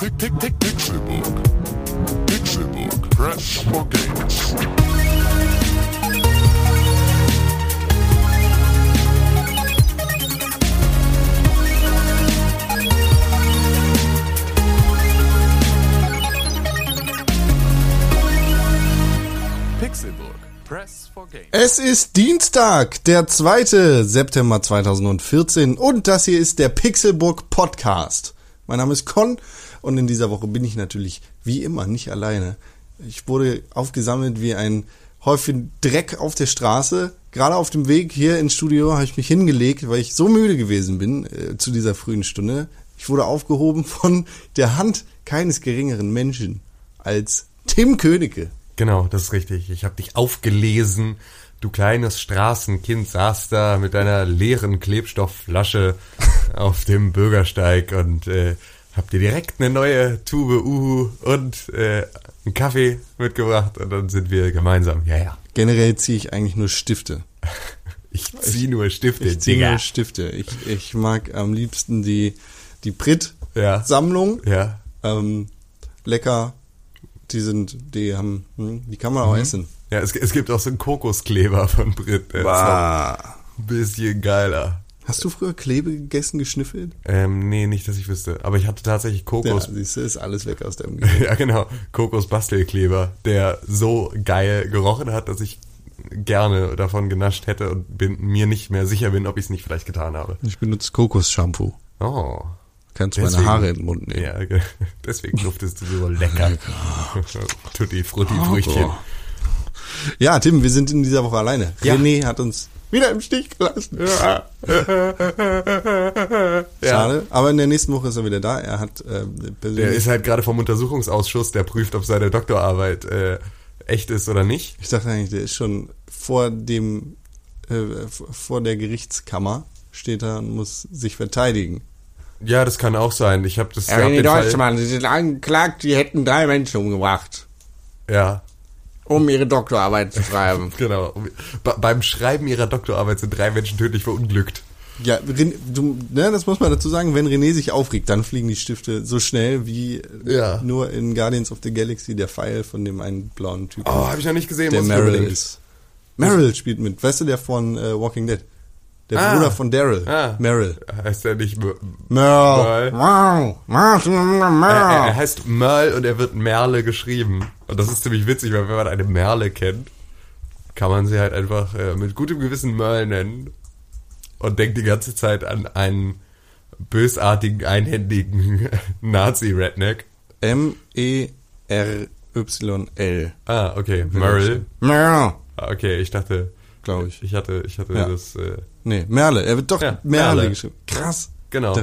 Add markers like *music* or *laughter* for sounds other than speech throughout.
Pixelbook. Press for games. Pixelbook. Press for games. Es ist Dienstag, der 2. September 2014 und das hier ist der Pixelburg Podcast. Mein Name ist Con und in dieser Woche bin ich natürlich wie immer nicht alleine. Ich wurde aufgesammelt wie ein Häufchen Dreck auf der Straße. Gerade auf dem Weg hier ins Studio habe ich mich hingelegt, weil ich so müde gewesen bin äh, zu dieser frühen Stunde. Ich wurde aufgehoben von der Hand keines geringeren Menschen als Tim Königke. Genau, das ist richtig. Ich habe dich aufgelesen. Du kleines Straßenkind saß da mit deiner leeren Klebstoffflasche auf dem Bürgersteig und äh, hab dir direkt eine neue Tube Uhu und äh, einen Kaffee mitgebracht und dann sind wir gemeinsam. Ja, ja. Generell ziehe ich eigentlich nur Stifte. *laughs* Ich zieh nur Stifte, Ich ziehe Digga. nur Stifte. Ich, ich mag am liebsten die, die Ja. Brit-Sammlung. Ja. Ähm, lecker. Die sind, die haben, hm, die kann man auch essen. Ja, es, es gibt auch so einen Kokoskleber von Brit. Ein bisschen geiler. Hast du früher Klebe gegessen, geschnüffelt? Ähm, nee, nicht, dass ich wüsste. Aber ich hatte tatsächlich Ja, Kokos. siehst du, ist alles weg aus deinem *laughs* Gehirn. Ja, genau. Kokos-Bastelkleber, der so geil gerochen hat, dass ich gerne davon genascht hätte und bin mir nicht mehr sicher bin, ob ich es nicht vielleicht getan habe. Ich benutze Kokos-Shampoo. Oh. Kannst meine Deswegen- Haare in den Mund nehmen. Ja, ge- *laughs* deswegen duftest du so lecker. Tutti Frutti Früchtchen. Ja, Tim, wir sind in dieser Woche alleine. Ja. René hat uns wieder im Stich gelassen. *laughs* Schade. Aber in der nächsten Woche ist er wieder da. Er hat äh, Der ist halt gerade vom Untersuchungsausschuss, der prüft, ob seine Doktorarbeit äh, echt ist oder nicht. Ich dachte eigentlich, der ist schon vor dem, äh, vor der Gerichtskammer steht er und muss sich verteidigen. Ja, das kann auch sein. Ich habe das gab René den Fall- Sie sind angeklagt, Sie hätten drei Menschen umgebracht, Ja, um Ihre Doktorarbeit zu schreiben. *laughs* genau. Be beim Schreiben ihrer Doktorarbeit sind drei Menschen tödlich verunglückt. Ja, Ren- du, ne, das muss man dazu sagen, wenn René sich aufregt, dann fliegen die Stifte so schnell wie Ja. nur in Guardians of the Galaxy der Pfeil von dem einen blauen Typen, Oh, habe ich noch nicht gesehen. der Meryl ist. Meryl spielt mit, weißt du, der von äh, Walking Dead. Der Ah. Bruder von Daryl. Ah. Meryl. Heißt er nicht Mer Meryl. Wow, Martin er, er Merl. heißt Merle und er wird Merle geschrieben. Und das ist ziemlich witzig, weil wenn man eine Merle kennt, kann man sie halt einfach äh, mit gutem Gewissen Merle nennen und denkt die ganze Zeit an einen bösartigen, einhändigen *laughs* Nazi-Redneck. M-E-R-Y-L, Ah, okay. Merl. Ah, okay, ich dachte, glaube ich. ich hatte, ich hatte Ja. das, äh, Nee, Merle. Er wird doch Ja, Merle, Merle. geschrieben. Krass. genau.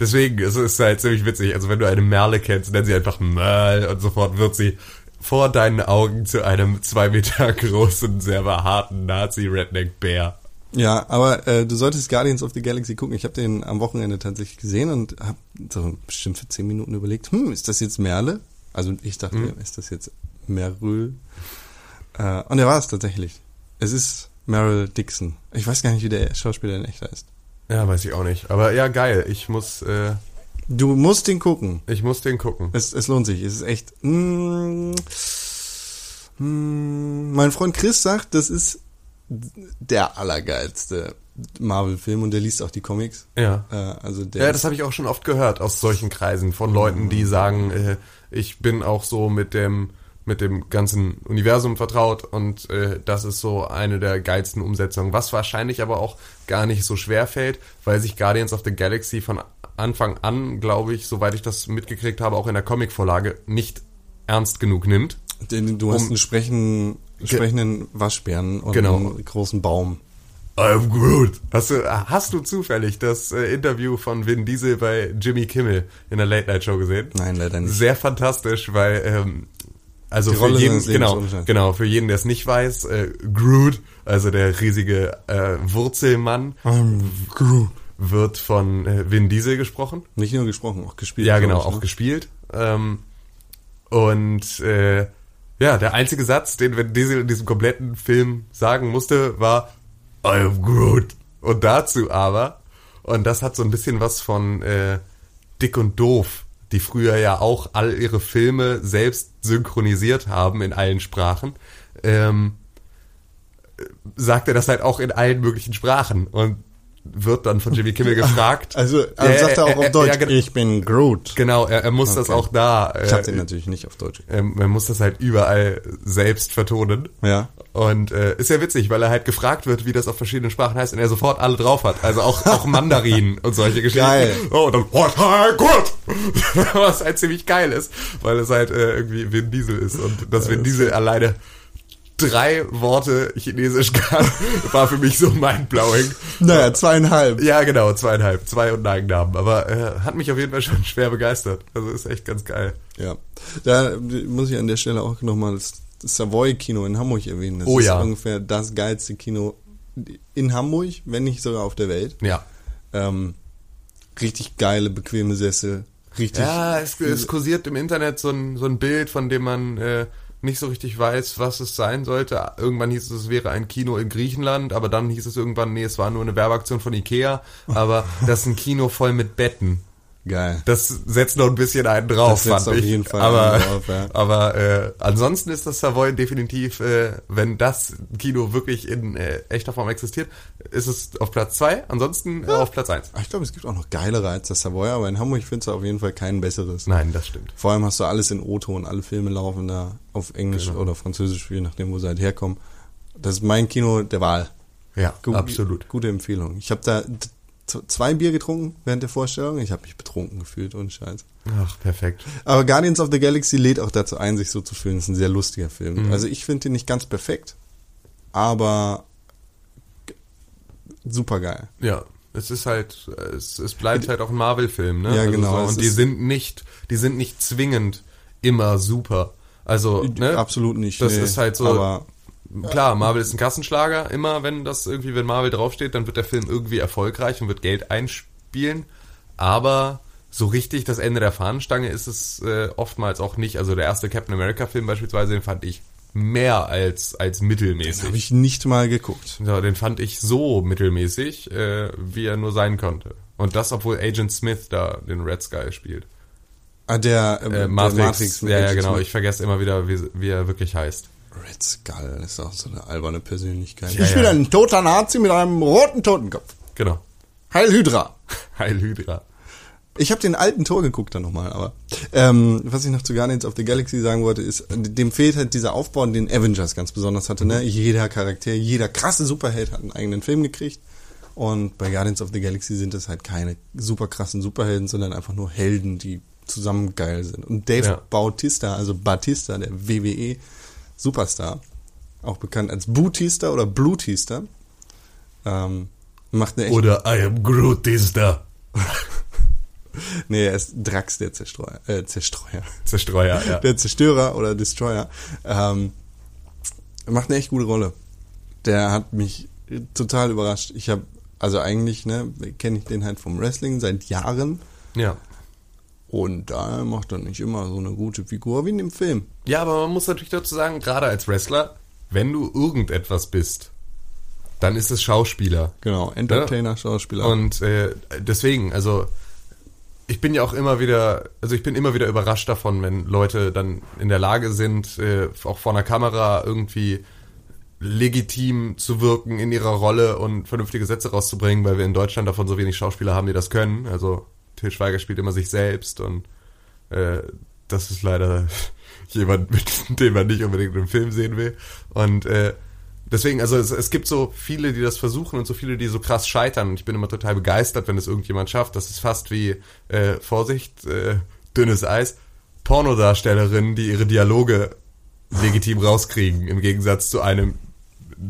Deswegen ist es halt ziemlich witzig. Also wenn du eine Merle kennst, nenn sie einfach Merle und sofort wird sie vor deinen Augen zu einem zwei Meter großen, sehr behaarten Nazi-Redneck-Bär. Ja, aber äh, du solltest Guardians of the Galaxy gucken. Ich habe den am Wochenende tatsächlich gesehen und habe so bestimmt für zehn Minuten überlegt, hm, ist das jetzt Merle? Also ich dachte, Hm. ist das jetzt Meryl? Äh, und er war es tatsächlich. Es ist Meryl Dixon. Ich weiß gar nicht, wie der Schauspieler in echt heißt. Ja, weiß ich auch nicht. Aber ja, geil. Ich muss, äh, Du musst den gucken. ich muss den gucken. Es, es lohnt sich. Es ist echt. Mm, mm, mein Freund Chris sagt, das ist der allergeilste Marvel-Film und der liest auch die Comics. Ja. Äh, also der Ja, das habe ich auch schon oft gehört aus solchen Kreisen von Leuten, die sagen, äh, ich bin auch so mit dem mit dem ganzen Universum vertraut und äh, das ist so eine der geilsten Umsetzungen, was wahrscheinlich aber auch gar nicht so schwer fällt, weil sich Guardians of the Galaxy von Anfang an, glaube ich, soweit ich das mitgekriegt habe, auch in der Comicvorlage nicht ernst genug nimmt. Den- Du hast Um- einen sprechen, sprechenden Waschbären und Genau. einen großen Baum. I'm Groot. Hast du, hast du zufällig das äh, Interview von Vin Diesel bei Jimmy Kimmel in der Late Night Show gesehen? Nein, leider nicht. Sehr fantastisch, weil ähm, also Die für Rolle jeden genau genau für jeden, der es nicht weiß, äh, Groot, also der riesige äh, Wurzelmann, wird von äh, Vin Diesel gesprochen. Nicht nur gesprochen, auch gespielt. Ja, genau, ich, auch ne? gespielt. Ähm, und äh, ja, der einzige Satz, den Vin Diesel in diesem kompletten Film sagen musste, war I am Groot. Und dazu aber, und das hat so ein bisschen was von äh, Dick und Doof, die früher ja auch all ihre Filme selbst synchronisiert haben in allen Sprachen, ähm, sagt er das halt auch in allen möglichen Sprachen. Und wird dann von Jimmy Kimmel *laughs* gefragt. Also, also Ja, sagt er auch auf Deutsch, ja, gen- ich bin Groot. Genau, er, er muss das Okay. auch da. Äh, Ich hab den natürlich nicht auf Deutsch. ähm, man muss das halt überall selbst vertonen. Ja. Und äh, ist ja witzig, weil er halt gefragt wird, wie das auf verschiedenen Sprachen heißt und er sofort alle drauf hat. Also auch, *laughs* auch Mandarin und solche Geschichten. Geil. Oh, und dann, what, hi, gut. *laughs* Was halt ziemlich geil ist, weil es halt äh, irgendwie Vin Diesel ist. Und dass Vin Diesel alleine drei Worte Chinesisch kann, *laughs* war für mich so mindblowing. Naja, zweieinhalb. Ja, genau, zweieinhalb, zwei und einen Namen. Aber äh, hat mich auf jeden Fall schon schwer begeistert. Also ist echt ganz geil. Ja. Da muss ich an der Stelle auch nochmal das, das Savoy-Kino in Hamburg erwähnen. Das Oh ist ja. ungefähr das geilste Kino in Hamburg, wenn nicht sogar auf der Welt. Ja. Ähm, richtig geile, bequeme Sessel. Richtig. Ja, es, es kursiert im Internet so ein, so ein Bild, von dem man äh, nicht so richtig weiß, was es sein sollte. Irgendwann hieß es, es wäre ein Kino in Griechenland, aber dann hieß es irgendwann, nee, es war nur eine Werbeaktion von Ikea, aber das ist ein Kino voll mit Betten. Geil. Das setzt noch ein bisschen einen drauf, Das fand auf ich. jeden Fall aber drauf, ja. *laughs* aber äh, ansonsten ist das Savoy definitiv, äh, wenn das Kino wirklich in äh, echter Form existiert, ist es auf Platz zwei. ansonsten äh, auf Platz eins. Ich glaube, es gibt auch noch geilere als das Savoy, aber in Hamburg findest du auf jeden Fall kein besseres. Nein, das stimmt. Vor allem hast du alles in O-Ton, alle Filme laufen da auf Englisch Genau. oder Französisch, je nachdem, wo sie halt herkommen. Das ist mein Kino der Wahl. Ja, Gu- absolut. Gute Empfehlung. Ich habe da zwei Bier getrunken während der Vorstellung. Ich habe mich betrunken gefühlt und Scheiß. Ach, perfekt. Aber Guardians of the Galaxy lädt auch dazu ein, sich so zu fühlen. Das ist ein sehr lustiger Film. Mhm. Also ich finde den nicht ganz perfekt, aber super geil. Ja, es ist halt, es, es bleibt halt auch ein Marvel-Film, ne? Ja, genau, So, und die sind nicht, die sind nicht zwingend immer super. Also, ne? Absolut nicht. Das nee. ist halt so. Aber Klar, Marvel ist ein Kassenschlager. Immer wenn das irgendwie, wenn Marvel draufsteht, dann wird der Film irgendwie erfolgreich und wird Geld einspielen. Aber so richtig das Ende der Fahnenstange ist es äh, oftmals auch nicht. Also der erste Captain America Film beispielsweise, den fand ich mehr als als mittelmäßig. habe ich nicht mal geguckt. Ja, den fand ich so mittelmäßig, äh, wie er nur sein konnte. Und das, obwohl Agent Smith da den Red Sky spielt. Ah, der, äh, Äh, der Matrix, ja, ja, genau. Ich vergesse immer wieder, wie, wie er wirklich heißt. Red Skull ist auch so eine alberne Persönlichkeit. Ja, ich bin ja. ein toter Nazi mit einem roten Totenkopf. Genau. Heil Hydra. *laughs* Heil Hydra. Ich habe den alten Tor geguckt dann nochmal, aber ähm, was ich noch zu Guardians of the Galaxy sagen wollte, ist, dem fehlt halt dieser Aufbau, den Avengers ganz besonders hatte. Ne? Jeder Charakter, jeder krasse Superheld hat einen eigenen Film gekriegt. Und bei Guardians of the Galaxy sind es halt keine super krassen Superhelden, sondern einfach nur Helden, die zusammen geil sind. Und Dave Ja. Bautista, also Batista, der WWE Superstar, auch bekannt als Bootista oder Blutista, ähm, macht eine echt Oder I am Groot is da. *laughs* Nee, er ist Drax, der Zerstreuer. Äh, Zerstreuer. Zerstreuer, ja. Der Zerstörer oder Destroyer. Ähm, macht eine echt gute Rolle. Der hat mich total überrascht. Ich habe, also eigentlich, ne, kenne ich den halt vom Wrestling seit Jahren. Ja. Und da macht er nicht immer so eine gute Figur wie in dem Film. Ja, aber man muss natürlich dazu sagen, gerade als Wrestler, wenn du irgendetwas bist, dann ist es Schauspieler. Genau, Entertainer, Schauspieler. Und äh, deswegen, also ich bin ja auch immer wieder, also ich bin immer wieder überrascht davon, wenn Leute dann in der Lage sind, äh, auch vor einer Kamera irgendwie legitim zu wirken in ihrer Rolle und vernünftige Sätze rauszubringen, weil wir in Deutschland davon so wenig Schauspieler haben, die das können. Also Til Schweiger spielt immer sich selbst und äh, das ist leider *laughs* jemand, mit *laughs* dem man nicht unbedingt im Film sehen will. Und äh, deswegen, also es, es gibt so viele, die das versuchen und so viele, die so krass scheitern. Und ich bin immer total begeistert, wenn es irgendjemand schafft. Das ist fast wie, äh, Vorsicht, äh, dünnes Eis, Pornodarstellerinnen, die ihre Dialoge legitim rauskriegen, im Gegensatz zu einem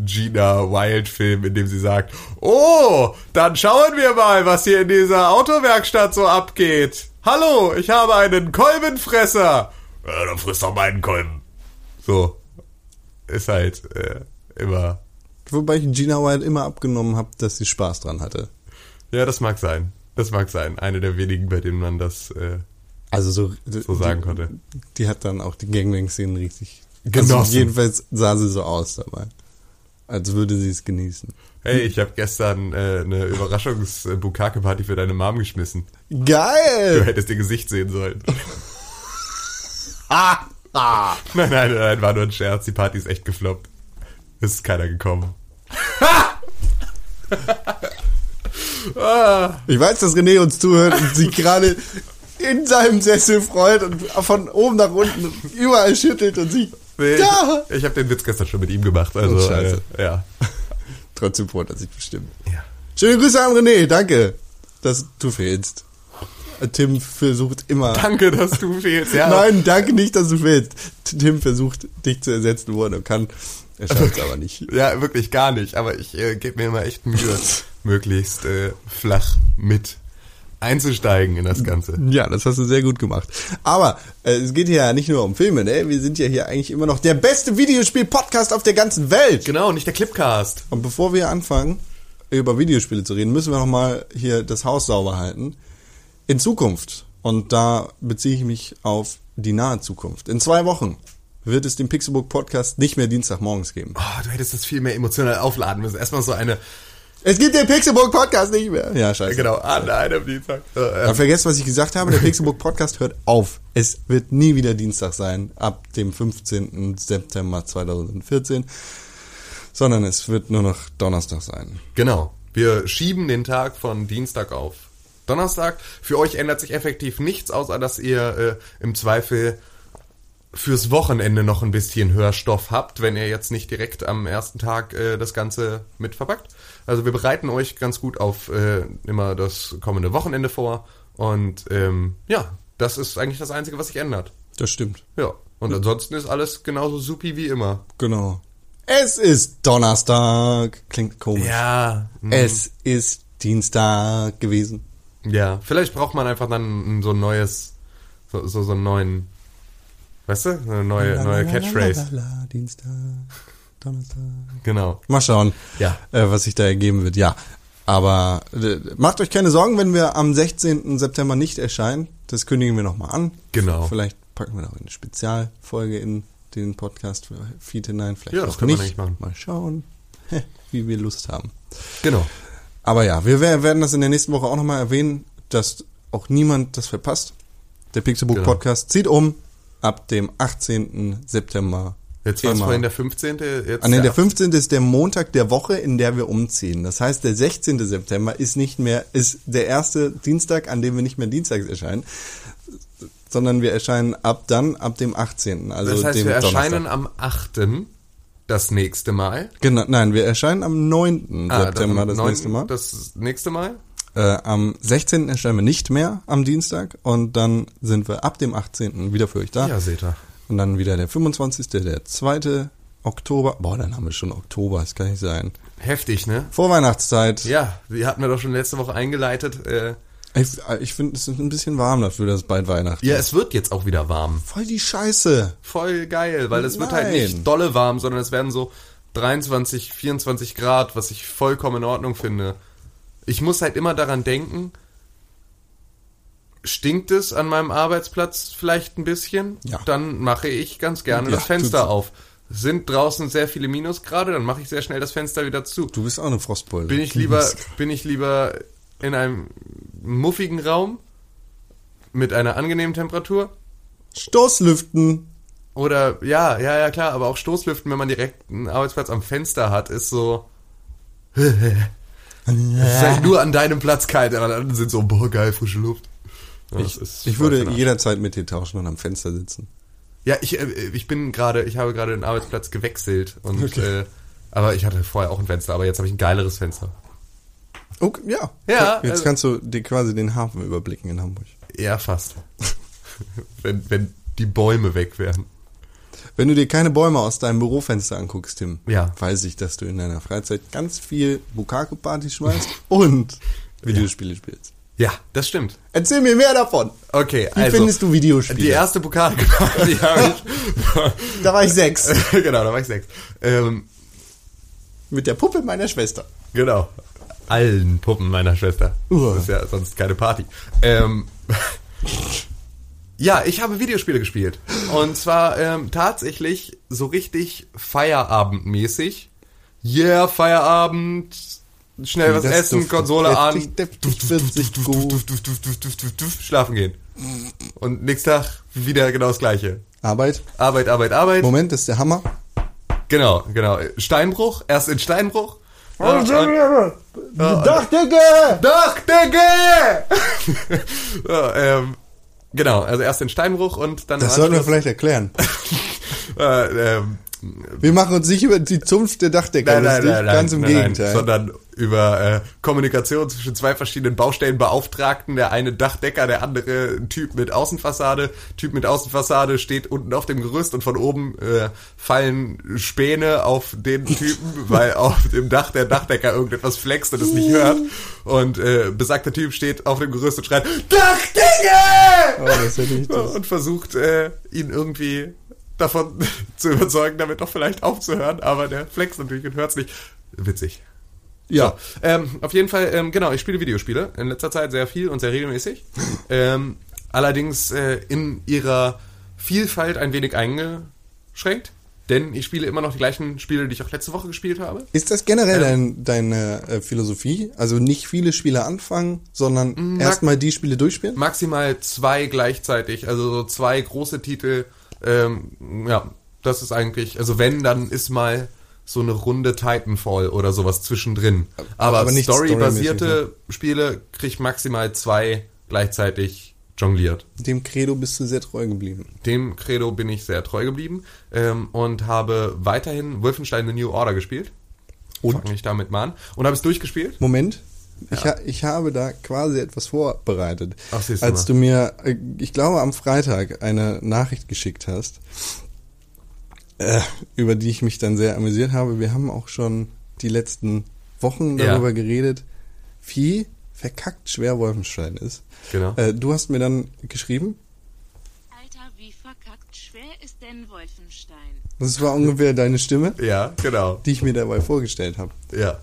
Gina Wild Film, in dem sie sagt, oh, dann schauen wir mal, was hier in dieser Autowerkstatt so abgeht. Hallo, ich habe einen Kolbenfresser. Ja, dann frisst doch meinen Kolben. So. Ist halt äh, immer. Wobei ich Gina Wild immer abgenommen habe, dass sie Spaß dran hatte. Ja, das mag sein. Das mag sein. Eine der wenigen, bei denen man das äh, Also so, so sagen konnte. Die hat dann auch die Gangbang-Szenen richtig. Genossen. Also jedenfalls sah sie so aus dabei. Als würde sie es genießen. Hey, ich habe gestern äh, eine Überraschungs-Bukake-Party für deine Mom geschmissen. Du Geil! hättest ihr Gesicht sehen sollen. Ah, *laughs* ah. nein, nein, nein, war nur ein Scherz. Die Party ist echt gefloppt. Es ist keiner gekommen. *laughs* Ich weiß, dass René uns zuhört und sich gerade in seinem Sessel freut und von oben nach unten überall schüttelt und sich Nee, Ja. Ich, ich habe den Witz gestern schon mit ihm gemacht. Also, Oh, scheiße. Äh, ja. *laughs* trotzdem freut er sich bestimmt. ja. Schöne Grüße an René, danke, dass du fehlst. Tim versucht immer. Danke, dass du fehlst. Ja, *laughs* Nein, danke nicht, dass du fehlst. Tim versucht, dich zu ersetzen, wo er kann. Er schafft es aber nicht. Ja, wirklich gar nicht. Aber ich äh, gebe mir immer echt Mühe, *laughs* möglichst äh, flach mit einzusteigen in das Ganze. Ja, das hast du sehr gut gemacht. Aber äh, es geht hier ja nicht nur um Filme, ne? Wir sind ja hier eigentlich immer noch der beste Videospiel-Podcast auf der ganzen Welt. Genau, nicht der Clipcast. Und bevor wir anfangen, über Videospiele zu reden, müssen wir noch mal hier das Haus sauber halten. In Zukunft, und da beziehe ich mich auf die nahe Zukunft, in zwei Wochen wird es den Pixelbook Podcast nicht mehr Dienstagmorgens geben. Oh, du hättest das viel mehr emotional aufladen müssen. Erstmal so eine, Es gibt den Pixelbook Podcast nicht mehr. Ja, scheiße. genau, an einem Dienstag. Äh, äh, vergesst, was ich gesagt habe. Der *laughs* Pixelbook Podcast hört auf. Es wird nie wieder Dienstag sein, ab dem 15. September 2014, sondern es wird nur noch Donnerstag sein. genau. Wir schieben den Tag von Dienstag auf Donnerstag. Für euch ändert sich effektiv nichts, außer dass ihr äh, im Zweifel fürs Wochenende noch ein bisschen Hörstoff habt, wenn ihr jetzt nicht direkt am ersten Tag äh, das Ganze mit verpackt. Also wir bereiten euch ganz gut auf äh, immer das kommende Wochenende vor. Und ähm, ja, das ist eigentlich das Einzige, was sich ändert. Das stimmt. Ja. Und ansonsten ist alles genauso supi wie immer. Genau. Es ist Donnerstag. Klingt komisch. Ja. Es ist Dienstag gewesen. Ja. Vielleicht braucht man einfach dann so ein neues, so, so, so einen neuen, weißt du, eine neue, neue Catchphrase. Dienstag, Donnerstag. Genau. Mal schauen, Ja. äh, was sich da ergeben wird. Ja, aber äh, macht euch keine Sorgen, wenn wir am 16. September nicht erscheinen. Das kündigen wir nochmal an. Genau. Vielleicht packen wir noch eine Spezialfolge in den Podcast für Feed hinein. Vielleicht Ja, das auch können wir nicht. eigentlich machen. Mal schauen, wie wir Lust haben. Genau. Aber ja, wir wer- werden das in der nächsten Woche auch nochmal erwähnen, dass auch niemand das verpasst. Der Pixelbook Genau. Podcast zieht um ab dem 18. September. Jetzt war es vorhin der 15. Jetzt Ah, nee, der der 15. ist der Montag der Woche, in der wir umziehen. Das heißt, der 16. September ist nicht mehr, ist der erste Dienstag, an dem wir nicht mehr dienstags erscheinen, sondern wir erscheinen ab dann, ab dem 18. Also Das heißt, dem wir erscheinen Donnerstag. am 8. das nächste Mal. Genau, nein, wir erscheinen am 9. Ah, September am das 9. nächste Mal. Das nächste Mal? Äh, am 16. erscheinen wir nicht mehr am Dienstag und dann sind wir ab dem 18. wieder für euch da. Ja, seht ihr. Und dann wieder der 25. der 2. Oktober. Boah, dann haben wir schon Oktober, das kann nicht sein. Heftig, ne? Vorweihnachtszeit. Ja, die hatten wir doch schon letzte Woche eingeleitet. Äh, Ich, ich finde, es ist ein bisschen warm dafür, dass es bald Weihnachten ja, es wird jetzt auch wieder warm. Voll die Scheiße. Voll geil, weil es wird halt Nein. nicht dolle warm, sondern es werden so 23, 24 Grad, was ich vollkommen in Ordnung finde. Ich muss halt immer daran denken, stinkt es an meinem Arbeitsplatz vielleicht ein bisschen? Ja. Dann mache ich ganz gerne Ja, das Fenster auf. Sind draußen sehr viele Minusgrade, dann mache ich sehr schnell das Fenster wieder zu. Du bist auch eine Frostbeule. Bin ich lieber, bin ich lieber in einem muffigen Raum mit einer angenehmen Temperatur? Stoßlüften. Oder, ja, ja, ja, klar, aber auch Stoßlüften, wenn man direkt einen Arbeitsplatz am Fenster hat, ist so. Es ist halt nur an deinem Platz kalt, alle anderen sind so, boah, geil, frische Luft. Ja, Ich, ich würde jederzeit mit dir tauschen und am Fenster sitzen. Ja, ich, äh, ich bin gerade, ich habe gerade den Arbeitsplatz gewechselt und, Okay. äh, aber ich hatte vorher auch ein Fenster, aber jetzt habe ich ein geileres Fenster. Okay, ja. Ja, Jetzt also- kannst du dir quasi den Hafen überblicken in Hamburg. Ja, fast. *laughs* wenn, wenn die Bäume weg wären. Wenn du dir keine Bäume aus deinem Bürofenster anguckst, Tim, Ja. weiß ich, dass du in deiner Freizeit ganz viel Bukake-Party schmeißt *laughs* und Videospiele spielst. Ja, das stimmt. Erzähl mir mehr davon. Okay, Wie also. findest du Videospiele? Die erste Pokalparty *laughs* habe ich. da war ich sechs. *laughs* genau, da war ich sechs. Ähm, Mit der Puppe meiner Schwester. genau. Allen Puppen meiner Schwester. Uah. Das ist ja sonst keine Party. Ähm, *laughs* ja, ich habe Videospiele gespielt. Und zwar ähm, tatsächlich so richtig Feierabendmäßig. yeah, Feierabend, schnell was essen, duftet Konsole deftig, an, deftig, schlafen gehen. Und nächsten Tag wieder genau das gleiche. Arbeit. Arbeit, Arbeit, Arbeit. Moment, das ist der Hammer. Genau, genau. Steinbruch, erst in Steinbruch. Dachdecke! Dachdecke! ja, ähm, genau, also erst in Steinbruch und dann Das sollten wir vielleicht erklären. äh, ähm, Wir machen uns nicht über die Zunft der Dachdecker Nein, nein, lustig, nein, nein, ganz im nein, Gegenteil. Nein, sondern über äh, Kommunikation zwischen zwei verschiedenen Baustellenbeauftragten. Der eine Dachdecker, der andere ein Typ mit Außenfassade. Typ mit Außenfassade steht unten auf dem Gerüst und von oben äh, fallen Späne auf den Typen, *laughs* weil auf dem Dach der Dachdecker irgendetwas flext und es nicht hört. Und äh, besagter Typ steht auf dem Gerüst und schreit, Dachdecker! oh, das hätte ich das. und versucht, äh, ihn irgendwie davon *laughs* zu überzeugen, damit doch vielleicht aufzuhören, aber der flex natürlich und hört's nicht. Witzig. Ja. So, ähm, auf jeden Fall, ähm, genau, ich spiele Videospiele in letzter Zeit sehr viel und sehr regelmäßig. *laughs* ähm, allerdings äh, in ihrer Vielfalt ein wenig eingeschränkt, denn ich spiele immer noch die gleichen Spiele, die ich auch letzte Woche gespielt habe. Ist das generell dein, deine äh, Philosophie? Also nicht viele Spiele anfangen, sondern erstmal die Spiele durchspielen? Maximal zwei gleichzeitig, also so zwei große Titel. Ähm, ja, das ist eigentlich, also wenn, dann ist mal so eine Runde Titanfall oder sowas zwischendrin. Aber, aber storybasierte Spiele krieg ich maximal zwei gleichzeitig jongliert. Dem Credo bist du sehr treu geblieben. Dem Credo bin ich sehr treu geblieben ähm, und habe weiterhin Wolfenstein The New Order gespielt. Und? Fange ich damit mal an. Und habe es durchgespielt. Moment. Ich, ha ich habe da quasi etwas vorbereitet. Ach, du Als mal. du mir, äh, ich glaube, am Freitag eine Nachricht geschickt hast, äh, über die ich mich dann sehr amüsiert habe. Wir haben auch schon die letzten Wochen Ja. darüber geredet, wie verkackt schwer Wolfenstein ist. Genau. Äh, du hast mir dann geschrieben, Alter, wie verkackt schwer ist denn Wolfenstein? das war ungefähr deine Stimme, Ja, genau. die ich mir dabei vorgestellt habe. Ja.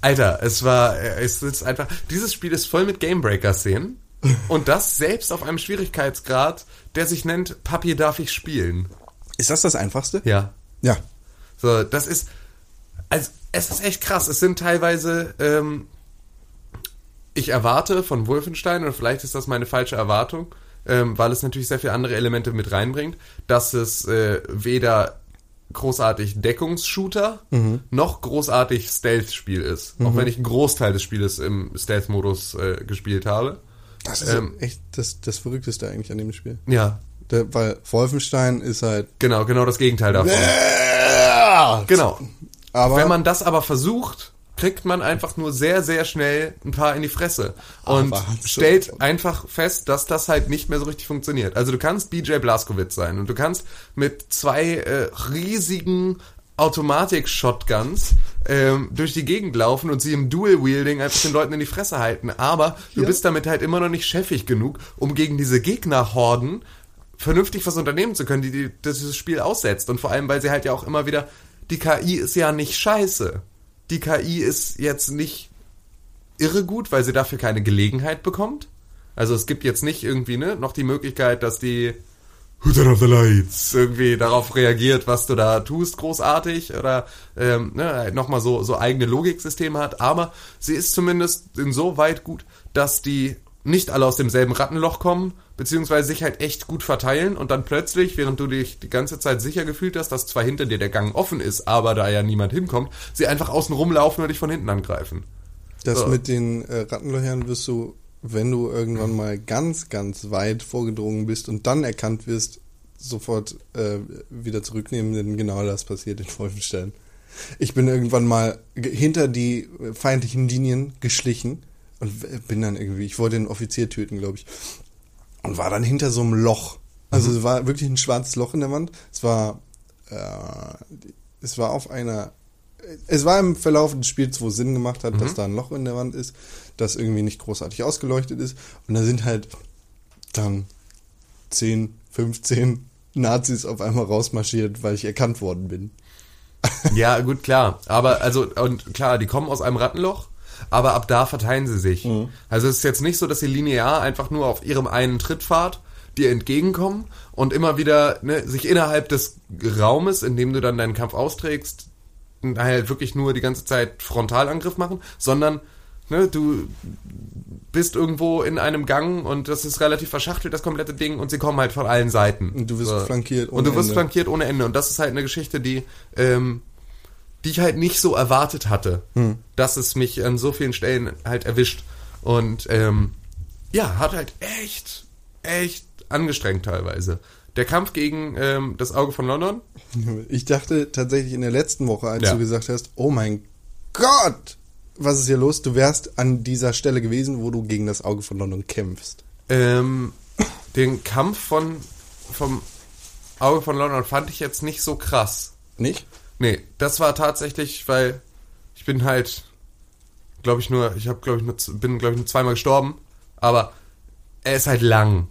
Alter, es war, äh, es ist einfach, dieses Spiel ist voll mit Gamebreaker-Szenen. *laughs* Und das selbst auf einem Schwierigkeitsgrad, der sich nennt Papi darf ich spielen. Ist das das Einfachste? Ja. Ja. So, das ist, also, es ist echt krass. Es sind teilweise, ähm, ich erwarte von Wolfenstein, oder vielleicht ist das meine falsche Erwartung, ähm, weil es natürlich sehr viele andere Elemente mit reinbringt, dass es äh, weder großartig Deckungsshooter noch großartig Stealth-Spiel ist. Auch wenn ich einen Großteil des Spieles im Stealth-Modus äh, gespielt habe. Das ist Ähm, echt das, das Verrückteste eigentlich an dem Spiel. Ja, Der, weil Wolfenstein ist halt. genau, genau das Gegenteil davon. Genau. Aber Wenn man das aber versucht, kriegt man einfach nur sehr, sehr schnell ein paar in die Fresse. Und Aber so- stellt einfach fest, dass das halt nicht mehr so richtig funktioniert. Also du kannst BJ Blazkowicz sein und du kannst mit zwei äh, riesigen Automatik-Shotguns ähm, durch die Gegend laufen und sie im Dual-Wielding einfach den Leuten in die Fresse halten. Aber du Ja. bist damit halt immer noch nicht chefig genug, um gegen diese Gegnerhorden vernünftig was unternehmen zu können, die, die dieses Spiel aussetzt. Und vor allem, weil sie halt ja auch immer wieder, die KI ist ja nicht scheiße. Die KI ist jetzt nicht irre gut, weil sie dafür keine Gelegenheit bekommt. Also es gibt jetzt nicht irgendwie ne, noch die Möglichkeit, dass die turned off the lights irgendwie darauf reagiert, was du da tust, großartig oder ähm, ne, nochmal so, so eigene Logiksysteme hat. Aber sie ist zumindest insoweit gut, dass die nicht alle aus demselben Rattenloch kommen, beziehungsweise sich halt echt gut verteilen und dann plötzlich, während du dich die ganze Zeit sicher gefühlt hast, dass zwar hinter dir der Gang offen ist, aber da ja niemand hinkommt, sie einfach außen rumlaufen und dich von hinten angreifen. das so. mit den äh, Rattenlöchern wirst du, wenn du irgendwann mal ganz, ganz weit vorgedrungen bist und dann erkannt wirst, sofort äh, wieder zurücknehmen, denn genau das passiert in Wolfenstein. Ich bin irgendwann mal hinter die äh, feindlichen Linien geschlichen und bin dann irgendwie, ich wollte den Offizier töten, glaube ich, und war dann hinter so einem Loch. Also es war wirklich ein schwarzes Loch in der Wand. Es war, äh, es war auf einer, es war im Verlauf des Spiels, wo es Sinn gemacht hat, dass da ein Loch in der Wand ist, das irgendwie nicht großartig ausgeleuchtet ist. Und da sind halt dann 10, 15 Nazis auf einmal rausmarschiert, weil ich erkannt worden bin. Ja, gut, klar. Aber, also, und klar, die kommen aus einem Rattenloch, aber ab da verteilen sie sich. Also es ist jetzt nicht so, dass sie linear einfach nur auf ihrem einen Trittpfad dir entgegenkommen und immer wieder ne, sich innerhalb des Raumes, in dem du dann deinen Kampf austrägst, halt wirklich nur die ganze Zeit Frontalangriff machen, sondern ne, du bist irgendwo in einem Gang und das ist relativ verschachtelt, das komplette Ding, und sie kommen halt von allen Seiten. Und du wirst flankiert Und du ohne wirst Ende. flankiert ohne Ende. Und das ist halt eine Geschichte, die, ähm, die ich halt nicht so erwartet hatte, Hm. dass es mich an so vielen Stellen halt erwischt. Und ähm, ja, hat halt echt, echt angestrengt teilweise. Der Kampf gegen ähm, das Auge von London, *laughs* Ich dachte tatsächlich in der letzten Woche, als Ja. du gesagt hast, oh mein Gott, was ist hier los? Du wärst an dieser Stelle gewesen, wo du gegen das Auge von London kämpfst. ähm, den Kampf von vom Auge von London fand ich jetzt nicht so krass. Nicht? Nee, das war tatsächlich, weil ich bin halt, glaube ich nur, ich habe glaube ich nur, bin glaube ich nur zweimal gestorben, aber er ist halt lang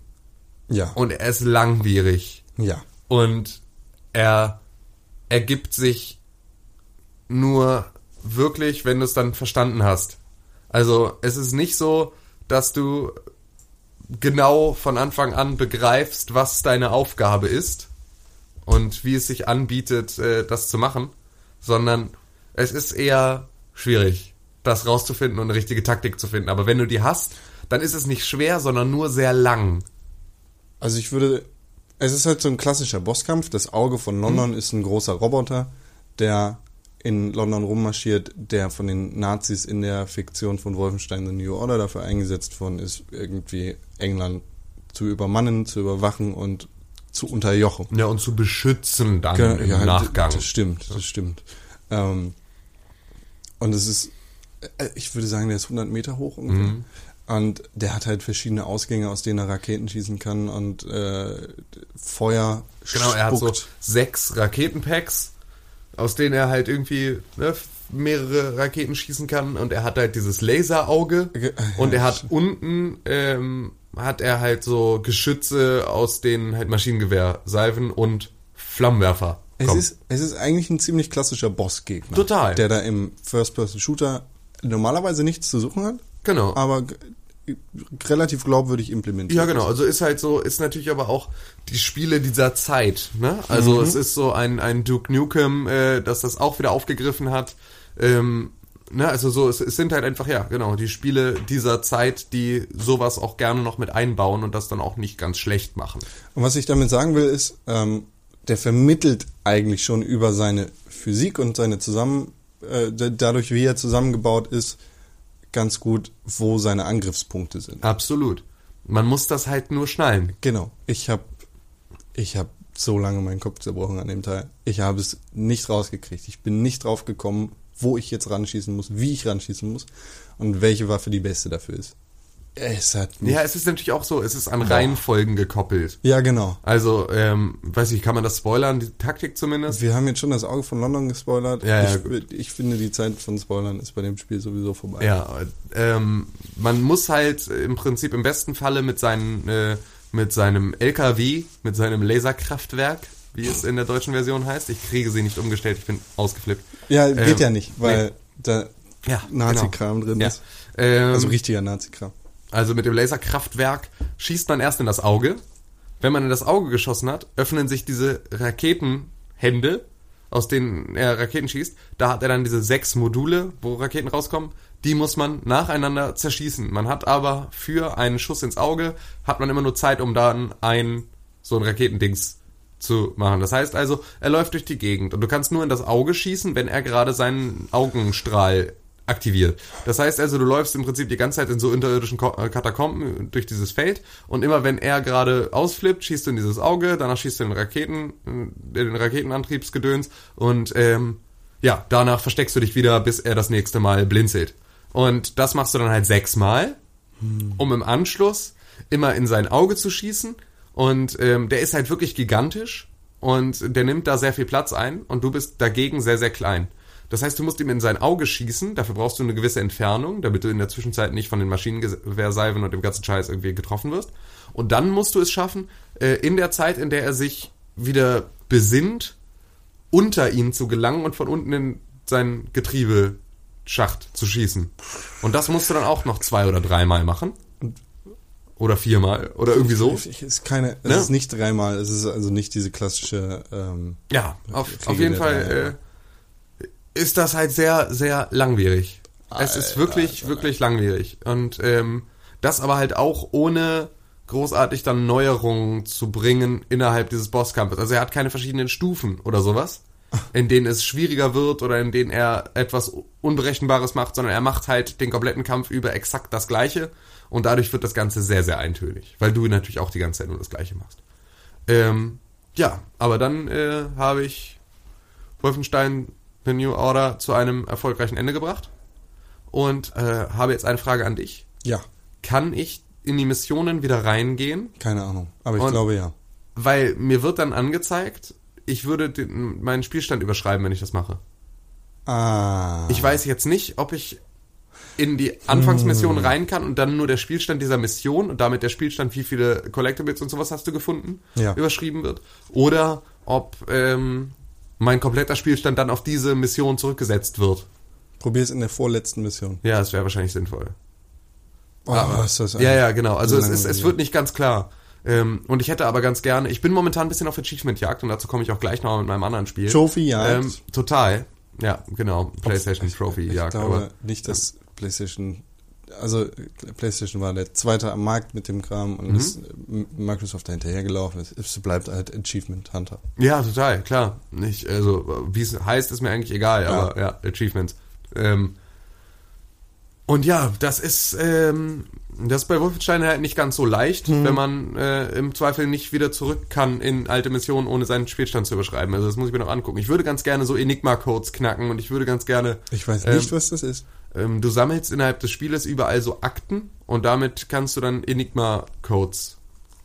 Ja. und er ist langwierig ja. und er ergibt sich nur wirklich, wenn du es dann verstanden hast. Also es ist nicht so, dass du genau von Anfang an begreifst, was deine Aufgabe ist und wie es sich anbietet, äh, das zu machen, sondern es ist eher schwierig, das rauszufinden und eine richtige Taktik zu finden. Aber wenn du die hast, dann ist es nicht schwer, sondern nur sehr lang. Also ich würde, es ist halt so ein klassischer Bosskampf. Das Auge von London Mhm. ist ein großer Roboter, der in London rummarschiert, der von den Nazis in der Fiktion von Wolfenstein The New Order dafür eingesetzt worden ist, irgendwie England zu übermannen, zu überwachen und zu unterjochen. Ja, und zu beschützen dann Ge- im ja, Nachgang. Das stimmt, das stimmt. Ähm, und es ist, äh, ich würde sagen, der ist 100 Meter hoch ungefähr. Mhm. Und der hat halt verschiedene Ausgänge, aus denen er Raketen schießen kann und äh, Feuer Genau, er hat so sechs Raketenpacks, aus denen er halt irgendwie ne, mehrere Raketen schießen kann und er hat halt dieses Laserauge Ge- und er hat *laughs* unten ähm, hat er halt so Geschütze aus denen halt Maschinengewehrsalven und Flammenwerfer. Es ist, es ist eigentlich ein ziemlich klassischer Bossgegner. Total. Der da im First-Person-Shooter normalerweise nichts zu suchen hat, genau. aber relativ glaubwürdig implementiert. Ja, genau. Also ist halt so, ist natürlich aber auch die Spiele dieser Zeit. Ne? Also Mhm. es ist so ein, ein Duke Nukem, äh, dass das auch wieder aufgegriffen hat. Ähm, ne? Also so, es, es sind halt einfach, ja, genau, die Spiele dieser Zeit, die sowas auch gerne noch mit einbauen und das dann auch nicht ganz schlecht machen. Und was ich damit sagen will, ist, ähm, der vermittelt eigentlich schon über seine Physik und seine zusammen, äh, da- dadurch, wie er zusammengebaut ist, ganz gut, wo seine Angriffspunkte sind. Absolut. Man muss das halt nur schnallen. Genau. Ich habe ich hab so lange meinen Kopf zerbrochen an dem Teil. Ich habe es nicht rausgekriegt. Ich bin nicht drauf gekommen, wo ich jetzt ranschießen muss, wie ich ranschießen muss und welche Waffe die beste dafür ist. Es hat mich, Ja, es ist natürlich auch so, es ist an Reihenfolgen gekoppelt. ja genau. Also, ähm, weiß ich, kann man das spoilern, die Taktik zumindest? Wir haben jetzt schon das Auge von London gespoilert. Ja, ja, ich, ich finde, die Zeit von Spoilern ist bei dem Spiel sowieso vorbei. Ja, ähm, man muss halt im Prinzip im besten Falle mit seinen, äh, mit seinem LKW, mit seinem Laserkraftwerk, wie es in der deutschen Version heißt. Ich kriege sie nicht umgestellt, ich bin ausgeflippt. Ja, geht Ähm, ja nicht, weil da Ja, Nazi-Kram drin Ja. ist. Ähm, Also richtiger Nazi-Kram. Also mit dem Laserkraftwerk schießt man erst in das Auge. Wenn man in das Auge geschossen hat, öffnen sich diese Raketenhände, aus denen er Raketen schießt. Da hat er dann diese sechs Module, wo Raketen rauskommen. Die muss man nacheinander zerschießen. Man hat aber für einen Schuss ins Auge, hat man immer nur Zeit, um dann ein, so ein Raketendings zu machen. Das heißt also, er läuft durch die Gegend und du kannst nur in das Auge schießen, wenn er gerade seinen Augenstrahl aktiviert. Das heißt also, du läufst im Prinzip die ganze Zeit in so unterirdischen äh, Katakomben durch dieses Feld und immer wenn er gerade ausflippt, schießt du in dieses Auge, danach schießt du in den Raketen, äh, in den Raketenantriebsgedöns und ähm, ja, danach versteckst du dich wieder, bis er das nächste Mal blinzelt. Und das machst du dann halt sechsmal, um im Anschluss immer in sein Auge zu schießen. Und ähm, der ist halt wirklich gigantisch und der nimmt da sehr viel Platz ein und du bist dagegen sehr, sehr klein. Das heißt, du musst ihm in sein Auge schießen, dafür brauchst du eine gewisse Entfernung, damit du in der Zwischenzeit nicht von den Maschinengewehrsalven und dem ganzen Scheiß irgendwie getroffen wirst. Und dann musst du es schaffen, äh, in der Zeit, in der er sich wieder besinnt, unter ihn zu gelangen und von unten in sein Getriebeschacht zu schießen. Und das musst du dann auch noch zwei oder dreimal machen. Oder viermal. Oder irgendwie so. Es ist keine, es Ne? ist nicht dreimal, es ist also nicht diese klassische, ähm, Ja, auf, auf jeden Fall äh, ist das halt sehr, sehr langwierig. es ist wirklich, wirklich langwierig. Und ähm, das aber halt auch ohne großartig dann Neuerungen zu bringen innerhalb dieses Bosskampfes. Also er hat keine verschiedenen Stufen oder sowas, *laughs* in denen es schwieriger wird oder in denen er etwas Unberechenbares macht, sondern er macht halt den kompletten Kampf über exakt das Gleiche und dadurch wird das Ganze sehr, sehr eintönig, weil du natürlich auch die ganze Zeit nur das Gleiche machst. Ähm, ja, aber dann äh, habe ich Wolfenstein The New Order zu einem erfolgreichen Ende gebracht und äh, habe jetzt eine Frage an dich. Ja, Kann ich in die Missionen wieder reingehen? keine Ahnung. Aber ich Und- glaube ja. Weil mir wird dann angezeigt, ich würde den, meinen Spielstand überschreiben, wenn ich das mache. Ah. Ich weiß jetzt nicht, ob ich in die Anfangsmission rein kann und dann nur der Spielstand dieser Mission und damit der Spielstand, wie viele Collectibles und sowas hast du gefunden, Ja. überschrieben wird. Oder ob ähm, mein kompletter Spielstand dann auf diese Mission zurückgesetzt wird. Probier's in der vorletzten Mission. Ja, das wäre wahrscheinlich sinnvoll. Oh, ist das Ja, ja, genau. Also es, ist, es wird nicht ganz klar. Ähm, und ich hätte aber ganz gerne, ich bin momentan ein bisschen auf Achievement-Jagd und dazu komme ich auch gleich noch mit meinem anderen Spiel. Trophy-Jagd? Ähm, total. Ja, genau. PlayStation Ich Trophy-Jagd. glaube Aber nicht, dass PlayStation, also PlayStation war der zweite am Markt mit dem Kram Mhm. und ist M- Microsoft da hinterhergelaufen. Es, es bleibt halt Achievement Hunter. ja, total, klar. Nicht, also, wie es heißt, ist mir eigentlich egal, aber ja, Achievements. Ähm, und ja, das ist, ähm, das ist bei Wolfenstein halt nicht ganz so leicht, Mhm. wenn man äh, im Zweifel nicht wieder zurück kann in alte Missionen, ohne seinen Spielstand zu überschreiben. Also das muss ich mir noch angucken. Ich würde ganz gerne so Enigma-Codes knacken und ich würde ganz gerne Ich weiß Ähm, nicht, was das ist. Ähm, du sammelst innerhalb des Spieles überall so Akten und damit kannst du dann Enigma-Codes.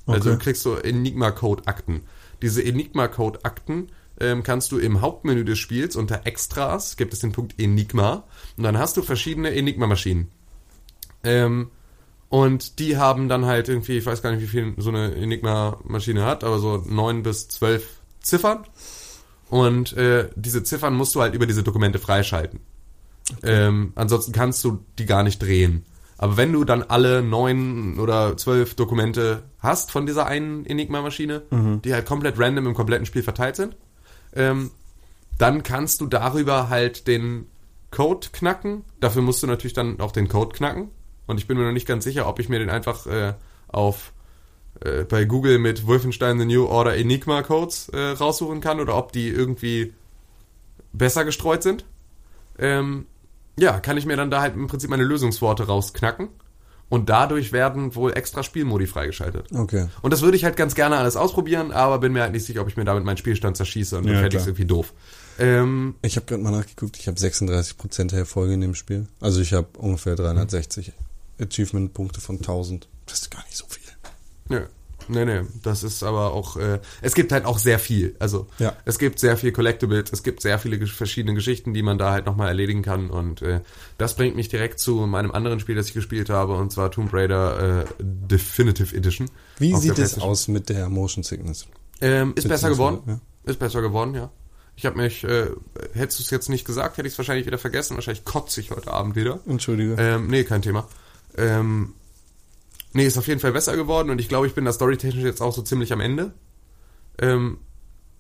Also Okay. kriegst du Enigma-Code-Akten. Diese Enigma-Code-Akten ähm, kannst du im Hauptmenü des Spiels unter Extras, gibt es den Punkt Enigma, und dann hast du verschiedene Enigma-Maschinen. Ähm, und die haben dann halt irgendwie, ich weiß gar nicht, wie viel so eine Enigma-Maschine hat, aber so neun bis zwölf Ziffern. Und äh, diese Ziffern musst du halt über diese Dokumente freischalten. Ähm, ansonsten kannst du die gar nicht drehen. Aber wenn du dann alle neun oder zwölf Dokumente hast von dieser einen Enigma-Maschine, die halt komplett random im kompletten Spiel verteilt sind, ähm, dann kannst du darüber halt den Code knacken. Dafür musst du natürlich dann auch den Code knacken. Und ich bin mir noch nicht ganz sicher, ob ich mir den einfach äh, auf äh, bei Google mit Wolfenstein The New Order Enigma Codes äh, raussuchen kann oder ob die irgendwie besser gestreut sind. Ähm, ja, kann ich mir dann da halt im Prinzip meine Lösungsworte rausknacken. Und dadurch werden wohl extra Spielmodi freigeschaltet. Okay. Und das würde ich halt ganz gerne alles ausprobieren, aber bin mir halt nicht sicher, ob ich mir damit meinen Spielstand zerschieße und dann Ja, fände ich klar. irgendwie doof. Ähm, Ich habe gerade mal nachgeguckt, ich habe 36% der Erfolge in dem Spiel. Also ich habe ungefähr 360 Achievement-Punkte von 1000. Das ist gar nicht so viel. Nö. Nee, nee, das ist aber auch, äh, es gibt halt auch sehr viel. Also, Ja. es gibt sehr viel Collectibles, es gibt sehr viele verschiedene Geschichten, die man da halt nochmal erledigen kann. Und äh, das bringt mich direkt zu meinem anderen Spiel, das ich gespielt habe, und zwar Tomb Raider äh, Definitive Edition. Wie sieht es aus mit der Motion Sickness? Ähm, ist besser geworden. ja. Ist besser geworden, ja. Ich habe mich, äh, hättest du es jetzt nicht gesagt, hätte ich es wahrscheinlich wieder vergessen. Wahrscheinlich kotze ich heute Abend wieder. Entschuldige. Ähm, nee, kein Thema. Ähm, nee, ist auf jeden Fall besser geworden und ich glaube, ich bin da storytechnisch jetzt auch so ziemlich am Ende. Ähm,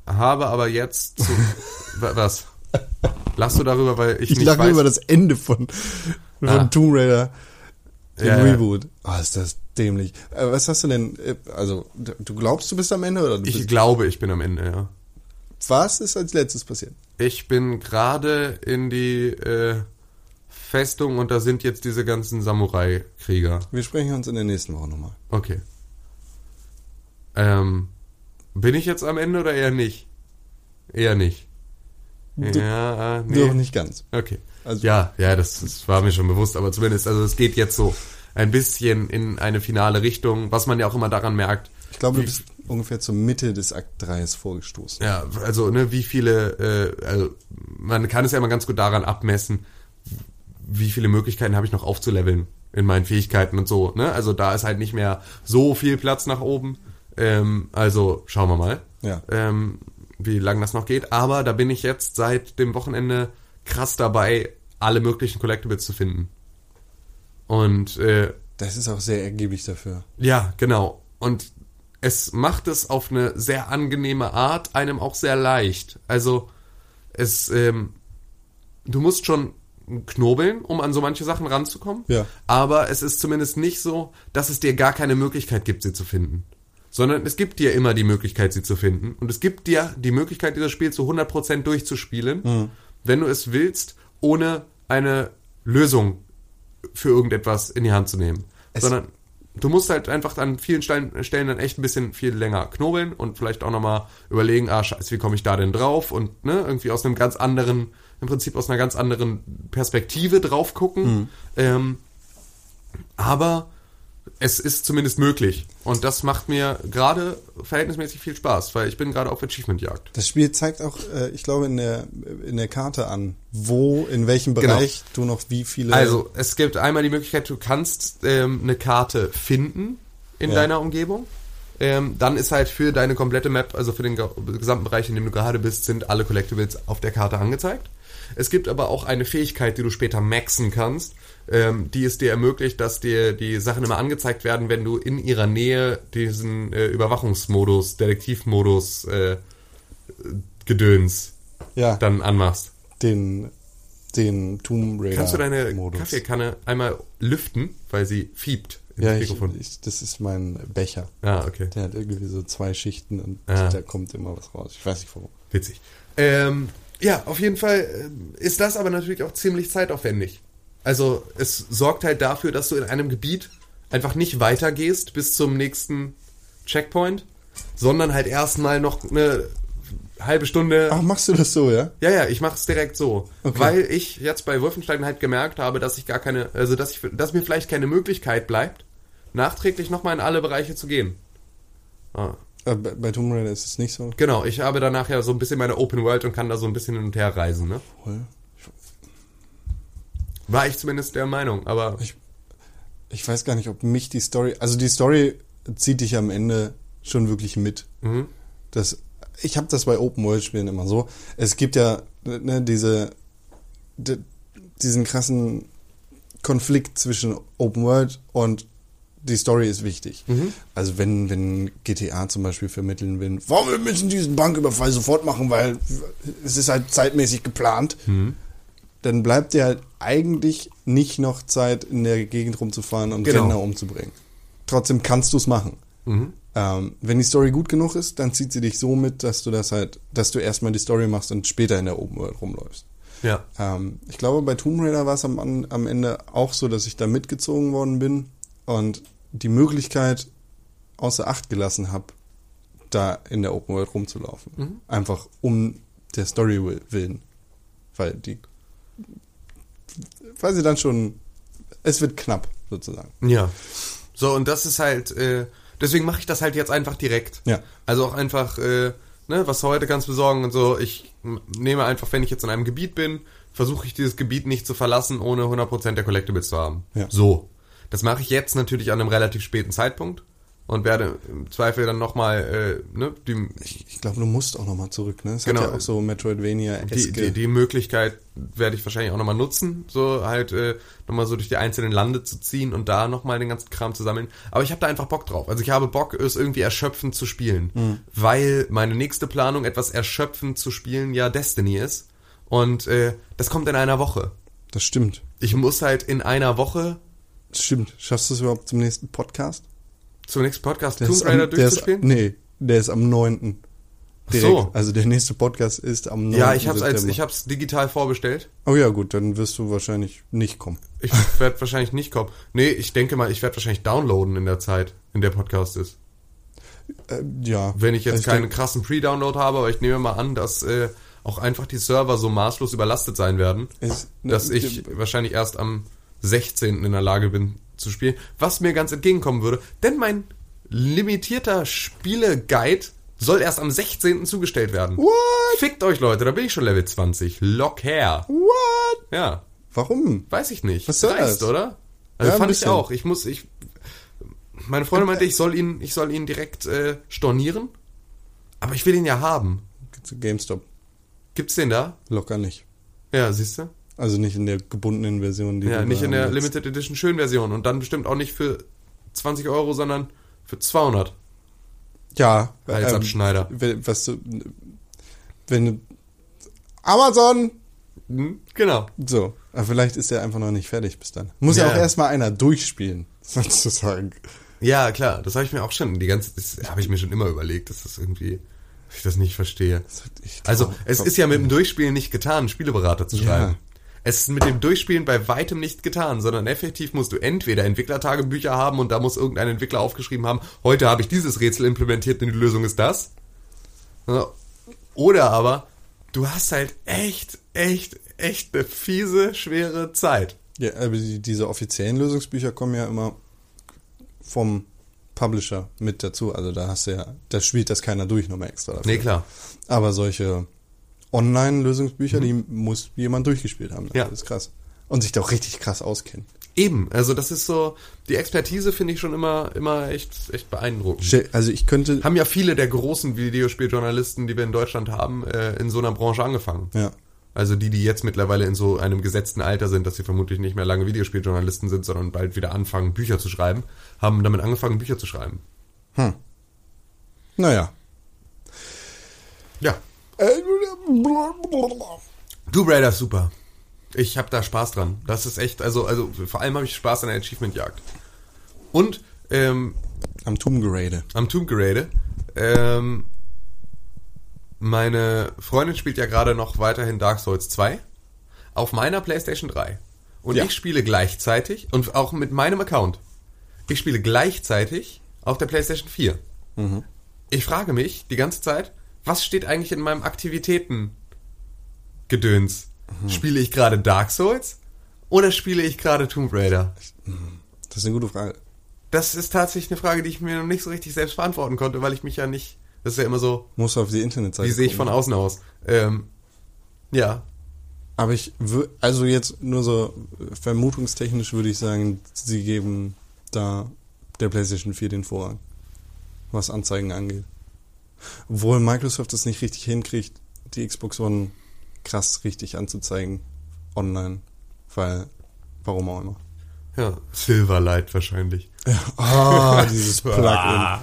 habe aber jetzt zu, *laughs* Wa- was? Lachst du darüber, weil ich, ich nicht lache weiß? über das Ende von, von Ah. Tomb Raider, dem Ja. Reboot. Ah, ist das dämlich. Äh, was hast du denn, äh, also, du glaubst, du bist am Ende oder Ich glaube, ich bin am Ende, ja. was ist als letztes passiert? Ich bin gerade in die äh, Festung und da sind jetzt diese ganzen Samurai-Krieger. Wir sprechen uns in der nächsten Woche nochmal. Okay. Ähm, bin ich jetzt am Ende oder eher nicht? Eher nicht. Du- ja, äh, nee. Doch nicht ganz. Okay. Also- ja, ja, das, das war mir schon bewusst, aber zumindest, also es geht jetzt so ein bisschen in eine finale Richtung, was man ja auch immer daran merkt. Ich glaube, du bist ungefähr zur Mitte des Akt 3 vorgestoßen. Ja, also, ne, wie viele, äh, also, man kann es ja immer ganz gut daran abmessen, wie viele Möglichkeiten habe ich noch aufzuleveln in meinen Fähigkeiten und so, ne? Also da ist halt nicht mehr so viel Platz nach oben. Ähm, also schauen wir mal, Ja. ähm, wie lange das noch geht. Aber da bin ich jetzt seit dem Wochenende krass dabei, alle möglichen Collectibles zu finden. Und äh, Das ist auch sehr ergiebig dafür. ja, genau. Und es macht es auf eine sehr angenehme Art, einem auch sehr leicht. Also es, ähm, du musst schon knobeln, um an so manche Sachen ranzukommen. Ja. Aber es ist zumindest nicht so, dass es dir gar keine Möglichkeit gibt, sie zu finden. Sondern es gibt dir immer die Möglichkeit, sie zu finden. Und es gibt dir die Möglichkeit, dieses Spiel zu 100% durchzuspielen, Mhm. wenn du es willst, ohne eine Lösung für irgendetwas in die Hand zu nehmen. Es- Sondern du musst halt einfach an vielen Stellen dann echt ein bisschen viel länger knobeln und vielleicht auch nochmal überlegen, ah scheiße, wie komme ich da denn drauf? Und ne, irgendwie aus einem ganz anderen, im Prinzip aus einer ganz anderen Perspektive drauf gucken. Ähm, aber es ist zumindest möglich. Und das macht mir gerade verhältnismäßig viel Spaß, weil ich bin gerade auf Achievement-Jagd. Das Spiel zeigt auch, äh, ich glaube, in der, in der Karte an, wo, in welchem Bereich du noch wie viele. Also, es gibt einmal die Möglichkeit, du kannst ähm, eine Karte finden in Ja. deiner Umgebung. Ähm, dann ist halt für deine komplette Map, also für den ge- gesamten Bereich, in dem du gerade bist, sind alle Collectibles auf der Karte angezeigt. Es gibt aber auch eine Fähigkeit, die du später maxen kannst, ähm, die es dir ermöglicht, dass dir die Sachen immer angezeigt werden, wenn du in ihrer Nähe diesen äh, Überwachungsmodus, Detektivmodus äh, Gedöns ja, dann anmachst. den, den Tomb Raider. Kannst du deine Modus. Kaffeekanne einmal lüften, weil sie fiebt Ja, ich, ich, das ist mein Becher. ah, okay. Der hat irgendwie so zwei Schichten und Ah. da kommt immer was raus. Ich weiß nicht warum. Witzig. Ähm, ja, auf jeden Fall ähm, ist das aber natürlich auch ziemlich zeitaufwendig. Also es sorgt halt dafür, dass du in einem Gebiet einfach nicht weitergehst bis zum nächsten Checkpoint, sondern halt erstmal noch eine halbe Stunde. Ach, machst du das so, ja? Ja, ja, ich mach's direkt so, Okay. weil ich jetzt bei Wolfenstein halt gemerkt habe, dass ich gar keine, also dass ich, dass mir vielleicht keine Möglichkeit bleibt, nachträglich nochmal in alle Bereiche zu gehen. Ah. Äh, bei, Tomb Raider ist es nicht so. Genau, ich habe danach ja so ein bisschen meine Open World und kann da so ein bisschen hin und her reisen, ne? Voll. War ich zumindest der Meinung, aber Ich, ich weiß gar nicht, ob mich die Story, also die Story zieht dich am Ende schon wirklich mit. mhm. Das, ich habe das bei Open World Spielen immer so. Es gibt ja ne, diese di- diesen krassen Konflikt zwischen Open World und die Story ist wichtig. Also wenn, wenn GTA zum Beispiel vermitteln will, warum wir müssen diesen Banküberfall sofort machen, weil es ist halt zeitmäßig geplant, dann bleibt dir halt eigentlich nicht noch Zeit, in der Gegend rumzufahren und Genau. Rentner umzubringen. Trotzdem kannst du es machen. Ähm, wenn die Story gut genug ist, dann zieht sie dich so mit, dass du das halt, dass du erstmal die Story machst und später in der Open World rumläufst. ja. Ähm, ich glaube, bei Tomb Raider war es am, am Ende auch so, dass ich da mitgezogen worden bin und die Möglichkeit außer Acht gelassen habe, da in der Open World rumzulaufen. Einfach um der Story will- willen. Weil die, weil sie dann schon, es wird knapp, sozusagen. Ja. So, und das ist halt, äh, deswegen mache ich das halt jetzt einfach direkt. Ja. Also auch einfach, äh, ne, was du heute kannst besorgen und so. Ich nehme einfach, wenn ich jetzt in einem Gebiet bin, versuche ich dieses Gebiet nicht zu verlassen, ohne 100% der Collectibles zu haben. Ja. So. Das mache ich jetzt natürlich an einem relativ späten Zeitpunkt und werde im Zweifel dann nochmal, äh, ne, die, Ich, ich glaube, du musst auch nochmal zurück, ne? Es Genau. hat ja auch so Metroidvania die, die, die Möglichkeit werde ich wahrscheinlich auch nochmal nutzen, so halt äh, nochmal so durch die einzelnen Lande zu ziehen und da nochmal den ganzen Kram zu sammeln. Aber ich habe da einfach Bock drauf. Also ich habe Bock, es irgendwie erschöpfend zu spielen, Mhm. weil meine nächste Planung, etwas erschöpfend zu spielen, ja Destiny ist. Und äh, das kommt in einer Woche. Das stimmt. Ich muss halt in einer Woche stimmt. Schaffst du es überhaupt zum nächsten Podcast? zum nächsten Podcast Der Tomb Raider am, der ist, durchzuspielen. nee, der ist am 9. Direkt. so. Also der nächste Podcast ist am 9. ja, ich hab's als ich hab's digital vorbestellt. Oh ja, gut, dann wirst du wahrscheinlich nicht kommen. Ich werde wahrscheinlich nicht kommen. Nee, ich denke mal, ich werde wahrscheinlich downloaden in der Zeit, in der Podcast ist. Äh, ja. Wenn ich jetzt Also keinen denk- krassen Pre-Download habe, aber ich nehme mal an, dass äh, auch einfach die Server so maßlos überlastet sein werden, Ist- dass ich wahrscheinlich erst am 16. in der Lage bin zu spielen, was mir ganz entgegenkommen würde, denn mein limitierter Spiele-Guide soll erst am 16. zugestellt werden. What? Fickt euch Leute, da bin ich schon Level 20. Lock her. What? Ja, Warum? weiß ich nicht. Was soll Dreist, das? oder? Also Ja, fand ich auch. Ich muss, ich, meine Freundin meinte, ich soll ihn, ich soll ihn direkt äh, stornieren, aber ich will ihn ja haben. GameStop. Gibt's den da? Locker nicht. Ja, siehst du? Also nicht in der gebundenen Version, die Ja, nicht in der. Limited Edition Schönversion und dann bestimmt auch nicht für 20 Euro, sondern für 200 Ja. als Abschneider. wenn- was du, wenn du, Amazon, Hm, genau. So, aber vielleicht ist er einfach noch nicht fertig bis dann. Muss ja, Ja. auch erstmal einer durchspielen, *laughs* sozusagen. Ja, klar, das habe ich mir auch schon die ganze das habe ich mir schon immer überlegt, dass das irgendwie dass ich das nicht verstehe. Glaub- Also, es ist ja mit dem Durchspielen nicht getan, Spieleberater zu Ja. Es ist mit dem Durchspielen bei weitem nicht getan, sondern effektiv musst du entweder Entwicklertagebücher haben und da muss irgendein Entwickler aufgeschrieben haben, heute habe ich dieses Rätsel implementiert und die Lösung ist das. Oder aber, du hast halt echt, echt, echt eine fiese, schwere Zeit. Ja, aber die, diese offiziellen Lösungsbücher kommen ja immer vom Publisher mit dazu. Also da hast du ja, da spielt das keiner durch nochmal extra dafür. Nee, klar. Aber solche Online-Lösungsbücher, die muss jemand durchgespielt haben. Mhm. Ja. Das ist krass. Und sich da auch richtig krass auskennen. Eben, also das ist so, die Expertise finde ich schon immer, immer echt, echt beeindruckend. Also ich könnte, haben ja viele der großen Videospieljournalisten, die wir in Deutschland haben, äh, in so einer Branche angefangen. ja, Also die, die jetzt mittlerweile in so einem gesetzten Alter sind, dass sie vermutlich nicht mehr lange Videospieljournalisten sind, sondern bald wieder anfangen, Bücher zu schreiben, haben damit angefangen, Bücher zu schreiben. naja. Ja. Tomb Raider ist super. Ich habe da Spaß dran. Das ist echt, also, also vor allem habe ich Spaß an der Achievement-Jagd. Und ähm, Am Turmgerade. am Tomb Raider. Ähm, meine Freundin spielt ja gerade noch weiterhin Dark Souls 2 auf meiner PlayStation 3. Und Ja. ich spiele gleichzeitig und auch mit meinem Account. Ich spiele gleichzeitig auf der PlayStation 4. Ich frage mich die ganze Zeit, was steht eigentlich in meinem Aktivitäten Gedöns? Spiele ich gerade Dark Souls oder spiele ich gerade Tomb Raider? Das ist eine gute Frage. Das ist tatsächlich eine Frage, die ich mir noch nicht so richtig selbst beantworten konnte, weil ich mich ja nicht. Das ist ja immer so, Muss auf die Internetseite wie sehe ich von außen aus? Ähm, ja. Aber ich wür- also jetzt nur so vermutungstechnisch würde ich sagen, sie geben da der PlayStation 4 den Vorrang, was Anzeigen angeht. Obwohl Microsoft das nicht richtig hinkriegt, die Xbox One krass richtig anzuzeigen online, weil warum auch immer. Ja, Silverlight wahrscheinlich. *laughs* Ah, dieses *laughs* Plugin.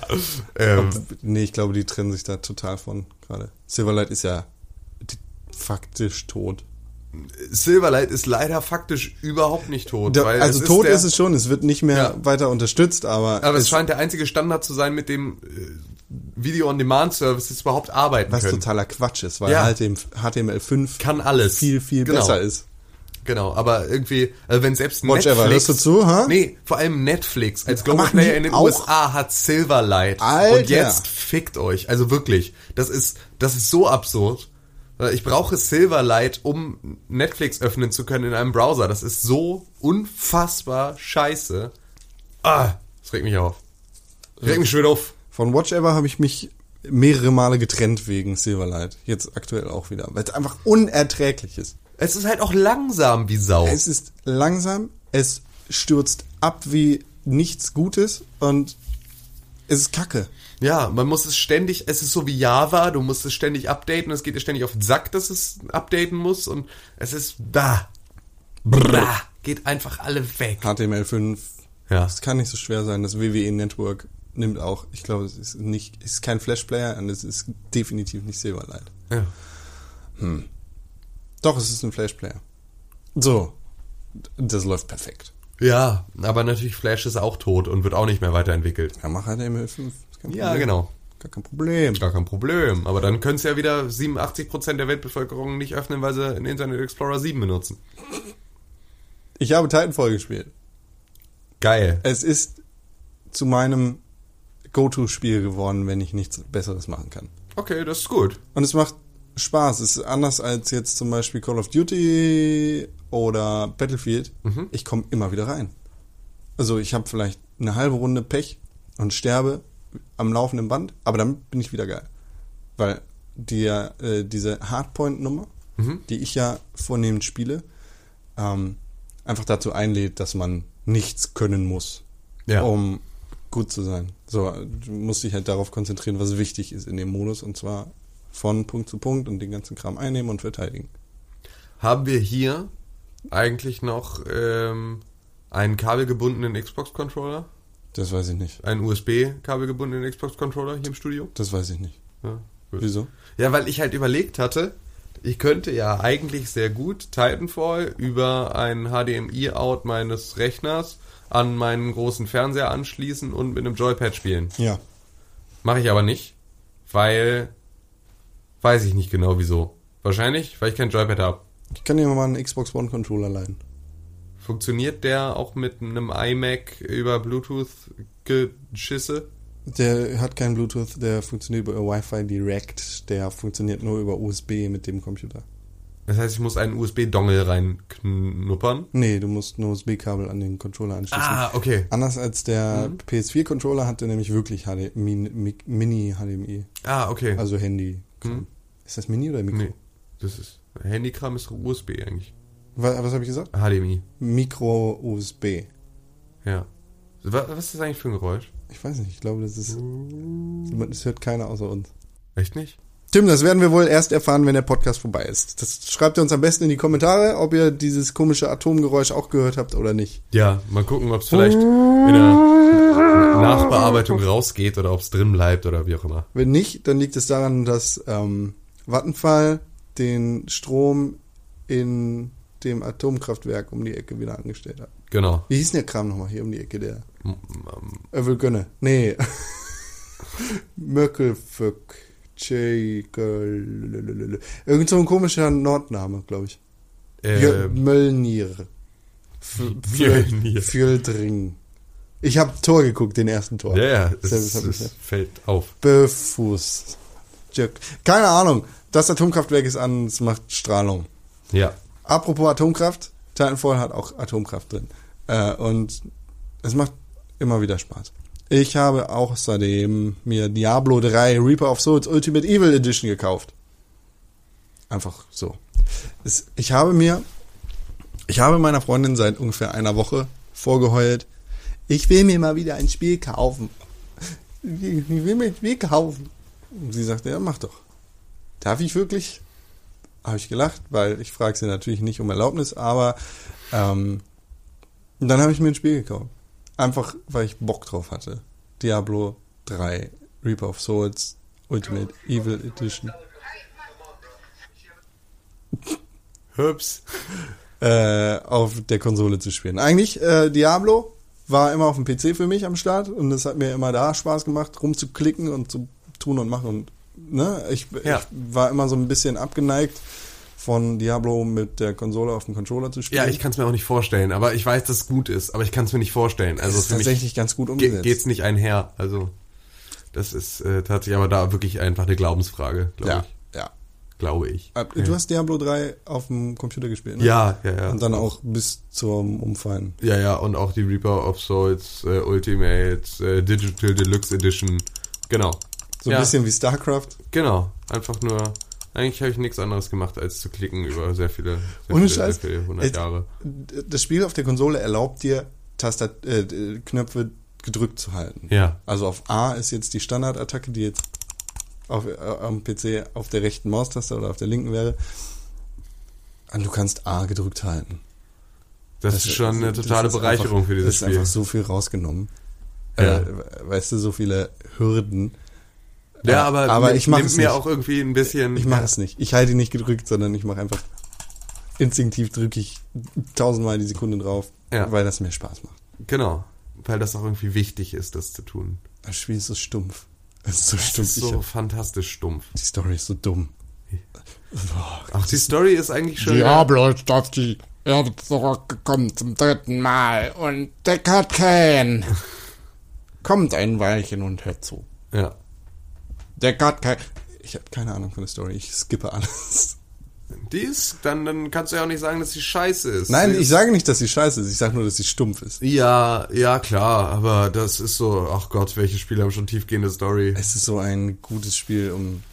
Ähm, Nee, ich glaube, die trennen sich da total von gerade. Silverlight ist ja faktisch tot. Silverlight ist leider faktisch überhaupt nicht tot. Weil also es tot der, ist es schon, es wird nicht mehr Ja. weiter unterstützt, aber, Aber es es, scheint der einzige Standard zu sein, mit dem äh, Video-on-Demand-Services überhaupt arbeiten was können. totaler Quatsch ist, weil Ja. halt dem HTML5 Kann alles. viel, viel Genau. besser ist. Genau, aber irgendwie, also wenn selbst Watch Netflix... ever, hörst du zu, ha? Nee, vor allem Netflix als Global Player in den auch? USA hat Silverlight. Alter. Und jetzt fickt euch. Also wirklich, das ist, das ist so absurd. Äh, Ich brauche Silverlight, um Netflix öffnen zu können in einem Browser. Das ist so unfassbar scheiße. Ah, das regt mich auf. Das regt mich schon wieder auf. Von Watch Ever habe ich mich mehrere Male getrennt wegen Silverlight. Jetzt aktuell auch wieder, weil es einfach unerträglich ist. Es ist halt auch langsam wie Sau. Es ist langsam, es stürzt ab wie nichts Gutes und es ist kacke. Ja, man muss es ständig, es ist so wie Java, du musst es ständig updaten, es geht dir ständig auf den Sack, dass es updaten muss und es ist da. Blah, geht einfach alle weg. HTML5, Ja. es kann nicht so schwer sein. Das WWE Network nimmt auch, ich glaube, es ist nicht, es ist kein Flash-Player und es ist definitiv nicht Silverlight. Ja. Doch, es ist ein Flash-Player. So, das läuft perfekt. ja, aber natürlich Flash ist auch tot und wird auch nicht mehr weiterentwickelt. Ja, mach HTML5. ist kein Ja, Problem. genau. Gar kein Problem. Gar kein Problem. Aber dann können es ja wieder 87% der Weltbevölkerung nicht öffnen, weil sie einen Internet Explorer 7 benutzen. Ich habe Titanfall gespielt. Geil. Es ist zu meinem Go-To-Spiel geworden, wenn ich nichts Besseres machen kann. Okay, das ist gut. Und es macht Spaß. Es ist anders als jetzt zum Beispiel Call of Duty oder Battlefield. Ich komme immer wieder rein. Also ich habe vielleicht eine halbe Runde Pech und sterbe am laufenden Band, aber dann bin ich wieder geil. Weil die, äh, diese Hardpoint-Nummer, die ich ja vornehmend spiele, ähm, einfach dazu einlädt, dass man nichts können muss, Ja. um gut zu sein. So, du musst dich halt darauf konzentrieren, was wichtig ist in dem Modus und zwar von Punkt zu Punkt und den ganzen Kram einnehmen und verteidigen. Haben wir hier eigentlich noch ähm, einen kabelgebundenen Xbox-Controller? Das weiß ich nicht. Einen USB-kabelgebundenen Xbox-Controller hier im Studio? Das weiß ich nicht. Ja. Wieso? Ja, weil ich halt überlegt hatte, Ich könnte ja eigentlich sehr gut Titanfall über einen HDMI-Out meines Rechners an meinen großen Fernseher anschließen und mit einem Joypad spielen. Ja. Mache ich aber nicht, weil weiß ich nicht genau wieso. Wahrscheinlich, weil ich kein Joypad habe. Ich kann dir mal einen Xbox One Controller leihen. Funktioniert der auch mit einem iMac über Bluetooth-Geschisse? Der hat kein Bluetooth, der funktioniert über Wi-Fi Direct, der funktioniert nur über USB mit dem Computer. Das heißt, ich muss einen USB-Dongle reinknuppern. Nee, du musst nur USB-Kabel an den Controller anschließen. Ah, okay. Anders als der PS4-Controller hat der nämlich wirklich HD, Mini, Mini HDMI, Ah, okay. also Handy. Hm. Ist das Mini oder Mikro? nee, das ist Handykram ist USB eigentlich. Was, was habe ich gesagt? HDMI. Micro-USB. Ja. Wa- Was ist das eigentlich für ein Geräusch? Ich weiß nicht, ich glaube, das ist. Das hört keiner außer uns. Echt nicht? Tim, das werden wir wohl erst erfahren, wenn der Podcast vorbei ist. Das schreibt ihr uns am besten in die Kommentare, ob ihr dieses komische Atomgeräusch auch gehört habt oder nicht. Ja, mal gucken, ob es vielleicht in der Nachbearbeitung rausgeht oder ob es drin bleibt oder wie auch immer. Wenn nicht, dann liegt es daran, dass ähm, Vattenfall den Strom in dem Atomkraftwerk um die Ecke wieder angestellt hat. Genau. Wie hieß denn der Kram nochmal hier um die Ecke? Der Övel Gönne. Nee. *laughs* Möckelföck. Tschäkel- Irgend so ein komischer Nordname, glaube ich. Ähm, Möllnir. F- Mjölnir. Fjöldring. Ich habe Tor geguckt, den ersten Tor. ja, ja, fällt auf. Befuß. Keine Ahnung. Das Atomkraftwerk ist an, es macht Strahlung. Ja. Apropos Atomkraft, Titanfall hat auch Atomkraft drin. Und es macht immer wieder Spaß. Ich habe außerdem mir Diablo 3 Reaper of Souls Ultimate Evil Edition gekauft. Einfach so. Ich habe mir, ich habe meiner Freundin seit ungefähr einer Woche vorgeheult, ich will mir mal wieder ein Spiel kaufen. Ich will mir ein Spiel kaufen. Und sie sagte, ja, mach doch. Darf ich wirklich? Habe ich gelacht, weil ich frage sie natürlich nicht um Erlaubnis, aber ähm, dann habe ich mir ein Spiel gekauft. Einfach, weil ich Bock drauf hatte. Diablo 3, Reaper of Souls, Ultimate Evil Edition. Hübs. äh, auf der Konsole zu spielen. Eigentlich, äh, Diablo war immer auf dem PC für mich am Start und es hat mir immer da Spaß gemacht, rumzuklicken und zu tun und machen und ne, ich, Ja. ich war immer so ein bisschen abgeneigt von Diablo mit der Konsole auf dem Controller zu spielen. Ja, ich kann es mir auch nicht vorstellen, aber ich weiß, dass es gut ist, aber ich kann es mir nicht vorstellen. Also das ist tatsächlich ganz gut ge umgesetzt. geht's nicht einher. Also das ist äh, tatsächlich aber da wirklich einfach eine Glaubensfrage, glaube ja, ich. ja. Glaube ich. Äh, Du hast Diablo 3 auf dem Computer gespielt, ne? Ja, ja, ja. Und dann auch bis zum Umfallen. Ja, ja, und auch die Reaper of Souls äh, Ultimate äh, Digital Deluxe Edition. Genau. So ein Ja. bisschen wie StarCraft. Genau. Einfach nur. Eigentlich habe ich nichts anderes gemacht, als zu klicken über sehr viele, sehr Ohne viele, Scheiß. sehr viele hundert Es- Jahre. Das Spiel auf der Konsole erlaubt dir, Tastat äh, Knöpfe gedrückt zu halten. Ja. Also auf A ist jetzt die Standardattacke, die jetzt auf, äh, am PC auf der rechten Maustaste oder auf der linken wäre. Und du kannst A gedrückt halten. Das, ist schon eine das totale Bereicherung einfach, für dieses Das ist Spiel. einfach so viel rausgenommen. Ja. Äh, weißt du, so viele Hürden. Ja, aber, aber ich mache es mir nicht. auch irgendwie ein bisschen. Ich mache es nicht. Ich halte ihn nicht gedrückt, sondern ich mache einfach instinktiv drücke ich tausendmal die Sekunde drauf, Ja. weil das mir Spaß macht. Genau. Weil das auch irgendwie wichtig ist, das zu tun. Das Spiel ist so stumpf. Es ist so Das stumpf. ist so hab, fantastisch stumpf. die Story ist so dumm. Auch die Story ist eigentlich schon. Diablo ist auf die Erde zurückgekommen zum dritten Mal und Deckard Kane. *laughs* Kommt ein Weilchen und hört zu. Ja. Deckard Kane. Ich habe keine Ahnung von der Story. Ich skippe alles. Die ist, dann, dann kannst du ja auch nicht sagen, dass sie scheiße ist. Nein, Sie ich ist- sage nicht, dass sie scheiße ist. Ich sage nur, dass sie stumpf ist. Ja, ja, klar, aber das ist so, ach Gott, welche Spiele haben schon tiefgehende Story? Es ist so ein gutes Spiel, um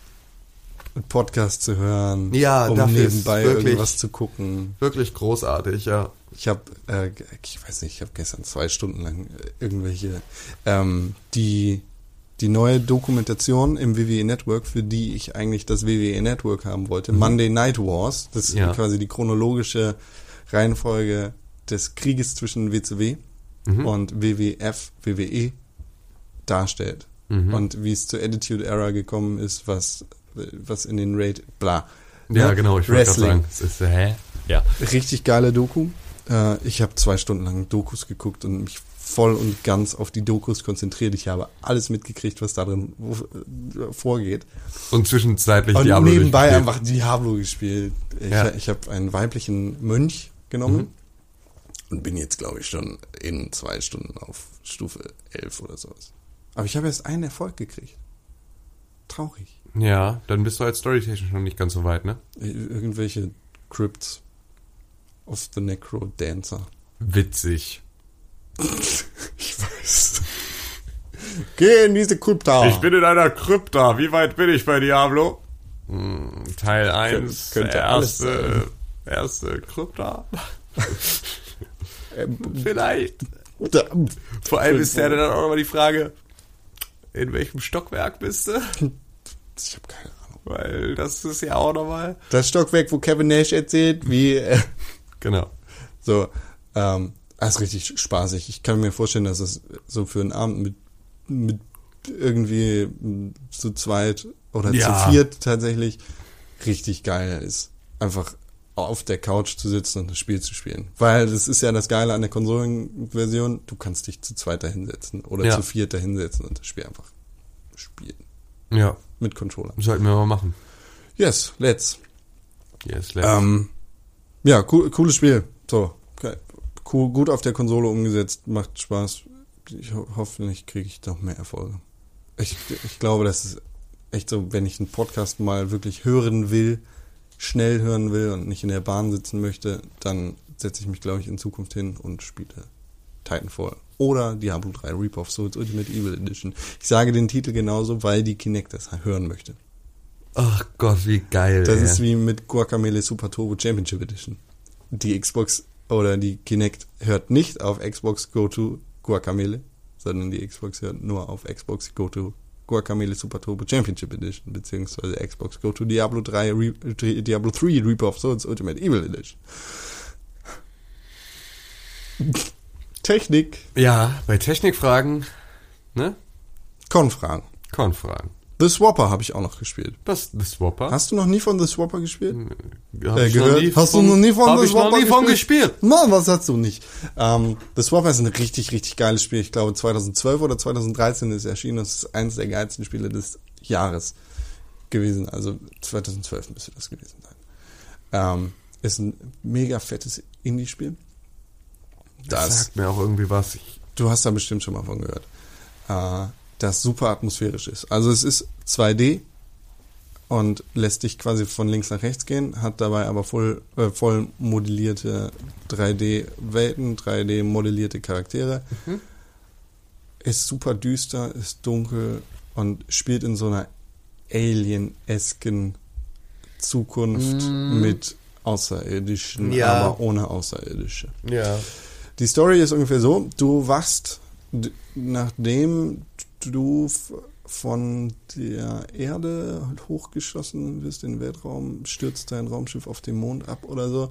einen Podcast zu hören. Ja, um nebenbei wirklich- irgendwas zu gucken. Wirklich großartig, ja. Ich habe, äh, ich weiß nicht, ich habe gestern zwei Stunden lang irgendwelche ähm, die die neue Dokumentation im WWE Network, für die ich eigentlich das WWE Network haben wollte, Monday Night Wars. Das ist Mhm. Ja. quasi die chronologische Reihenfolge des Krieges zwischen WCW Mhm. und WWF, WWE darstellt. Mhm. Und wie es zur Attitude Era gekommen ist, was was in den Raid, bla. Ja, Ne? genau, ich wollte sagen. Es ist, hä? Ja. Richtig geile Doku. Äh, ich habe zwei Stunden lang Dokus geguckt und mich voll und ganz auf die Dokus konzentriert. Ich habe alles mitgekriegt, was da drin äh, vorgeht. Und zwischenzeitlich Und Diablo nebenbei durchgespielt. einfach Diablo gespielt. Ich, Ja. ich habe einen weiblichen Mönch genommen Mhm. und bin jetzt, glaube ich, schon in zwei Stunden auf Stufe 11 oder sowas. Aber ich habe erst einen Erfolg gekriegt. Traurig. Ja, dann bist du als Storytechnisch noch nicht ganz so weit, ne? Ir- Irgendwelche Crypts of the Necro Dancer. Witzig. Ich weiß. Geh in diese Krypta. Ich bin in einer Krypta. Wie weit bin ich bei Diablo? Hm, Teil 1, könnte alles erste, erste Krypta. *laughs* Ähm, Vielleicht. Vor allem ist ja dann auch nochmal die Frage, in welchem Stockwerk bist du? ich habe keine Ahnung. Weil das ist ja auch nochmal. Das Stockwerk, wo Kevin Nash erzählt, wie äh, Genau. so, ähm, das ist richtig spaßig. Ich kann mir vorstellen, dass es so für einen Abend mit, mit irgendwie zu zweit oder Ja. zu viert tatsächlich richtig geil ist. Einfach auf der Couch zu sitzen und das Spiel zu spielen. Weil das ist ja das Geile an der Konsolenversion, du kannst dich zu zweit dahinsetzen oder Ja. zu viert dahinsetzen und das Spiel einfach spielen. Ja, Mit Controller. sollten wir mal machen. Yes, let's. Yes, let's. Ähm, ja, cool, cooles Spiel. So. Cool, gut auf der Konsole umgesetzt, macht Spaß. Ich ho hoffentlich kriege ich noch mehr Erfolge. Ich, ich glaube, das ist echt so, wenn ich einen Podcast mal wirklich hören will, schnell hören will und nicht in der Bahn sitzen möchte, dann setze ich mich, glaube ich, in Zukunft hin und spiele Titanfall. Oder Diablo 3 Reap of Souls Ultimate Evil Edition. Ich sage den Titel genauso, weil die Kinect das hören möchte. Ach Gott, wie geil. Das ey. ist wie mit Guacamele Super Turbo Championship Edition. Die Xbox oder die Kinect hört nicht auf Xbox Go to Guacamele, sondern die Xbox hört nur auf Xbox Go to Guacamele Super Turbo Championship Edition, beziehungsweise Xbox Go to Diablo 3, Re Diablo 3 Reaper of Souls Ultimate Evil Edition. *laughs* Technik, Ja, bei Technikfragen, ne? Konfragen. Konfragen. The Swapper habe ich auch noch gespielt. Was, The Swapper? Hast du noch nie von The Swapper gespielt? Hab äh, gehört? nie Hast von- du noch nie von The ich noch Swapper nie von gespielt? Na, was hast du nicht? Ähm, The Swapper ist ein richtig, richtig geiles Spiel. Ich glaube 2012 oder 2013 ist erschienen. Das ist eines der geilsten Spiele des Jahres gewesen. Also 2012 müsste das gewesen sein. Ähm, ist ein mega fettes Indie-Spiel. Das Das, sagt mir auch irgendwie was. Ich, du hast da bestimmt schon mal von gehört. Äh, das super atmosphärisch ist. Also es ist 2D und lässt dich quasi von links nach rechts gehen, hat dabei aber voll, äh, voll modellierte 3D-Welten, 3D-modellierte Charaktere. Ist super düster, ist dunkel und spielt in so einer alien-esken Zukunft mit Außerirdischen, Ja. aber ohne Außerirdische. ja. Die Story ist ungefähr so, du wachst, nachdem du von der Erde hochgeschossen wirst in den Weltraum, stürzt dein Raumschiff auf den Mond ab oder so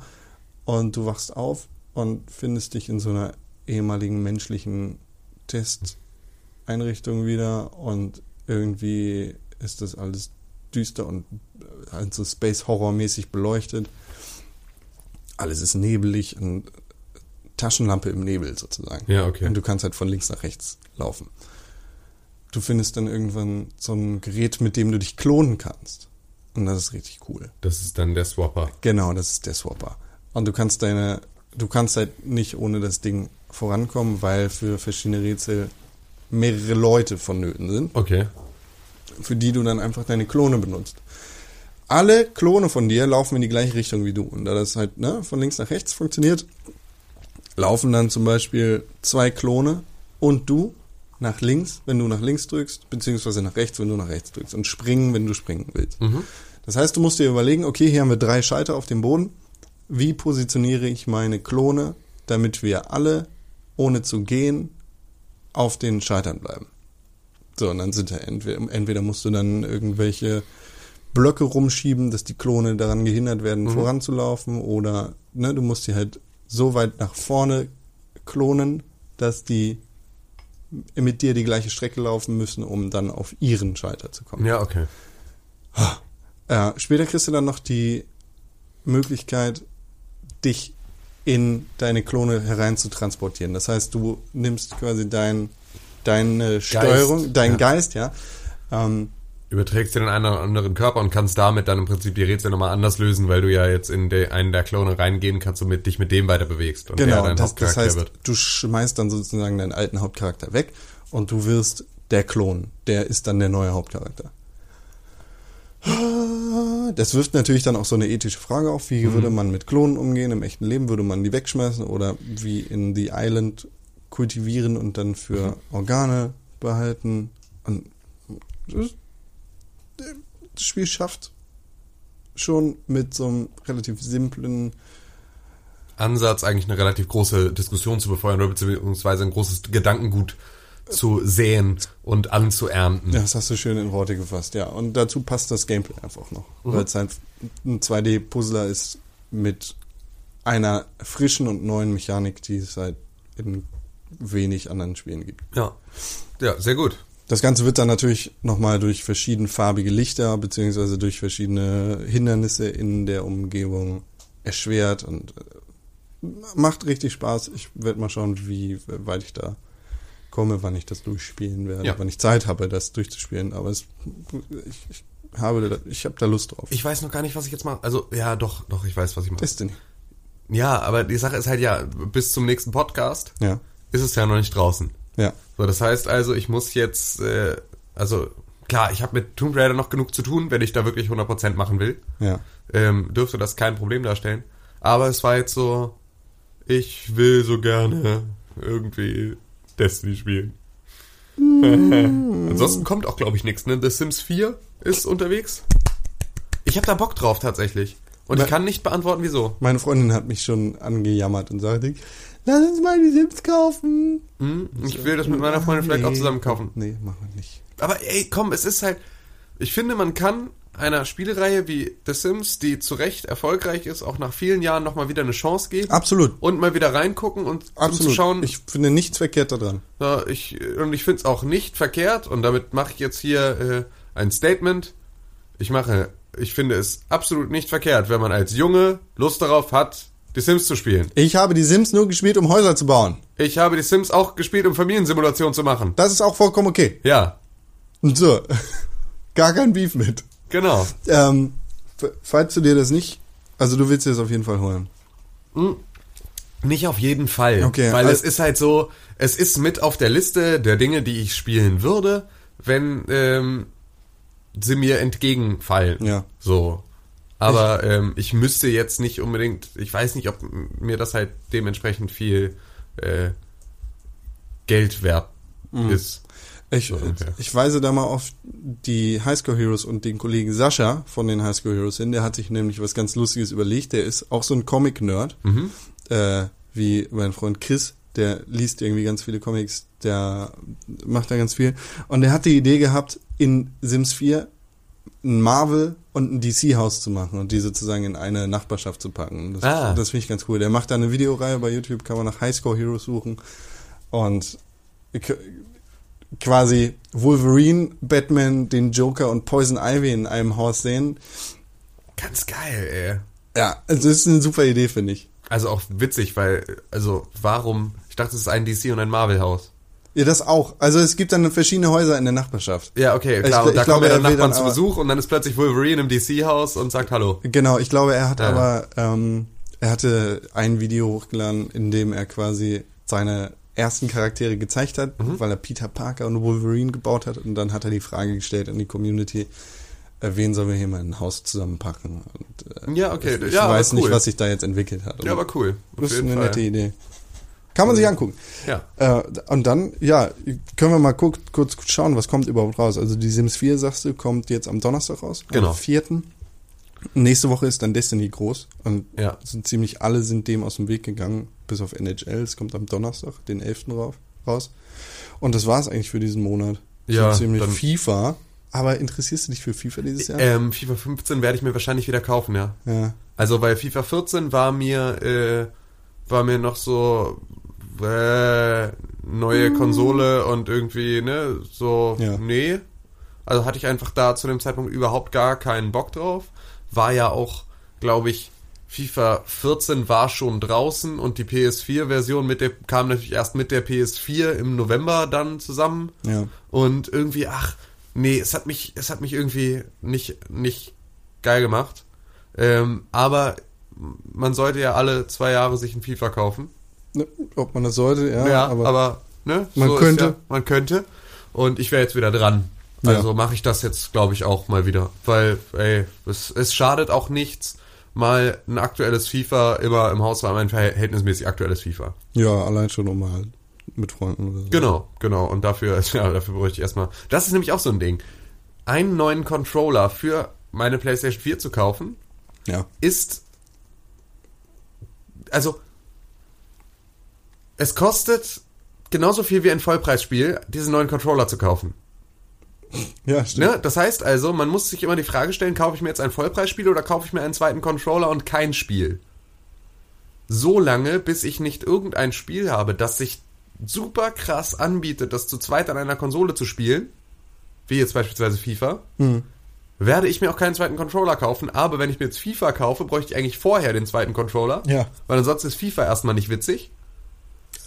und du wachst auf und findest dich in so einer ehemaligen menschlichen Testeinrichtung wieder und irgendwie ist das alles düster und äh, halt so Space-Horror-mäßig beleuchtet. Alles ist nebelig und Taschenlampe im Nebel sozusagen. Ja, okay. Und du kannst halt von links nach rechts laufen. Du findest dann irgendwann so ein Gerät, mit dem du dich klonen kannst. Und das ist richtig cool. Das ist dann der Swapper. Genau, das ist der Swapper. Und du kannst deine, du kannst halt nicht ohne das Ding vorankommen, weil für verschiedene Rätsel mehrere Leute vonnöten sind, Okay. für die du dann einfach deine Klone benutzt. Alle Klone von dir laufen in die gleiche Richtung wie du. Und da das halt ne, von links nach rechts funktioniert, laufen dann zum Beispiel zwei Klone und du nach links, wenn du nach links drückst, beziehungsweise nach rechts, wenn du nach rechts drückst und springen, wenn du springen willst. Das heißt, du musst dir überlegen, okay, hier haben wir drei Schalter auf dem Boden. Wie positioniere ich meine Klone, damit wir alle, ohne zu gehen, auf den Schaltern bleiben? So, und dann sind da entweder, entweder musst du dann irgendwelche Blöcke rumschieben, dass die Klone daran gehindert werden, voranzulaufen, oder ne, du musst die halt so weit nach vorne klonen, dass die mit dir die gleiche Strecke laufen müssen, um dann auf ihren Schalter zu kommen. Ja, okay. Äh, später kriegst du dann noch die Möglichkeit, dich in deine Klone herein zu transportieren. Das heißt, du nimmst quasi dein, deine Steuerung, deinen ja. Geist, ja. Ähm, Überträgst dir in einen anderen Körper und kannst damit dann im Prinzip die Rätsel nochmal anders lösen, weil du ja jetzt in de, einen der Klone reingehen kannst und mit, dich mit dem weiter bewegst. Und der genau, dein das, das heißt, wird. du schmeißt dann sozusagen deinen alten Hauptcharakter weg und du wirst der Klon. Der ist dann der neue Hauptcharakter. Das wirft natürlich dann auch so eine ethische Frage auf. Wie würde man mit Klonen umgehen im echten Leben? Würde man die wegschmeißen oder wie in The Island kultivieren und dann für Organe behalten? Und das, das Spiel schafft schon mit so einem relativ simplen Ansatz, eigentlich eine relativ große Diskussion zu befeuern oder beziehungsweise ein großes Gedankengut zu säen und anzuernten. Ja, das hast du schön in Worte gefasst, ja. Und dazu passt das Gameplay einfach noch. Weil es ein 2D-Puzzler ist mit einer frischen und neuen Mechanik, die es halt in wenig anderen Spielen gibt. Ja. Ja, sehr gut. Das Ganze wird dann natürlich nochmal durch verschiedenfarbige Lichter beziehungsweise durch verschiedene Hindernisse in der Umgebung erschwert und äh, macht richtig Spaß. Ich werde mal schauen, wie weit ich da komme, wann ich das durchspielen werde, Ja. wann ich Zeit habe, das durchzuspielen. Aber es, ich, ich habe da, ich habe da Lust drauf. Ich weiß noch gar nicht, was ich jetzt mache. Also, ja, doch, doch, ich weiß, was ich mache. Destiny. Ja, aber die Sache ist halt ja, bis zum nächsten Podcast Ja, ist es ja noch nicht draußen. Ja, So, das heißt also, ich muss jetzt, äh, also klar, ich habe mit Tomb Raider noch genug zu tun, wenn ich da wirklich 100% machen will. ja. Ähm, dürfte das kein Problem darstellen. Aber es war jetzt so, ich will so gerne irgendwie Destiny spielen. *laughs* Ansonsten kommt auch, glaube ich, nichts. Ne? The Sims 4 ist unterwegs. Ich habe da Bock drauf tatsächlich. Und ich kann nicht beantworten, wieso. Meine Freundin hat mich schon angejammert und sagte, lass uns mal die Sims kaufen. Hm? Ich will das mit meiner Freundin vielleicht auch zusammen kaufen. Nee, machen wir nicht. Aber ey, komm, es ist halt. Ich finde, man kann einer Spielereihe wie The Sims, die zu Recht erfolgreich ist, auch nach vielen Jahren nochmal wieder eine Chance geben. Absolut. Und mal wieder reingucken und um Absolut. zu schauen. ich finde nichts verkehrt daran. Ja, ich, und ich finde es auch nicht verkehrt, und damit mache ich jetzt hier äh, ein Statement. Ich mache, ich finde es absolut nicht verkehrt, wenn man als Junge Lust darauf hat, die Sims zu spielen. Ich habe die Sims nur gespielt, um Häuser zu bauen. Ich habe die Sims auch gespielt, um Familiensimulation zu machen. Das ist auch vollkommen okay. Ja, Und so. *laughs* Gar kein Beef mit. genau. Ähm, falls du dir das nicht, also du willst dir das auf jeden Fall holen. Nicht auf jeden Fall. Okay, weil al- es ist halt so, es ist mit auf der Liste der Dinge, die ich spielen würde, wenn ähm, sie mir entgegenfallen. Ja. So. Aber ähm, ich müsste jetzt nicht unbedingt, ich weiß nicht, ob mir das halt dementsprechend viel äh, Geld wert Mhm. ist. Ich, So, ich weise da mal auf die Highscore Heroes und den Kollegen Sascha von den Highscore Heroes hin. Der hat sich nämlich was ganz Lustiges überlegt. Der ist auch so ein Comic-Nerd, Mhm. äh, wie mein Freund Chris. Der liest irgendwie ganz viele Comics, der macht da ganz viel. Und der hat die Idee gehabt, in Sims 4 ein Marvel und ein DC-Haus zu machen und die sozusagen in eine Nachbarschaft zu packen. Das, Ah. das finde ich ganz cool. Der macht da eine Videoreihe bei YouTube, kann man nach Highscore Heroes suchen. Und quasi Wolverine, Batman, den Joker und Poison Ivy in einem Haus sehen. Ganz geil, ey. Ja, also das ist eine super Idee, finde ich. Also auch witzig, weil, also warum, ich dachte, es ist ein DC und ein Marvel-Haus. Ja, das auch. Also es gibt dann verschiedene Häuser in der Nachbarschaft. Ja, okay, klar. Ich- und da glaube, kommen ja dann Nachbarn dann zu Besuch und dann ist plötzlich Wolverine im DC-Haus und sagt Hallo. Genau, ich glaube, er hat Ja. aber, ähm, er hatte ein Video hochgeladen, in dem er quasi seine ersten Charaktere gezeigt hat, Mhm. weil er Peter Parker und Wolverine gebaut hat und dann hat er die Frage gestellt an die Community, äh, wen sollen wir hier mal in ein Haus zusammenpacken? Und, äh, Ja, okay. Ich, ich ja, weiß cool. nicht, was sich da jetzt entwickelt hat. Ja, aber cool. Auf Das ist eine Fall. nette Idee. Kann man sich angucken. Ja. Äh, und dann, ja, können wir mal guck, kurz schauen, was kommt überhaupt raus. Also die Sims 4, sagst du, kommt jetzt am Donnerstag raus. Genau. Am 4. Nächste Woche ist dann Destiny groß. Und Ja. sind ziemlich alle sind dem aus dem Weg gegangen, bis auf NHL. Es kommt am Donnerstag, den 11. rauf, raus. Und das war es eigentlich für diesen Monat. Ja, so ziemlich dann- FIFA. Aber interessierst du dich für FIFA dieses Jahr? Ähm, FIFA 15 werde ich mir wahrscheinlich wieder kaufen, ja. ja. Also bei FIFA 14 war mir, äh, war mir noch so äh, neue Konsole und irgendwie, ne, so, Ja. nee. Also hatte ich einfach da zu dem Zeitpunkt überhaupt gar keinen Bock drauf. War ja auch, glaube ich, FIFA 14 war schon draußen und die PS4-Version mit der kam natürlich erst mit der PS4 im November dann zusammen. Ja. Und irgendwie, ach, nee, es hat mich, es hat mich irgendwie nicht, nicht geil gemacht. Ähm, aber man sollte ja alle zwei Jahre sich ein FIFA kaufen. Ne, Ob man das sollte, ja. Ja, aber, aber, ne, Man so könnte. Ja, man könnte. Und ich wäre jetzt wieder dran. Ja. Also mache ich das jetzt, glaube ich, auch mal wieder. Weil, ey, es, es schadet auch nichts, mal ein aktuelles FIFA immer im Haus war, ein verhältnismäßig aktuelles FIFA. ja, allein schon um mal mit Freunden oder so. Genau, genau. Und dafür, *laughs* ja, dafür bräuchte ich erstmal. Das ist nämlich auch so ein Ding. Einen neuen Controller für meine PlayStation 4 zu kaufen, Ja. ist. Also. Es kostet genauso viel wie ein Vollpreisspiel, diesen neuen Controller zu kaufen. Ja, stimmt. Ne? Das heißt also, man muss sich immer die Frage stellen, kaufe ich mir jetzt ein Vollpreisspiel oder kaufe ich mir einen zweiten Controller und kein Spiel? So lange, bis ich nicht irgendein Spiel habe, das sich super krass anbietet, das zu zweit an einer Konsole zu spielen, wie jetzt beispielsweise FIFA, werde ich mir auch keinen zweiten Controller kaufen, aber wenn ich mir jetzt FIFA kaufe, bräuchte ich eigentlich vorher den zweiten Controller, Ja. weil ansonsten ist FIFA erstmal nicht witzig.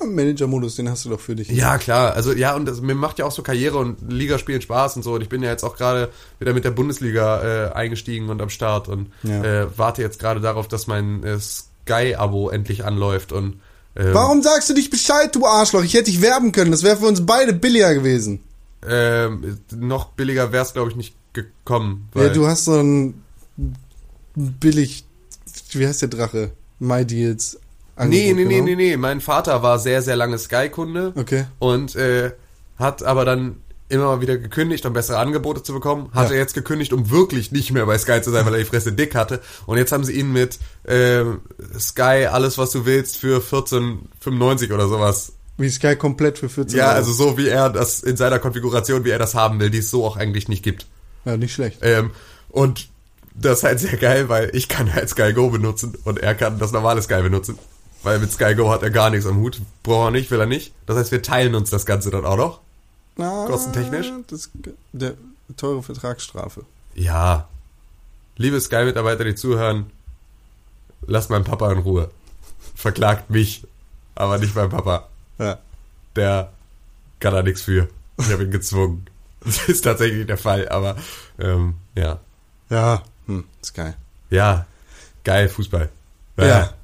Manager-Modus, den hast du doch für dich. Ja, klar. Also ja, und das, mir macht ja auch so Karriere und Ligaspielen Spaß und so. Und ich bin ja jetzt auch gerade wieder mit der Bundesliga äh, eingestiegen und am Start und Ja. äh, warte jetzt gerade darauf, dass mein äh, Sky-Abo endlich anläuft und ähm, Warum sagst du nicht Bescheid, du Arschloch? Ich hätte dich werben können. Das wäre für uns beide billiger gewesen. ähm, noch billiger wäre es, glaube ich, nicht gekommen. Weil, Ja, du hast so ein billig, wie heißt der Drache? My Deals. Nee, nee, nee, genommen. nee, nee. Mein Vater war sehr, sehr lange Sky-Kunde. Okay. Und äh, hat aber dann immer mal wieder gekündigt, um bessere Angebote zu bekommen. Hat Ja. er jetzt gekündigt, um wirklich nicht mehr bei Sky zu sein, weil er die Fresse dick hatte. Und jetzt haben sie ihn mit ähm, Sky alles, was du willst, für 14,95 oder sowas. Wie Sky komplett für 14 Ja, Euro. also so wie er das in seiner Konfiguration, wie er das haben will, die es so auch eigentlich nicht gibt. Ja, nicht schlecht. Ähm, und das ist halt sehr geil, weil ich kann halt Sky Go benutzen und er kann das normale Sky benutzen. Weil mit Sky Go hat er gar nichts am Hut. Braucht er nicht, will er nicht. Das heißt, wir teilen uns das Ganze dann auch noch. Na, kostentechnisch? Das, der teure Vertragsstrafe. Ja. Liebe Sky-Mitarbeiter, die zuhören, lasst meinen Papa in Ruhe. Verklagt mich, aber nicht mein Papa. Ja. Der kann da nichts für. Ich habe ihn gezwungen. *laughs* Das ist tatsächlich der Fall, aber ähm, ja. Ja, hm, Sky. Ja, geil, Fußball. Ja. Ja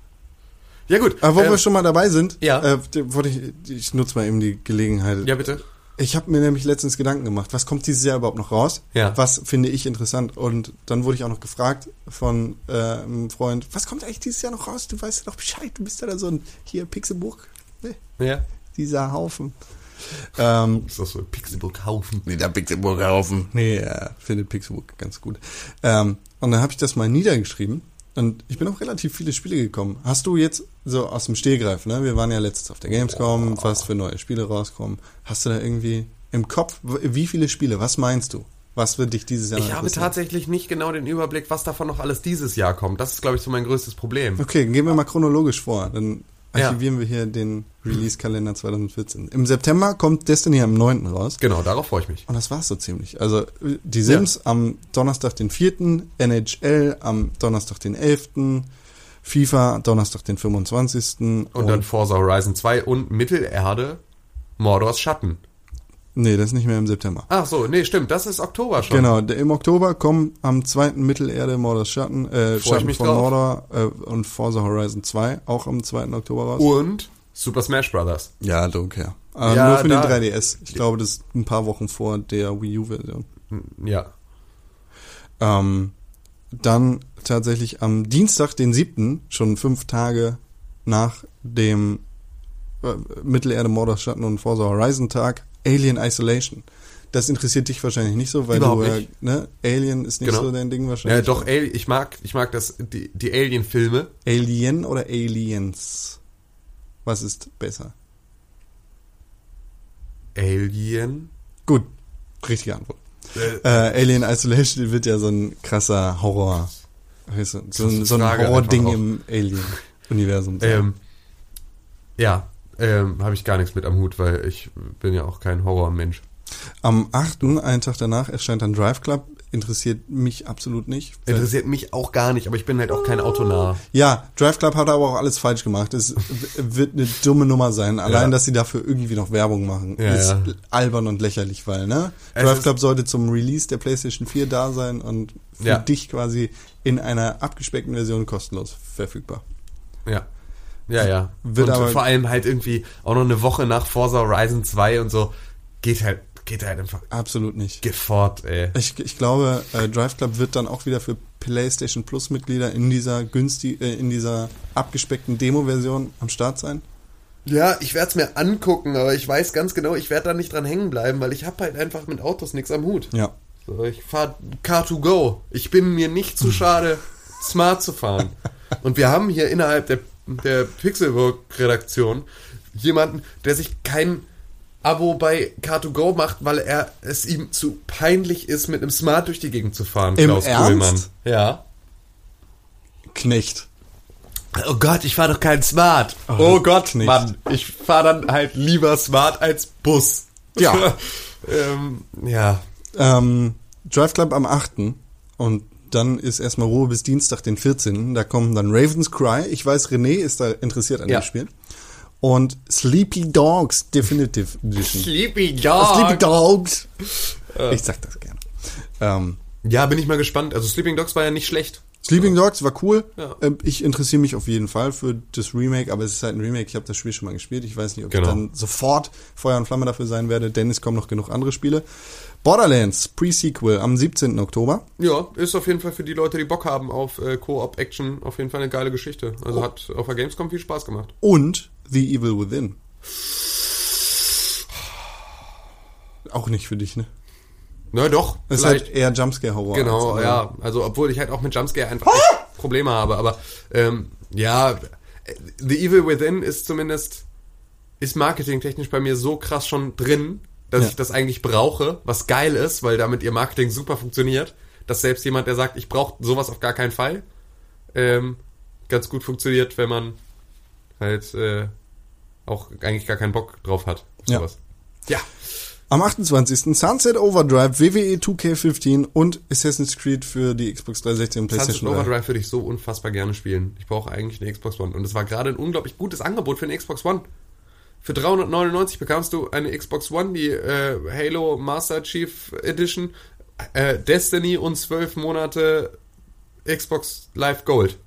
gut. Aber wo ähm, wir schon mal dabei sind, ja. äh, wollte ich, ich nutze mal eben die Gelegenheit. ja, bitte. Ich habe mir nämlich letztens Gedanken gemacht, was kommt dieses Jahr überhaupt noch raus? Ja. Was finde ich interessant? Und dann wurde ich auch noch gefragt von äh, einem Freund, was kommt eigentlich dieses Jahr noch raus? Du weißt ja doch Bescheid, du bist ja da so ein, hier Pixelburg, ne? Ja. dieser Haufen. Ähm, Ist das so Pixelburg Haufen? nee, der Pixelburg Haufen. Nee, er findet Pixelburg ganz gut. Ähm, und dann habe ich das mal niedergeschrieben und ich bin auf relativ viele Spiele gekommen. Hast du jetzt so aus dem Stehgreif, ne? Wir waren ja letztens auf der Gamescom, was für neue Spiele rauskommen. Hast du da irgendwie im Kopf, wie viele Spiele, was meinst du? Was wird dich dieses Jahr Ich habe tatsächlich nicht genau den Überblick, was davon noch alles dieses Jahr kommt. Das ist, glaube ich, so mein größtes Problem. Okay, gehen wir mal chronologisch vor. Dann Ja. archivieren wir hier den Release-Kalender 2014. Im September kommt Destiny am 9. raus. Genau, darauf freue ich mich. Und das war's so ziemlich. Also die Sims am Donnerstag den 4., NHL am Donnerstag den 11., FIFA Donnerstag den 25. Und dann Forza Horizon 2 und Mittelerde Mordors Schatten. Nee, das ist nicht mehr im September. Ach so, nee, stimmt, das ist Oktober schon. Genau, im Oktober kommen am 2. Mittelerde Mordors Schatten, äh, ich Schatten mich von drauf. Mordor äh, und Forza Horizon 2 auch am 2. Oktober raus. Und Super Smash Brothers. Ja, don't care. Aber Ja, nur für da- den 3DS. Ich glaube, das ist ein paar Wochen vor der Wii U-Version. Ja. Ähm, dann tatsächlich am Dienstag, den 7., schon fünf Tage nach dem äh, Mittelerde Mordor Schatten und Forza Horizon Tag, Alien Isolation. Das interessiert dich wahrscheinlich nicht so, weil Überhaupt du ja, nicht. ne, Alien ist nicht Genau. so dein Ding Ja, wahrscheinlich. doch, Al ich mag, ich mag das, die, die Alien-Filme. Alien oder Aliens? Was ist besser? Alien? Gut, richtige Antwort. Äh, Äh, Alien Isolation wird ja so ein krasser Horror. Weißt du, so, ein- so ein Horror-Ding im Alien-Universum. ähm, ja, ähm, habe ich gar nichts mit am Hut, weil ich bin ja auch kein Horrormensch. Am 8., einen Tag danach, erscheint dann Drive Club. Interessiert mich absolut nicht. Interessiert mich auch gar nicht, aber ich bin halt auch kein Autonah. Ja, Drive Club hat aber auch alles falsch gemacht. Es wird eine dumme Nummer sein. Allein, Ja. dass sie dafür irgendwie noch Werbung machen, Ja, ist ja. albern und lächerlich, weil, ne? Es Drive Club sollte zum Release der PlayStation 4 da sein und für dich quasi in einer abgespeckten Version kostenlos verfügbar. Ja. Ja, ja. Wird und aber- vor allem halt irgendwie auch noch eine Woche nach Forza Horizon 2 und so. Geht halt, geht halt einfach Absolut nicht. gefort, ey. Ich, ich glaube, äh, Drive Club wird dann auch wieder für PlayStation Plus Mitglieder in dieser günstig, äh, in dieser abgespeckten Demo-Version am Start sein. Ja, ich werde es mir angucken, aber ich weiß ganz genau, ich werde da nicht dran hängen bleiben, weil ich habe halt einfach mit Autos nichts am Hut. Ja. So, ich fahre Car2Go. Ich bin mir nicht zu *laughs* schade, smart zu fahren. Und wir haben hier innerhalb der, der Pixelburg-Redaktion jemanden, der sich kein Abo bei Car2Go macht, weil er es ihm zu peinlich ist, mit einem Smart durch die Gegend zu fahren. Im Klaus Ernst? Kuhlmann. Ja. Knecht. Oh Gott, ich fahre doch keinen Smart. Oh, Gott, nicht. Mann. Ich fahre dann halt lieber Smart als Bus. Ja. *laughs* ähm, ja. Ähm, Drive Club am 8. Und dann ist erstmal Ruhe bis Dienstag, den 14. Da kommen dann Raven's Cry. Ich weiß, René ist da interessiert an Ja. dem Spiel. Und Sleepy Dogs Definitive Edition. Sleepy Dog. Sleepy Dogs. Ich sag das gerne. Ähm, Ja, bin ich mal gespannt. Also Sleeping Dogs war ja nicht schlecht. Sleeping Dogs war cool. Ja. Ähm, Ich interessiere mich auf jeden Fall für das Remake, aber es ist halt ein Remake. Ich habe das Spiel schon mal gespielt. Ich weiß nicht, ob Genau. ich dann sofort Feuer und Flamme dafür sein werde, denn es kommen noch genug andere Spiele. Borderlands Pre-Sequel am 17. Oktober. Ja, ist auf jeden Fall für die Leute, die Bock haben auf äh, Co-op-Action, auf jeden Fall eine geile Geschichte. Also hat auf der Gamescom viel Spaß gemacht. Und The Evil Within. Auch nicht für dich, ne? Na doch, Es ist halt eher Jumpscare-Horror. genau, als- ja. Also obwohl ich halt auch mit Jumpscare einfach echt Probleme habe. Aber ähm, ja, äh, The Evil Within ist zumindest, ist marketingtechnisch bei mir so krass schon drin, dass Ja. ich das eigentlich brauche, was geil ist, weil damit ihr Marketing super funktioniert, dass selbst jemand, der sagt, ich brauche sowas auf gar keinen Fall, ähm, ganz gut funktioniert, wenn man halt äh, auch eigentlich gar keinen Bock drauf hat. Auf Ja. sowas. Ja. Am 28. Sunset Overdrive, WWE 2K15 und Assassin's Creed für die Xbox 360 und Sunset PlayStation 3. Overdrive würde ich so unfassbar gerne spielen. Ich brauche eigentlich eine Xbox One. Und es war gerade ein unglaublich gutes Angebot für eine Xbox One. Für 399 bekamst du eine Xbox One, die äh, Halo Master Chief Edition, äh, Destiny und 12 Monate Xbox Live Gold.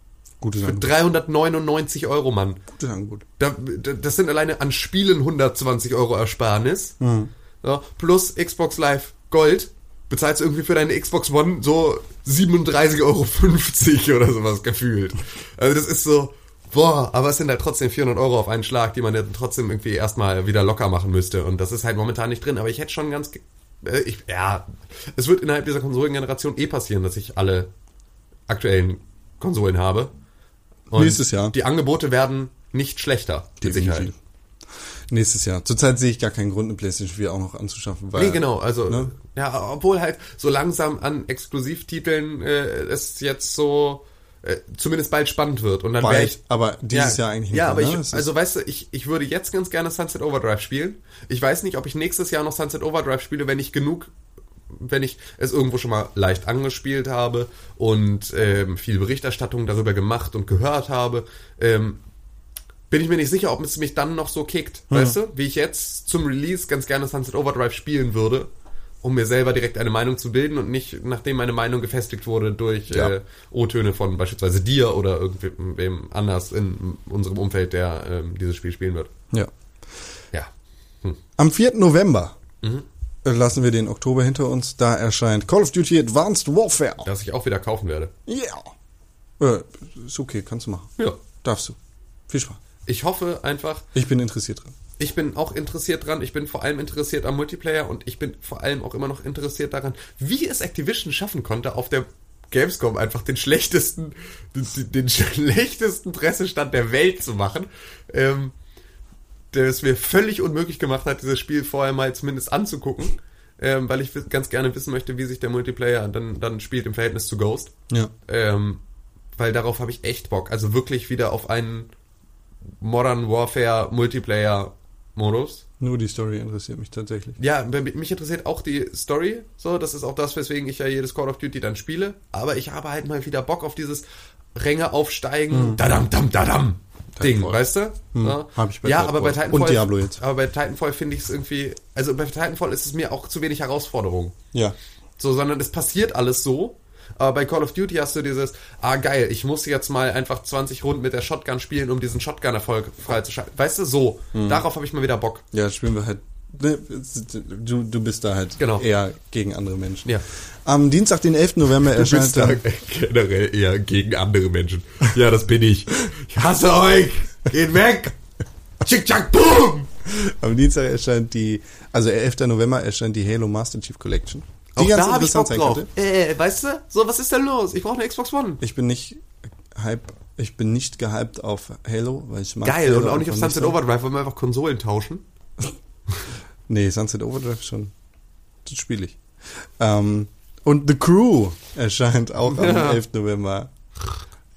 Gutes Für Angebot. 399 Euro, Mann. Gutes Angebot. Da, da- das sind alleine an Spielen 120 Euro Ersparnis. Ja, plus Xbox Live Gold bezahlst du irgendwie für deine Xbox One so 37,50 Euro oder sowas gefühlt. Also das ist so, boah, aber es sind halt trotzdem 400 Euro auf einen Schlag, die man ja trotzdem irgendwie erstmal wieder locker machen müsste. Und das ist halt momentan nicht drin. Aber ich hätte schon ganz, äh, ich, ja, es wird innerhalb dieser Konsolengeneration eh passieren, dass ich alle aktuellen Konsolen habe. Und Nächstes Jahr. Die Angebote werden nicht schlechter. Mit Sicherheit. Nächstes Jahr. Zurzeit sehe ich gar keinen Grund, eine PlayStation 4 auch noch anzuschaffen. Weil, Nee, genau, also Ne? ja, obwohl halt so langsam an Exklusivtiteln äh, es jetzt so äh, zumindest bald spannend wird und dann wäre Bald, ich aber dieses Jahr eigentlich nicht Ja, mehr, aber ne? ich, also weißt du, ich, ich würde jetzt ganz gerne Sunset Overdrive spielen. Ich weiß nicht, ob ich nächstes Jahr noch Sunset Overdrive spiele, wenn ich genug wenn ich es irgendwo schon mal leicht angespielt habe und ähm, viel Berichterstattung darüber gemacht und gehört habe, ähm, bin ich mir nicht sicher, ob es mich dann noch so kickt, weißt du? Wie ich jetzt zum Release ganz gerne Sunset Overdrive spielen würde, um mir selber direkt eine Meinung zu bilden und nicht, nachdem meine Meinung gefestigt wurde durch Ja. äh, O-Töne von beispielsweise dir oder irgendwem anders in unserem Umfeld, der ähm, dieses Spiel spielen wird. ja. Ja. Am 4. November Mhm. äh, lassen wir den Oktober hinter uns. Da erscheint Call of Duty Advanced Warfare. Das ich auch wieder kaufen werde. Ja. Äh, ist okay, kannst du machen. Ja. Darfst du. Viel Spaß. Ich hoffe einfach, Ich bin interessiert dran. Ich bin auch interessiert dran. Ich bin vor allem interessiert am Multiplayer und ich bin vor allem auch immer noch interessiert daran, wie es Activision schaffen konnte, auf der Gamescom einfach den schlechtesten, den, den *laughs* schlechtesten Pressestand der Welt zu machen. Ähm, der es mir völlig unmöglich gemacht hat, dieses Spiel vorher mal zumindest anzugucken. Ähm, weil ich ganz gerne wissen möchte, wie sich der Multiplayer dann, dann spielt im Verhältnis zu Ghost. Ja. Ähm, weil darauf habe ich echt Bock. Also wirklich wieder auf einen Modern Warfare Multiplayer Modus. Nur die Story interessiert mich tatsächlich. Ja, mich interessiert auch die Story. So, das ist auch das, weswegen ich ja jedes Call of Duty dann spiele. Aber ich habe halt mal wieder Bock auf dieses Ränge aufsteigen, dadam, dam, dadam. Ding, Titanfall. weißt du? Ja, hab ich bei ja Titanfall. aber bei Und Titanfall. Diablo jetzt. Aber bei Titanfall finde ich es irgendwie. Also bei Titanfall ist es mir auch zu wenig Herausforderung. Ja. So, sondern es passiert alles so. Aber bei Call of Duty hast du dieses, ah geil, ich muss jetzt mal einfach 20 Runden mit der Shotgun spielen, um diesen Shotgun-Erfolg freizuschalten. Weißt du, so. Mhm. Darauf habe ich mal wieder Bock. Ja, spielen wir halt. ne, Du, du bist da halt Genau. eher gegen andere Menschen. Ja. Am Dienstag, den 11. November, erscheint dann. generell eher gegen andere Menschen. Ja, das bin ich. Ich hasse euch. Geht weg. Tschick, tschack, boom. Am Dienstag erscheint die, also 11. November erscheint die Halo Master Chief Collection. Die Auch da habe ich Bock drauf. könnte. Äh, weißt du? So, was ist denn los? Ich brauche eine Xbox One. Ich bin nicht hype, ich bin nicht gehypt auf Halo, weil ich mag Geil. Halo Und auch nicht auf Sunset. Overdrive, wollen wir einfach Konsolen tauschen. *laughs* Nee, Sunset Overdrive schon. Das spiele ich. Ähm, und The Crew erscheint auch am Ja. 11. November.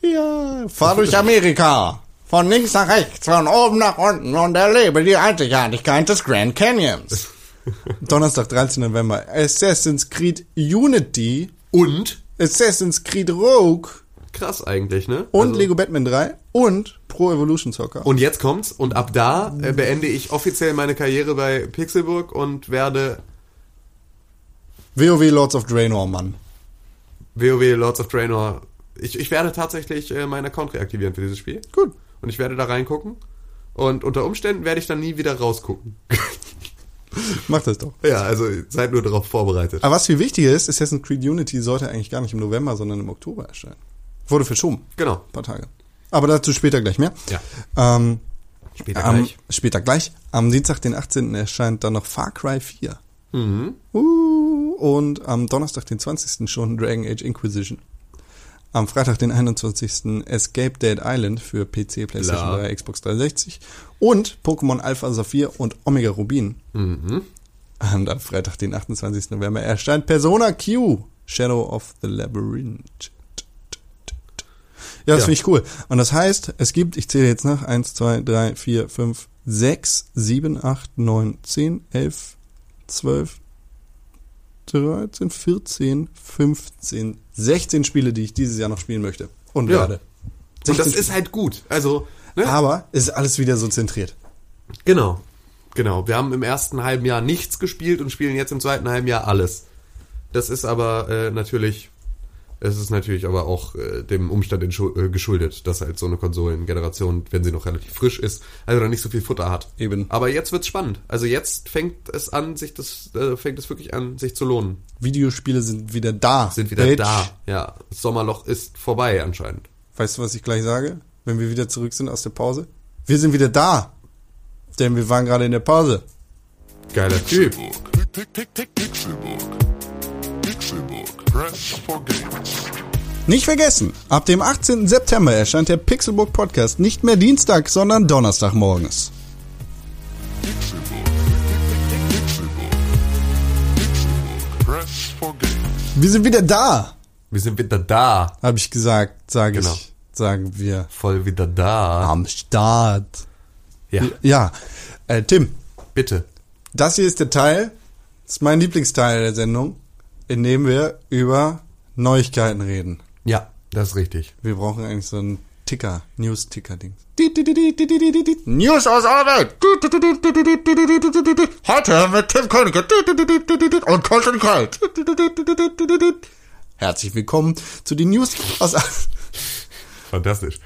Ja, fahr durch Amerika. Von links nach rechts, von oben nach unten und erlebe die Einzigartigkeit des Grand Canyons. *laughs* Donnerstag, 13. November. Assassin's Creed Unity, Und? Assassin's Creed Rogue Krass eigentlich, ne? und Also- Lego Batman 3 und Pro Evolution Soccer. Und jetzt kommt's und ab da äh, beende ich offiziell meine Karriere bei Pixelburg und werde WoW Lords of Draenor, Mann. WoW Lords of Draenor. Ich, ich werde tatsächlich äh, meinen Account reaktivieren für dieses Spiel. Gut. Und ich werde da reingucken. Und unter Umständen werde ich dann nie wieder rausgucken. *laughs* *laughs* Mach das doch. ja, also seid nur darauf vorbereitet. Aber was viel wichtiger ist, Assassin's Creed Unity sollte eigentlich gar nicht im November, sondern im Oktober erscheinen. Wurde verschoben. Genau. Ein paar Tage. Aber dazu später gleich mehr. Ja. Ähm, Später am, gleich. Später gleich. Am Dienstag, den 18. erscheint dann noch Far Cry 4. Mhm. Uh, und am Donnerstag, den 20. schon Dragon Age Inquisition. Am Freitag, den 21. Escape Dead Island für PC, PlayStation Bla. 3, Xbox 360. Und Pokémon Alpha Saphir und Omega Rubin. Mhm. Und am Freitag, den 28. November, erscheint Persona Q, Shadow of the Labyrinth. Ja, das Ja. finde ich cool. Und das heißt, es gibt, ich zähle jetzt nach, 1, 2, 3, 4, 5, 6, 7, 8, 9, 10, 11, 12, 13, 14, 15, 16 Spiele, die ich dieses Jahr noch spielen möchte. Und Ja. werde. Und das 16 ist halt gut. Also, ne? Aber es ist alles wieder so zentriert. Genau. Genau. Wir haben im ersten halben Jahr nichts gespielt und spielen jetzt im zweiten halben Jahr alles. Das ist aber äh, natürlich, es ist natürlich aber auch äh, dem Umstand äh, geschuldet, dass halt so eine Konsolengeneration, wenn sie noch relativ frisch ist, also noch nicht so viel Futter hat. Eben. Aber jetzt wird's spannend. Also jetzt fängt es an, sich das, äh, fängt es wirklich an, sich zu lohnen. Videospiele sind wieder da. Sind wieder Bitch. da. Ja. Das Sommerloch ist vorbei anscheinend. Weißt du, was ich gleich sage? Wenn wir wieder zurück sind aus der Pause? Wir sind wieder da. Denn wir waren gerade in der Pause. Geiler Typ. Nicht vergessen, ab dem 18. September erscheint der Pixelbook Podcast nicht mehr Dienstag, sondern Donnerstag morgens. Wir sind wieder da, Wir sind wieder da. habe ich gesagt, sage Genau. ich, sagen wir. Voll wieder da. Am Start. Ja. Ja, äh, Tim, Bitte. das hier ist der Teil, das ist mein Lieblingsteil der Sendung, in dem wir über Neuigkeiten reden. Ja, das ist richtig. Wir brauchen eigentlich so einen Ticker, News-Ticker-Ding. News aus Welt. Heute mit Tim Königke und Colton Kalt. Herzlich willkommen zu den News aus. Fantastisch.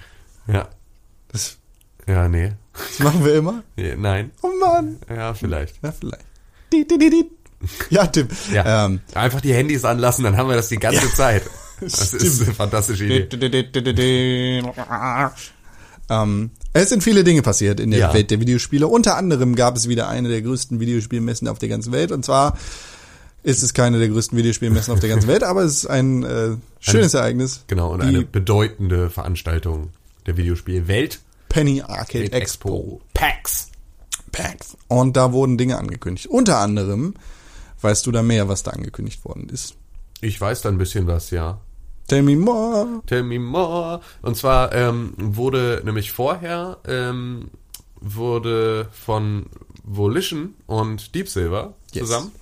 Ja. Das, Ja, nee. das machen wir immer. *laughs* nee. Nein. Oh Mann. Ja, vielleicht. Ja, vielleicht. *laughs* Ja, Tim. Ja. Ähm, Einfach die Handys anlassen, dann haben wir das die ganze Zeit. *laughs* Das ist Stimmt. eine fantastische Idee. ähm, es sind viele Dinge passiert in der Ja. Welt der Videospiele. Unter anderem gab es wieder eine der größten Videospielmessen auf der ganzen Welt. Und zwar ist es keine der größten Videospielmessen auf der ganzen Welt, aber es ist ein äh, schönes Ereignis. Genau, und eine bedeutende Veranstaltung der Videospielwelt. Penny Arcade Expo. PAX. PAX. Und da wurden Dinge angekündigt. Unter anderem, weißt du da mehr, was da angekündigt worden ist? Ich weiß da ein bisschen was, ja. Tell me more. Tell me more. Und zwar ähm, wurde nämlich vorher ähm, wurde von Volition und Deep Silver Yes. zusammen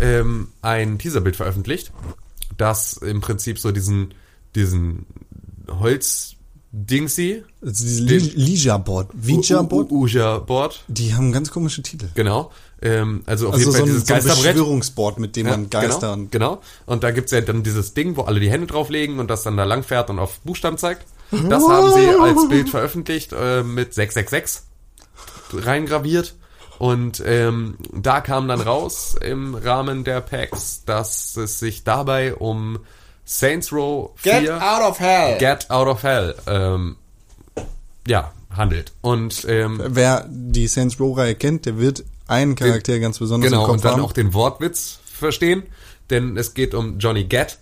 ähm, ein Teaserbild veröffentlicht, das im Prinzip so diesen, diesen Holz-Dingsy, Also diese Lija-Board, Ouija-Board, Ouija-Board, die haben ganz komische Titel. genau. Ähm, also auf Also jeden so Fall ein, dieses so ein. Beschwörungsboard, mit dem man Geister genau, und genau. Und da gibt's ja dann dieses Ding, wo alle die Hände drauflegen und das dann da lang fährt und auf Buchstaben zeigt. Das haben sie als Bild veröffentlicht äh, mit 666 reingraviert. Und ähm, da kam dann raus im Rahmen der Packs, dass es sich dabei um Saints Row 4 of hell. Get Out of Hell ähm, ja, handelt. Und ähm, Wer die Saints Row-Reihe kennt, der wird einen Charakter ganz besonders genau, im Kopf und dann haben. auch den Wortwitz verstehen, denn es geht um Johnny Gat.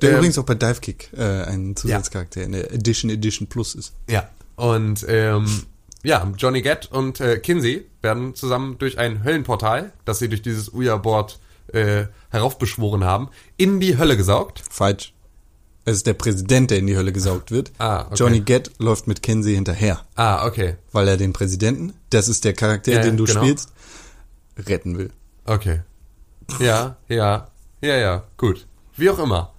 der Ähm, übrigens auch bei Divekick äh, ein Zusatzcharakter in der Edition Edition Plus ist. Ja, und ähm, ja, Johnny Gat und äh, Kinsey werden zusammen durch ein Höllenportal, das sie durch dieses Ouija-Board äh, heraufbeschworen haben, in die Hölle gesaugt. Falsch. Es ist der Präsident, der in die Hölle gesaugt wird. Ah, okay. Johnny Gat läuft mit Kenzie hinterher, Ah, okay, weil er den Präsidenten, das ist der Charakter, Ja, den du genau. spielst, retten will. okay. Ja, ja, ja, ja, gut. Wie auch immer.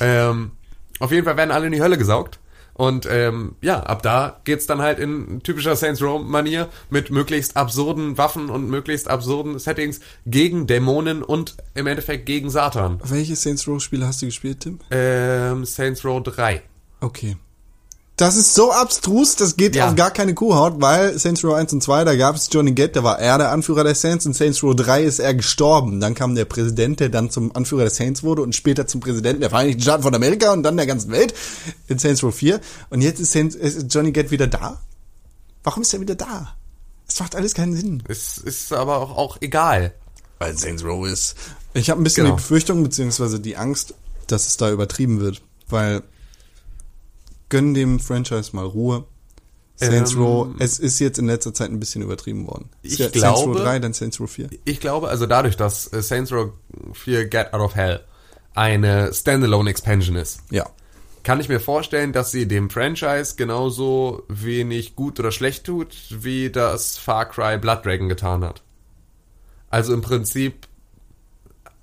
Ähm, auf jeden Fall werden alle in die Hölle gesaugt. Und ähm, ja, ab da geht's dann halt in typischer Saints Row-Manier mit möglichst absurden Waffen und möglichst absurden Settings gegen Dämonen und im Endeffekt gegen Satan. Welches Saints Row Spiel hast du gespielt, Tim? Ähm, Saints Row 3. Okay. Das ist so abstrus, das geht Ja. auf gar keine Kuhhaut, weil Saints Row 1 und 2, da gab es Johnny Gat, da war er der Anführer der Saints, in Saints Row 3 ist er gestorben. Dann kam der Präsident, der dann zum Anführer der Saints wurde und später zum Präsidenten der Vereinigten Staaten von Amerika und dann der ganzen Welt in Saints Row 4. Und jetzt ist, Saints, ist Johnny Gat wieder da? Warum ist er wieder da? Es macht alles keinen Sinn. Es ist aber auch, auch egal. Weil Saints Row ist. Ich habe ein bisschen Genau. die Befürchtung beziehungsweise die Angst, dass es da übertrieben wird, weil gönn dem Franchise mal Ruhe. Saints Ähm, Row, es ist jetzt in letzter Zeit ein bisschen übertrieben worden. Ich ja Saints Row glaube- 3, dann Saints Row 4. Ich glaube, also dadurch, dass äh, Saints Row 4 Get Out of Hell eine Standalone Expansion ist, Ja. kann ich mir vorstellen, dass sie dem Franchise genauso wenig gut oder schlecht tut, wie das Far Cry Blood Dragon getan hat. Also im Prinzip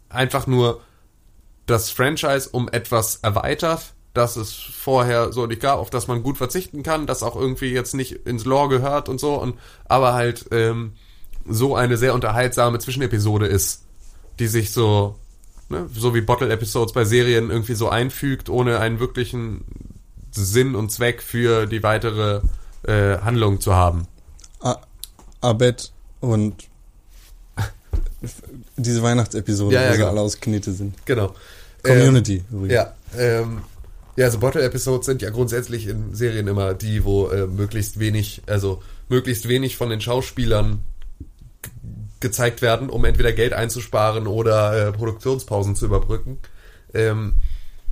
einfach nur das Franchise um etwas erweitert, dass es vorher so nicht gab, auf das man gut verzichten kann, das auch irgendwie jetzt nicht ins Lore gehört und so, und aber halt ähm, so eine sehr unterhaltsame Zwischenepisode ist, die sich so, ne, so wie Bottle-Episodes bei Serien irgendwie so einfügt, ohne einen wirklichen Sinn und Zweck für die weitere äh, Handlung zu haben. Abed und *laughs* diese Weihnachtsepisode, Ja, ja, wo sie genau. alle aus Knete sind. Genau. Community übrigens. Ja, ähm, ja, also Bottle-Episodes sind ja grundsätzlich in Serien immer die, wo äh, möglichst wenig, also möglichst wenig von den Schauspielern gezeigt werden, um entweder Geld einzusparen oder äh, Produktionspausen zu überbrücken. Ähm,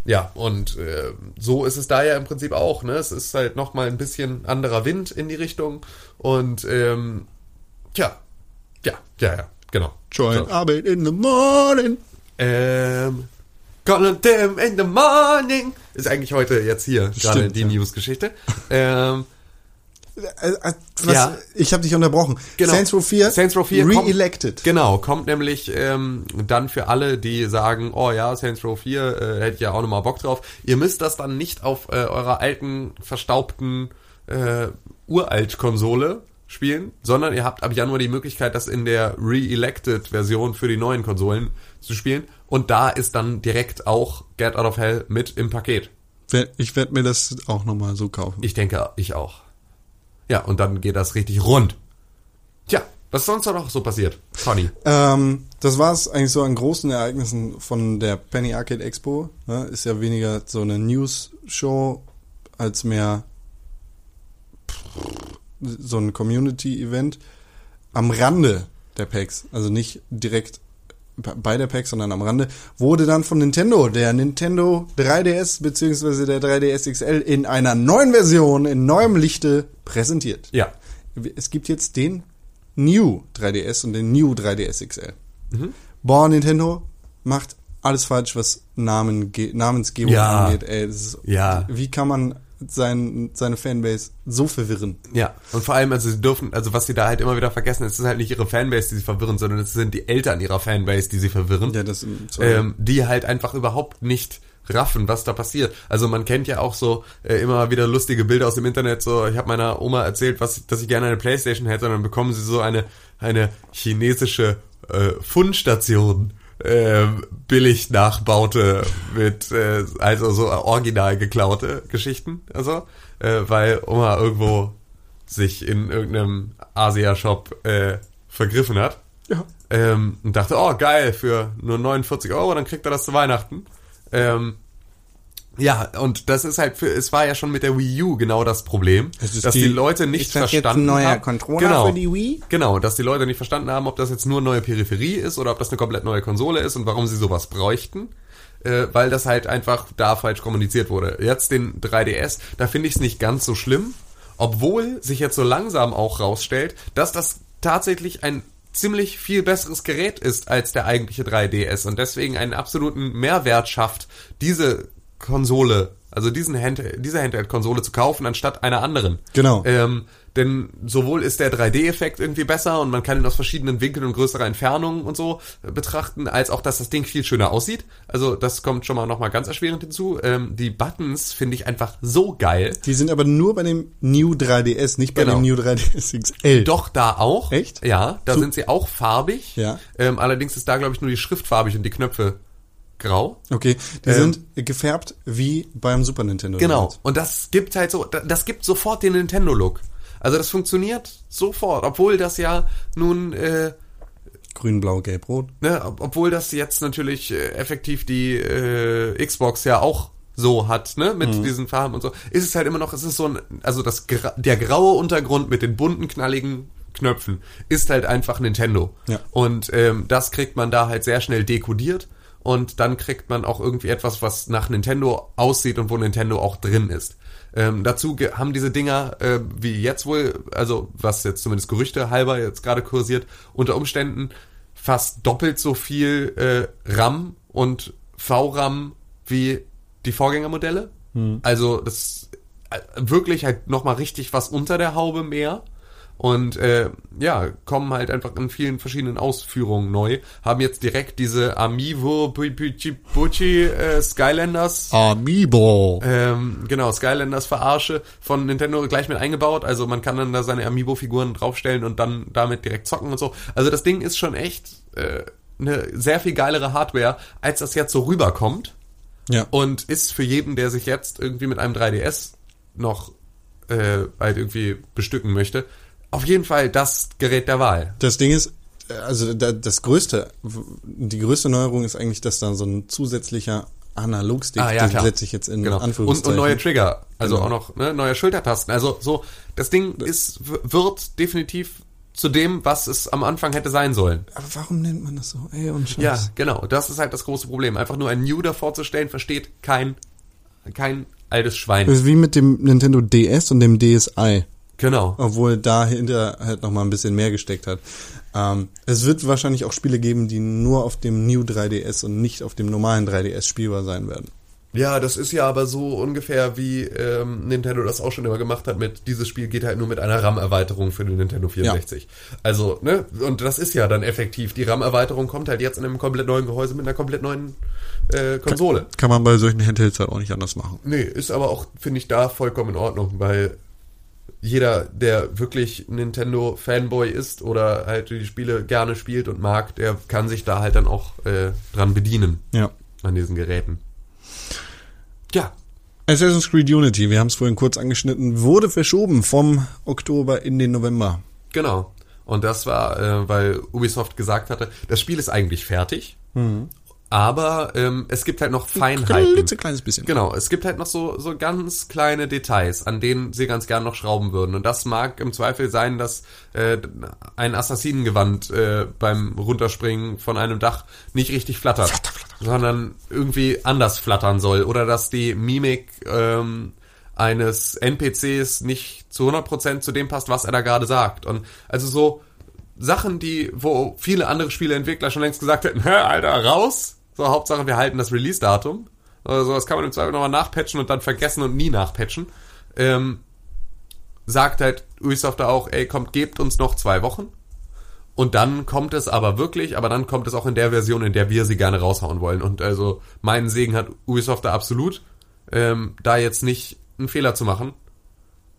ja, und äh, so ist es da ja im Prinzip auch. Ne? Es ist halt nochmal ein bisschen anderer Wind in die Richtung. Und ähm, tja, ja, ja, ja, genau. Join So. Abed in the morning. Ähm, Call them in the morning. Ist eigentlich heute jetzt hier gerade die ja. News-Geschichte. Ähm, Äh, äh, was, Ja. Ich habe dich unterbrochen. Genau. Saints Row 4, Saints Row 4 kommt- re-elected. genau, kommt nämlich ähm, dann für alle, die sagen, oh ja, Saints Row 4, äh, hätte ich ja auch nochmal Bock drauf. Ihr müsst das dann nicht auf äh, eurer alten, verstaubten äh, Uralt-Konsole spielen, sondern ihr habt ab Januar die Möglichkeit, das in der Re-Elected-Version für die neuen Konsolen zu spielen. Und da ist dann direkt auch Get Out of Hell mit im Paket. Ich werde mir das auch nochmal so kaufen. Ich denke, ich auch. Ja, und dann geht das richtig rund. Tja, was ist sonst noch so passiert, Conny? Ähm, das war es eigentlich so an großen Ereignissen von der Penny Arcade Expo. Ne? Ist ja weniger so eine News-Show als mehr so ein Community-Event am Rande der PAX, also nicht direkt bei der PAX, sondern am Rande, wurde dann von Nintendo der Nintendo 3DS bzw. der 3DS XL in einer neuen Version, in neuem Lichte präsentiert. Ja. Es gibt jetzt den New 3DS und den New 3DS XL. Boah, Nintendo macht alles falsch, was Namen, Namensgebung Ja. angeht. Ey, ist, Ja. Wie kann man sein, seine Fanbase so verwirren. Ja, und vor allem, also sie dürfen, also was sie da halt immer wieder vergessen, es ist halt nicht ihre Fanbase, die sie verwirren, sondern es sind die Eltern ihrer Fanbase, die sie verwirren. Ja, das ähm, die halt einfach überhaupt nicht raffen, was da passiert. Also man kennt ja auch so äh, immer wieder lustige Bilder aus dem Internet. So, ich habe meiner Oma erzählt, was, dass ich gerne eine Playstation hätte, und dann bekommen sie so eine eine chinesische äh, Fundstation äh, billig nachbaute mit äh, also so original geklaute Geschichten, also äh, weil Oma irgendwo sich in irgendeinem Asia-Shop äh, vergriffen hat. Ja. Ähm, und dachte, oh geil, für nur 49 Euro, dann kriegt er das zu Weihnachten. Ähm, ja, und das ist halt für, es war ja schon mit der Wii U genau das Problem, Das ist dass die, die- Leute nicht verstanden haben. Controller genau, für die Wii? Genau, dass die Leute nicht verstanden haben, ob das jetzt nur neue Peripherie ist oder ob das eine komplett neue Konsole ist und warum sie sowas bräuchten. Äh, weil das halt einfach da falsch kommuniziert wurde. Jetzt den 3DS, da finde ich es nicht ganz so schlimm, obwohl sich jetzt so langsam auch rausstellt, dass das tatsächlich ein ziemlich viel besseres Gerät ist als der eigentliche 3DS und deswegen einen absoluten Mehrwert schafft, diese Konsole, also diesen Hand, diese Handheld-Konsole zu kaufen, anstatt einer anderen. Genau. Ähm, denn sowohl ist der 3D-Effekt irgendwie besser und man kann ihn aus verschiedenen Winkeln und größerer Entfernungen und so äh, betrachten, als auch, dass das Ding viel schöner aussieht. Also das kommt schon mal nochmal ganz erschwerend hinzu. Ähm, die Buttons finde ich einfach so geil. Die sind aber nur bei dem New 3DS, nicht bei Genau. dem New 3DS XL. Doch, da auch. Echt? Ja, da So- sind sie auch farbig. Ja. Ähm, allerdings ist da, glaube ich, nur die Schrift farbig und die Knöpfe grau. Okay, die Ähm, sind gefärbt wie beim Super Nintendo. Genau. damals. Und das gibt halt so, da- das gibt sofort den Nintendo-Look. Also das funktioniert sofort, obwohl das ja nun, äh, Grün, Blau, Gelb, Rot. ne, ob- obwohl das jetzt natürlich äh, effektiv die äh, Xbox ja auch so hat, ne, mit diesen Farben und so, ist es halt immer noch, es ist so ein, also das der graue Untergrund mit den bunten, knalligen Knöpfen ist halt einfach Nintendo. Ja. Und ähm, das kriegt man da halt sehr schnell dekodiert und dann kriegt man auch irgendwie etwas, was nach Nintendo aussieht und wo Nintendo auch drin ist. Ähm, dazu haben diese Dinger, äh, wie jetzt wohl, also was jetzt zumindest Gerüchte halber jetzt gerade kursiert, unter Umständen fast doppelt so viel äh, RAM und VRAM wie die Vorgängermodelle. Also das äh, wirklich halt nochmal richtig was unter der Haube mehr. Und äh, ja, kommen halt einfach in vielen verschiedenen Ausführungen neu. Haben jetzt direkt diese Amiibo Bucci äh, Skylanders Amiibo. ähm, genau, Skylanders Verarsche von Nintendo gleich mit eingebaut. Also man kann dann da seine Amiibo-Figuren draufstellen und dann damit direkt zocken und so. Also das Ding ist schon echt äh, eine sehr viel geilere Hardware, als das jetzt so rüberkommt. Ja. Und ist für jeden, der sich jetzt irgendwie mit einem 3DS noch äh, halt irgendwie bestücken möchte, auf jeden Fall das Gerät der Wahl. Das Ding ist, äh, also da, das größte, die größte Neuerung ist eigentlich, dass da so ein zusätzlicher Analogstick, Ah, ja, den setze ich jetzt in Genau. Und, Anführungszeichen. und neue Trigger. Also Genau. auch noch ne, neue Schultertasten. Also so, das Ding ist, wird definitiv zu dem, was es am Anfang hätte sein sollen. Aber warum nennt man das so? Ey, und Scheiß. Ja, genau. Das ist halt das große Problem. Einfach nur ein New davor zu stellen, versteht kein, kein altes Schwein. Das ist wie mit dem Nintendo DS und dem DSi. Genau. Obwohl dahinter halt noch mal ein bisschen mehr gesteckt hat. Ähm, es wird wahrscheinlich auch Spiele geben, die nur auf dem New 3DS und nicht auf dem normalen 3DS spielbar sein werden. Ja, das ist ja aber so ungefähr wie ähm, Nintendo das auch schon immer gemacht hat mit dieses Spiel geht halt nur mit einer RAM-Erweiterung für den Nintendo 64. Also, ne, und das ist ja dann effektiv. Die RAM-Erweiterung kommt halt jetzt in einem komplett neuen Gehäuse mit einer komplett neuen äh, Konsole. Kann man bei solchen Handhelds halt auch nicht anders machen. Nee, ist aber auch, finde ich, da vollkommen in Ordnung, weil jeder, der wirklich Nintendo-Fanboy ist oder halt die Spiele gerne spielt und mag, der kann sich da halt dann auch äh, dran bedienen Ja. an diesen Geräten. Ja, Assassin's Creed Unity, wir haben es vorhin kurz angeschnitten, wurde verschoben vom Oktober in den November. genau. Und das war, äh, weil Ubisoft gesagt hatte, das Spiel ist eigentlich fertig, aber ähm, es gibt halt noch Feinheiten. kleines bisschen. Genau, es gibt halt noch so, so ganz kleine Details, an denen sie ganz gern noch schrauben würden. Und das mag im Zweifel sein, dass äh, ein Assassinengewand äh, beim Runterspringen von einem Dach nicht richtig flattert, sondern irgendwie anders flattern soll. Oder dass die Mimik ähm, eines NPCs nicht zu 100% zu dem passt, was er da gerade sagt. Und also so Sachen, die, wo viele andere Spieleentwickler schon längst gesagt hätten, hä, Alter, raus. So, Hauptsache, wir halten das Release-Datum. Also, das kann man im Zweifel nochmal nachpatchen und dann vergessen und nie nachpatchen. ähm, sagt halt Ubisoft da auch, ey, kommt, gebt uns noch zwei Wochen. Und dann kommt es aber wirklich, aber dann kommt es auch in der Version, in der wir sie gerne raushauen wollen. Und also meinen Segen hat Ubisoft da absolut, ähm, da jetzt nicht einen Fehler zu machen,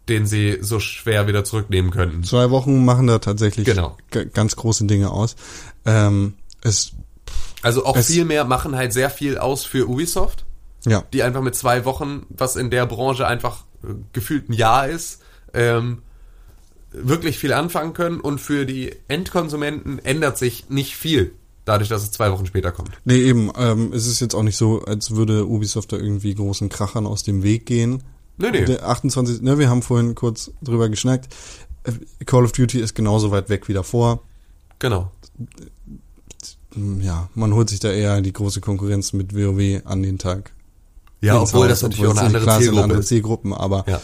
den sie so schwer wieder zurücknehmen könnten. Zwei Wochen machen da tatsächlich Genau. ganz große Dinge aus. Ähm, es, Also auch viel mehr machen halt sehr viel aus für Ubisoft, ja, die einfach mit zwei Wochen, was in der Branche einfach äh, gefühlt ein Jahr ist, ähm, wirklich viel anfangen können und für die Endkonsumenten ändert sich nicht viel, dadurch, dass es zwei Wochen später kommt. nee, eben, ähm, es ist jetzt auch nicht so, als würde Ubisoft da irgendwie großen Krachern aus dem Weg gehen. Nee, nee. Der 28, ne, wir haben vorhin kurz drüber geschnackt. Äh, Call of Duty ist genauso weit weg wie davor. Genau. Hm, Ja, man holt sich da eher die große Konkurrenz mit WoW an den Tag. Ja, ins obwohl Haus, das natürlich auch obwohl eine es andere es sind Zielgruppe andere. Zielgruppen, aber Ja.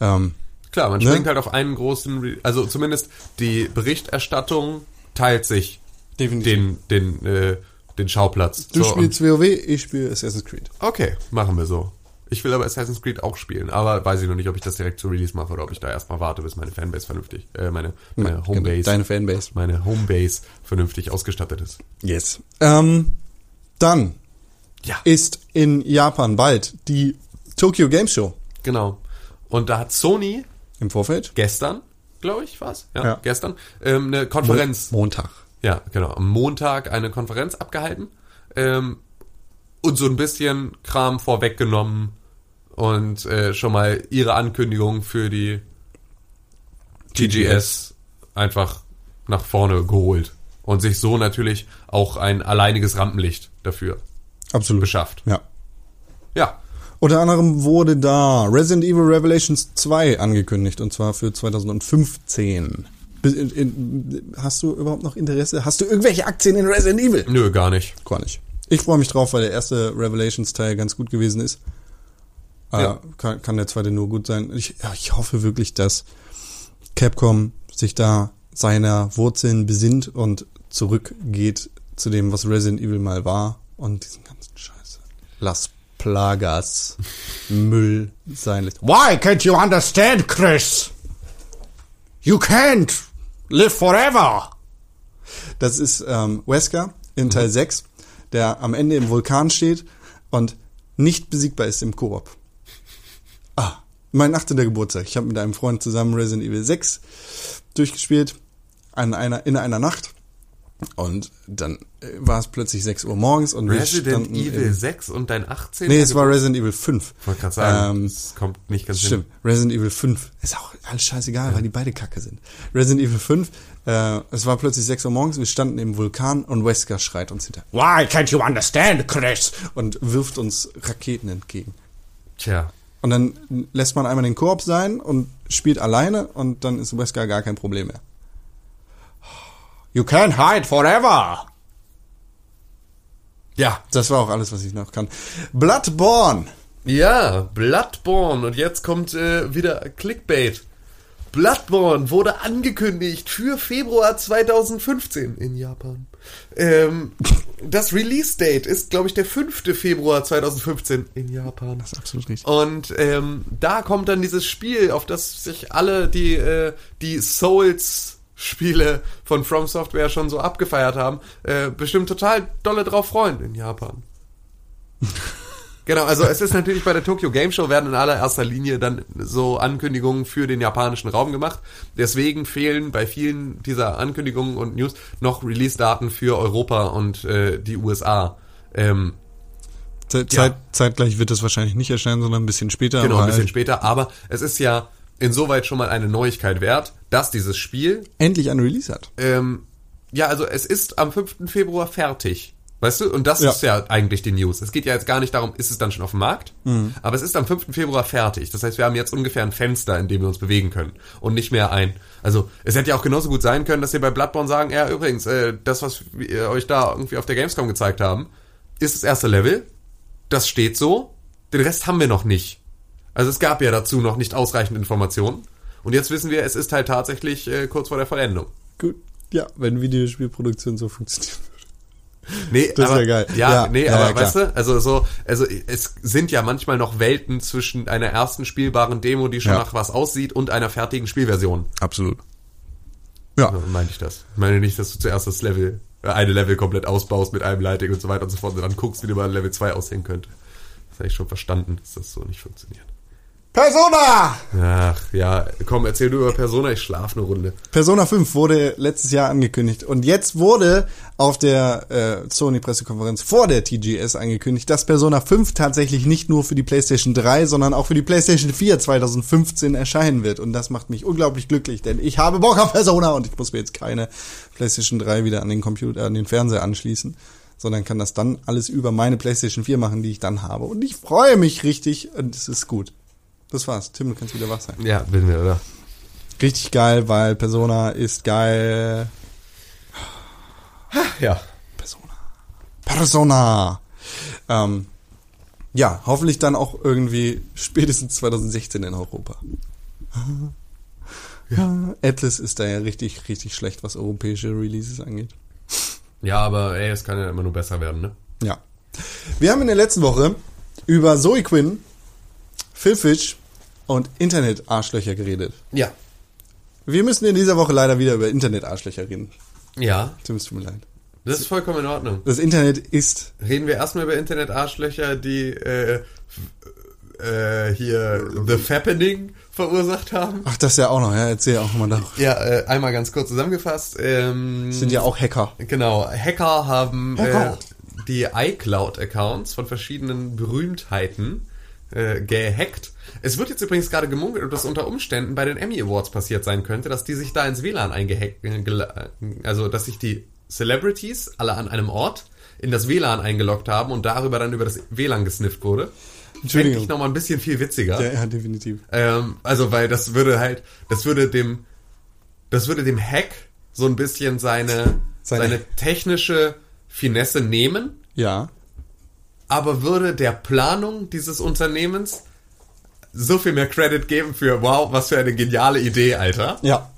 ähm, Klar, man Ne? springt halt auf einen großen, Re also zumindest die Berichterstattung teilt sich Definitiv. den, den, äh, den Schauplatz. du So, spielst WoW, ich spiele Assassin's Creed. Okay, machen wir so. Ich will aber Assassin's Creed auch spielen, aber weiß ich noch nicht, ob ich das direkt zu Release mache oder ob ich da erstmal warte, bis meine Fanbase vernünftig, äh, meine, meine Homebase, Deine Fanbase. meine Homebase vernünftig ausgestattet ist. Yes. Ähm, dann Ja. ist in Japan bald die Tokyo Game Show Genau. Und da hat Sony im Vorfeld. gestern, glaube ich, war's, ja, Ja. gestern, ähm, eine Konferenz Montag. Ja, genau. Am Montag eine Konferenz abgehalten ähm, und so ein bisschen Kram vorweggenommen und äh, schon mal ihre Ankündigung für die TGS einfach nach vorne geholt und sich so natürlich auch ein alleiniges Rampenlicht dafür Absolut. beschafft. Ja. Ja, Unter anderem wurde da Resident Evil Revelations 2 angekündigt und zwar für 2015. Bi- in- in- Hast du überhaupt noch Interesse? Hast du irgendwelche Aktien in Resident Evil? nö, gar nicht. Gar nicht. Ich freue mich drauf, weil der erste Revelations-Teil ganz gut gewesen ist. Äh, Ja. kann, kann der zweite nur gut sein. Ich, ja, ich hoffe wirklich, dass Capcom sich da seiner Wurzeln besinnt und zurückgeht zu dem, was Resident Evil mal war und diesen ganzen Scheiße. Las Plagas *laughs* Müll sein lässt. Why can't you understand, Chris? You can't live forever. Das ist ähm, Wesker in Teil 6, der am Ende im Vulkan steht und nicht besiegbar ist im Koop. Mein 18. Geburtstag. Ich habe mit einem Freund zusammen Resident Evil 6 durchgespielt an einer, in einer Nacht. Und dann äh, war es plötzlich 6 Uhr morgens und wir Resident Evil im- 6 und dein 18. Nee, es war Resident Evil 5. Ich wollte gerade sagen, Ähm, es kommt nicht ganz Stimmt, Resident Evil 5. Ist auch alles scheißegal, weil die beide kacke sind. Resident Evil 5, äh, es war plötzlich 6 Uhr morgens, wir standen im Vulkan und Wesker schreit uns hinter Why can't you understand, Chris? und wirft uns Raketen entgegen. Tja, Und dann lässt man einmal den Koop sein und spielt alleine und dann ist Wesker gar kein Problem mehr. You can't hide forever. ja, Das war auch alles, was ich noch kann. Bloodborne. Ja, Bloodborne. Und jetzt kommt äh, wieder Clickbait. Bloodborne wurde angekündigt für Februar 2015 in Japan. Ähm, das Release-Date ist, glaube ich, der 5. Februar 2015 in Japan. Das ist absolut richtig. Und ähm, da kommt dann dieses Spiel, auf das sich alle die, äh, die Souls-Spiele von From Software schon so abgefeiert haben, äh, bestimmt total dolle drauf freuen in Japan. *laughs* Genau, also es ist natürlich bei der Tokyo Game Show werden in allererster Linie dann so Ankündigungen für den japanischen Raum gemacht. Deswegen fehlen bei vielen dieser Ankündigungen und News noch Release-Daten für Europa und äh, die USA. Ähm, Zeit, Zeit, zeitgleich wird das wahrscheinlich nicht erscheinen, sondern ein bisschen später. Genau, ein bisschen halt später. Aber es ist ja insoweit schon mal eine Neuigkeit wert, dass dieses Spiel, endlich ein Release hat. ähm, ja, also es ist am 5. Februar fertig. Weißt du? Und das Ja. ist ja eigentlich die News. Es geht ja jetzt gar nicht darum, ist es dann schon auf dem Markt? Aber es ist am 5. Februar fertig. Das heißt, wir haben jetzt ungefähr ein Fenster, in dem wir uns bewegen können. Und nicht mehr ein. Also, es hätte ja auch genauso gut sein können, dass wir bei Bloodborne sagen, ja, übrigens, äh, das, was wir euch da irgendwie auf der Gamescom gezeigt haben, ist das erste Level. Das steht so. Den Rest haben wir noch nicht. Also es gab ja dazu noch nicht ausreichend Informationen. Und jetzt wissen wir, es ist halt tatsächlich äh, kurz vor der Vollendung. Gut. Ja, wenn Videospielproduktion so funktioniert. Nee, Das aber, wär geil. Ja, Ja, nee, ja, aber ja, weißt du, also so, also es sind ja manchmal noch Welten zwischen einer ersten spielbaren Demo, die schon Ja. nach was aussieht, und einer fertigen Spielversion. Absolut. Ja. So meine ich das. Ich meine nicht, dass du zuerst das Level, äh, eine Level komplett ausbaust mit einem Lighting und so weiter und so fort und dann guckst, wie du mal Level 2 aussehen könnte. Das habe ich schon verstanden, dass das so nicht funktioniert. Persona! Ach, ja, komm, erzähl du über Persona, ich schlaf eine Runde. Persona 5 wurde letztes Jahr angekündigt und jetzt wurde auf der äh, Sony-Pressekonferenz vor der TGS angekündigt, dass Persona 5 tatsächlich nicht nur für die PlayStation 3, sondern auch für die PlayStation 4 2015 erscheinen wird. Und das macht mich unglaublich glücklich, denn ich habe Bock auf Persona und ich muss mir jetzt keine PlayStation 3 wieder an den Computer, an den Fernseher anschließen, sondern kann das dann alles über meine PlayStation 4 machen, die ich dann habe. Und ich freue mich richtig und es ist gut. Das war's. Tim, du kannst wieder wach sein. Ja, bin wir, oder? Richtig geil, weil Persona ist geil. Ja. Persona. Persona. Ähm, ja, hoffentlich dann auch irgendwie spätestens 2016 in Europa. Ja. Atlas ist da ja richtig, richtig schlecht, was europäische Releases angeht. Ja, aber ey, es kann ja immer nur besser werden, ne? Ja. Wir haben in der letzten Woche über Zoe Quinn, Phil Fish und Internet-Arschlöcher geredet. Ja. Wir müssen in dieser Woche leider wieder über Internet-Arschlöcher reden. Ja, es tut mir leid. das ist vollkommen in Ordnung. Das Internet ist Reden wir erstmal über Internet-Arschlöcher, die äh, äh, hier The Fappening verursacht haben. Ach, das ja auch noch, ja, erzähl auch mal darüber. Ja, äh, einmal ganz kurz zusammengefasst. Ähm, Sind ja auch Hacker. Genau, Hacker haben Hacker. Äh, die iCloud-Accounts von verschiedenen Berühmtheiten äh, gehackt. Es wird jetzt übrigens gerade gemunkelt, ob das unter Umständen bei den Emmy Awards passiert sein könnte, dass die sich da ins WLAN eingehackt, äh, gela- also dass sich die Celebrities alle an einem Ort in das WLAN eingeloggt haben und darüber dann über das WLAN gesnifft wurde. Fände Entschuldigung. ich nochmal ein bisschen viel witziger. Ja, ja, definitiv. Ähm, also, weil das würde halt, das würde dem, das würde dem Hack so ein bisschen seine, Seine- seine, technische Finesse nehmen, Ja. Aber würde der Planung dieses Unternehmens so viel mehr Credit geben für, wow, was für eine geniale Idee, Alter. Ja.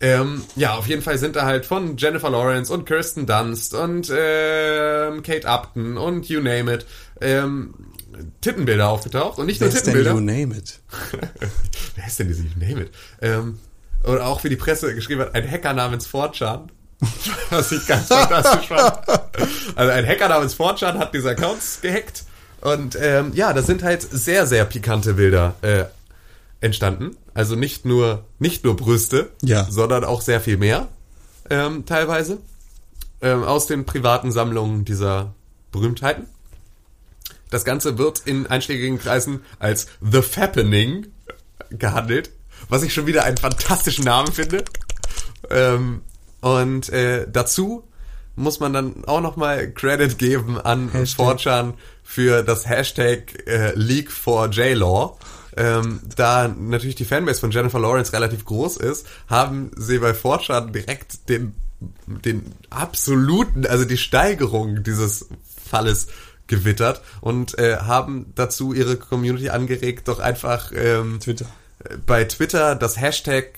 Ähm, ja, auf jeden Fall sind da halt von Jennifer Lawrence und Kirsten Dunst und ähm, Kate Upton und you name it, ähm, Tittenbilder aufgetaucht und nicht Wer nur ist denn Tittenbilder. You Name It? *laughs* Wer ist denn diese You Name It? Ähm, oder auch wie die Presse geschrieben hat, ein Hacker namens 4chan. *laughs* Was ich ganz fantastisch fand. Also ein Hacker namens 4chan hat diese Accounts gehackt. Und ähm, ja, da sind halt sehr, sehr pikante Bilder äh, entstanden. Also nicht nur, nicht nur Brüste, Ja. sondern auch sehr viel mehr ähm, teilweise. Ähm, aus den privaten Sammlungen dieser Berühmtheiten. Das Ganze wird in einschlägigen Kreisen als The Fappening gehandelt, was ich schon wieder einen fantastischen Namen finde. Ähm, und äh, dazu muss man dann auch nochmal Credit geben an. 4chan für das Hashtag äh, Leak for J-Law. Ähm, da natürlich die Fanbase von Jennifer Lawrence relativ groß ist, haben sie bei 4chan direkt den, den absoluten, also die Steigerung dieses Falles gewittert und äh, haben dazu ihre Community angeregt, doch einfach ähm, Twitter. bei Twitter das Hashtag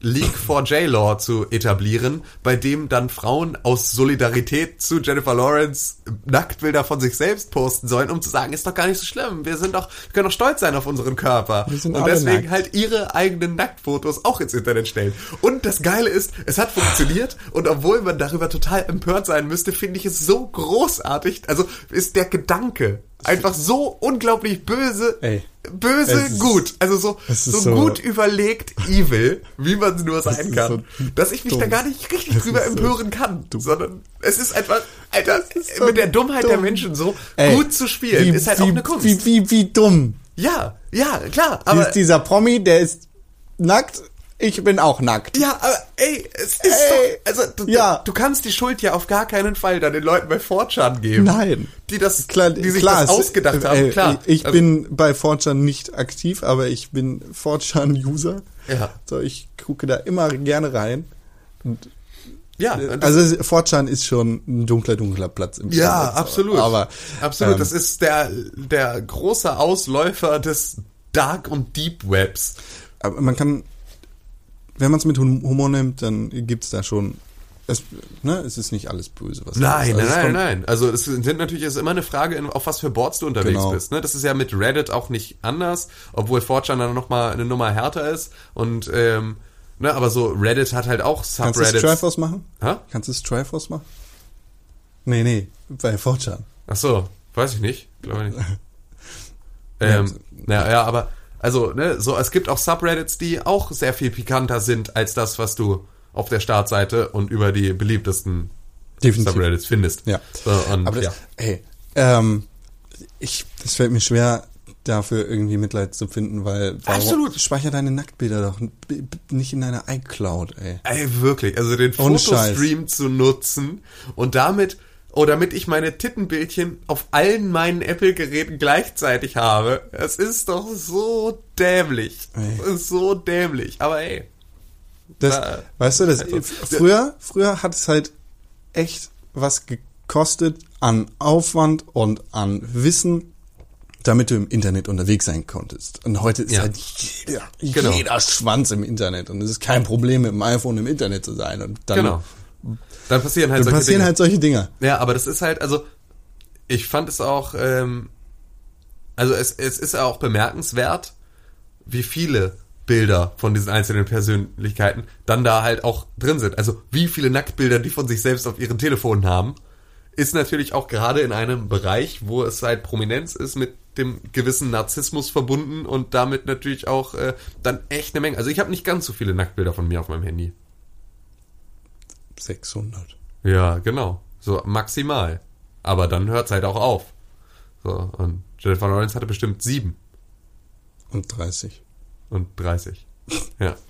Leak for J-Law zu etablieren, bei dem dann Frauen aus Solidarität zu Jennifer Lawrence Nacktbilder von sich selbst posten sollen, um zu sagen, ist doch gar nicht so schlimm, wir sind doch, wir können doch stolz sein auf unseren Körper. Wir sind Und deswegen nackt. halt ihre eigenen Nacktfotos auch ins Internet stellen. Und das Geile ist, es hat funktioniert und obwohl man darüber total empört sein müsste, finde ich es so großartig. Also ist der Gedanke einfach so unglaublich böse, Ey. Böse ist- gut. Also so, ist so, so- gut überlegt evil, wie man nur *laughs* sein ist kann. so dass ich mich da dumm. gar nicht richtig Das drüber ist empören kann. Sondern es ist einfach, Alter, mit der Dummheit der dumm. Menschen so Ey, gut zu spielen, ist halt wie, auch eine Kunst. Wie, wie, wie dumm. ja, ja, klar. Aber ist dieser Promi, der ist nackt, ich bin auch nackt. Ja, aber ey, es ist Ey, doch, also du, ja. du kannst die Schuld ja auf gar keinen Fall dann den Leuten bei 4chan geben. Nein. Die das, Klar, die sich klar, das ausgedacht äh, haben, klar. Ich Also, bin bei 4chan nicht aktiv, aber ich bin 4chan-User. Ja. So, ich gucke da immer gerne rein. Und, ja, äh, also 4chan ist schon ein dunkler, dunkler Platz im ja, so. absolut. Aber absolut, ähm, das ist der, der große Ausläufer des Dark und Deep Webs. aber man kann, wenn man es mit Hum- Humor nimmt, dann gibt's da schon es, ne, es ist nicht alles böse, was Nein, nein, Also es nein, kommt- nein. Also es sind natürlich ist immer eine Frage, auf was für Boards du unterwegs Genau. bist. Ne? Das ist ja mit Reddit auch nicht anders, obwohl 4chan dann noch mal eine Nummer härter ist. Und ähm, ne, aber so Reddit hat halt auch Kannst du Subreddits. Triforce machen? Hä? Kannst du Triforce machen? Nee, nee, bei 4chan. Ach so, weiß ich nicht, glaube ich nicht. *laughs* ähm, ja, ja, aber also ne, so es gibt auch Subreddits, die auch sehr viel pikanter sind als das, was du auf der Startseite und über die beliebtesten Definitiv. Subreddits findest. Ja. So, und, Aber das, ja. ey, ähm, ich, es fällt mir schwer, dafür irgendwie Mitleid zu finden, weil warum- Absolut. speicher deine Nacktbilder doch nicht in deiner iCloud, ey. Ey, wirklich. Also den Ohne Fotostream zu nutzen und damit, oh, damit ich meine Tittenbildchen auf allen meinen Apple-Geräten gleichzeitig habe. Es ist doch so dämlich. Ey. Es ist so dämlich. Aber ey. Das, Äh, weißt du, das, also, früher, früher hat es halt echt was gekostet an Aufwand und an Wissen, damit du im Internet unterwegs sein konntest. Und heute ist Ja. halt jeder, Genau. jeder Schwanz im Internet. Und es ist kein Problem, mit dem iPhone im Internet zu sein. Und dann, Genau. Dann passieren halt dann solche passieren Dinge. halt solche Dinge. Ja, aber das ist halt, also ich fand es auch, ähm, also es, es ist auch bemerkenswert, wie viele Bilder von diesen einzelnen Persönlichkeiten dann da halt auch drin sind. Also wie viele Nacktbilder die von sich selbst auf ihren Telefonen haben, ist natürlich auch gerade in einem Bereich, wo es halt Prominenz ist, mit dem gewissen Narzissmus verbunden und damit natürlich auch äh, dann echt eine Menge. Also ich habe nicht ganz so viele Nacktbilder von mir auf meinem Handy. 600. Ja, genau. So maximal. Aber dann hört's halt auch auf. So, und Jennifer Lawrence hatte bestimmt sieben Und 30. und 30. Ja. *laughs*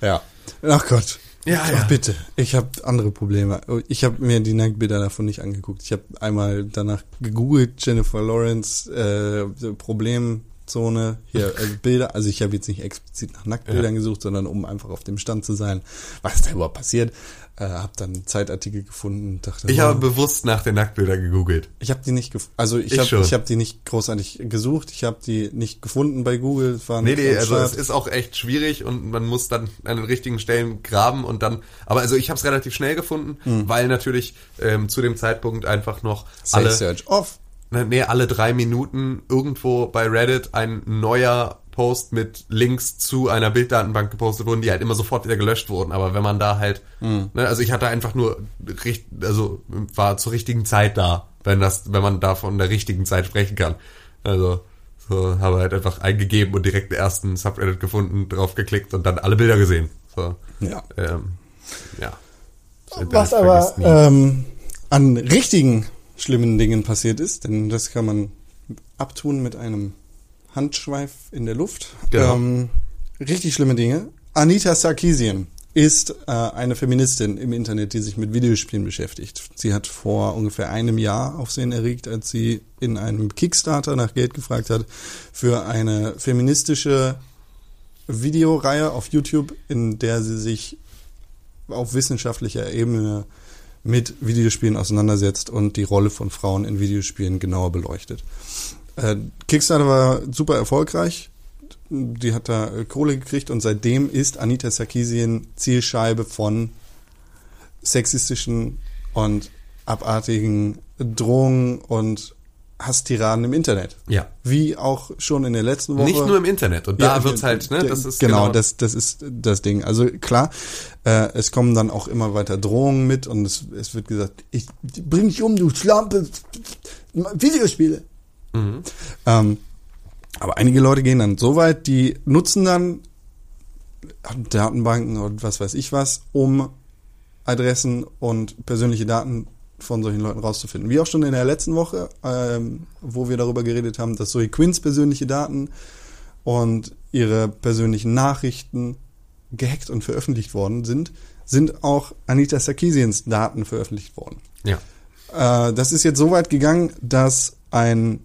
Ja. Ach Gott. Ja, Ach, ja. bitte. Ich habe andere Probleme. Ich habe mir die Nacktbilder davon nicht angeguckt. Ich habe einmal danach gegoogelt, Jennifer Lawrence, äh, Problemzone, hier *laughs* äh, Bilder. Also ich habe jetzt nicht explizit nach Nacktbildern gesucht, sondern um einfach auf dem Stand zu sein, was da überhaupt passiert. Äh, habe dann Zeitartikel gefunden und dachte, Ich habe bewusst nach den Nacktbildern gegoogelt. Ich habe die nicht also ich Ich habe ich habe die nicht großartig gesucht, ich habe die nicht gefunden bei Google, es war Nee, nee, also es ist auch echt schwierig und man muss dann an den richtigen Stellen graben und dann, aber also ich habe es relativ schnell gefunden, weil natürlich ähm, zu dem Zeitpunkt einfach noch Safe alle, Search off. Ne, nee, alle drei Minuten irgendwo bei Reddit ein neuer Post mit Links zu einer Bilddatenbank gepostet wurden, die halt immer sofort wieder gelöscht wurden. Aber wenn man da halt, ne, also ich hatte einfach nur, also war zur richtigen Zeit da, wenn das, wenn man da von der richtigen Zeit sprechen kann. Also so habe halt einfach eingegeben und direkt den ersten Subreddit gefunden, drauf geklickt und dann alle Bilder gesehen. So, Ja. ähm, ja. Was aber ähm, an richtigen schlimmen Dingen passiert ist, denn das kann man abtun mit einem Handschweif in der Luft. Genau. Ähm, richtig schlimme Dinge. Anita Sarkeesian ist äh, eine Feministin im Internet, die sich mit Videospielen beschäftigt. Sie hat vor ungefähr einem Jahr Aufsehen erregt, als sie in einem Kickstarter nach Geld gefragt hat für eine feministische Videoreihe auf YouTube, in der sie sich auf wissenschaftlicher Ebene mit Videospielen auseinandersetzt und die Rolle von Frauen in Videospielen genauer beleuchtet. Äh, Kickstarter war super erfolgreich. Die hat da äh, Kohle gekriegt und seitdem ist Anita Sarkeesian Zielscheibe von sexistischen und abartigen Drohungen und Hasstiraden im Internet. Ja. Wie auch schon in der letzten Woche. Nicht nur im Internet. Und da Ja, wird's halt, ne, das ist genau, das das ist das Ding. Also klar, äh, es kommen dann auch immer weiter Drohungen mit und es, es wird gesagt, ich bring dich um, du Schlampe, Videospiele. Mhm. Ähm, aber einige Leute gehen dann so weit, die nutzen dann Datenbanken und was weiß ich was, um Adressen und persönliche Daten von solchen Leuten rauszufinden. Wie auch schon in der letzten Woche, ähm, wo wir darüber geredet haben, dass Zoe Quinns persönliche Daten und ihre persönlichen Nachrichten gehackt und veröffentlicht worden sind, sind auch Anita Sarkeesians Daten veröffentlicht worden. Ja. Äh, das ist jetzt so weit gegangen, dass ein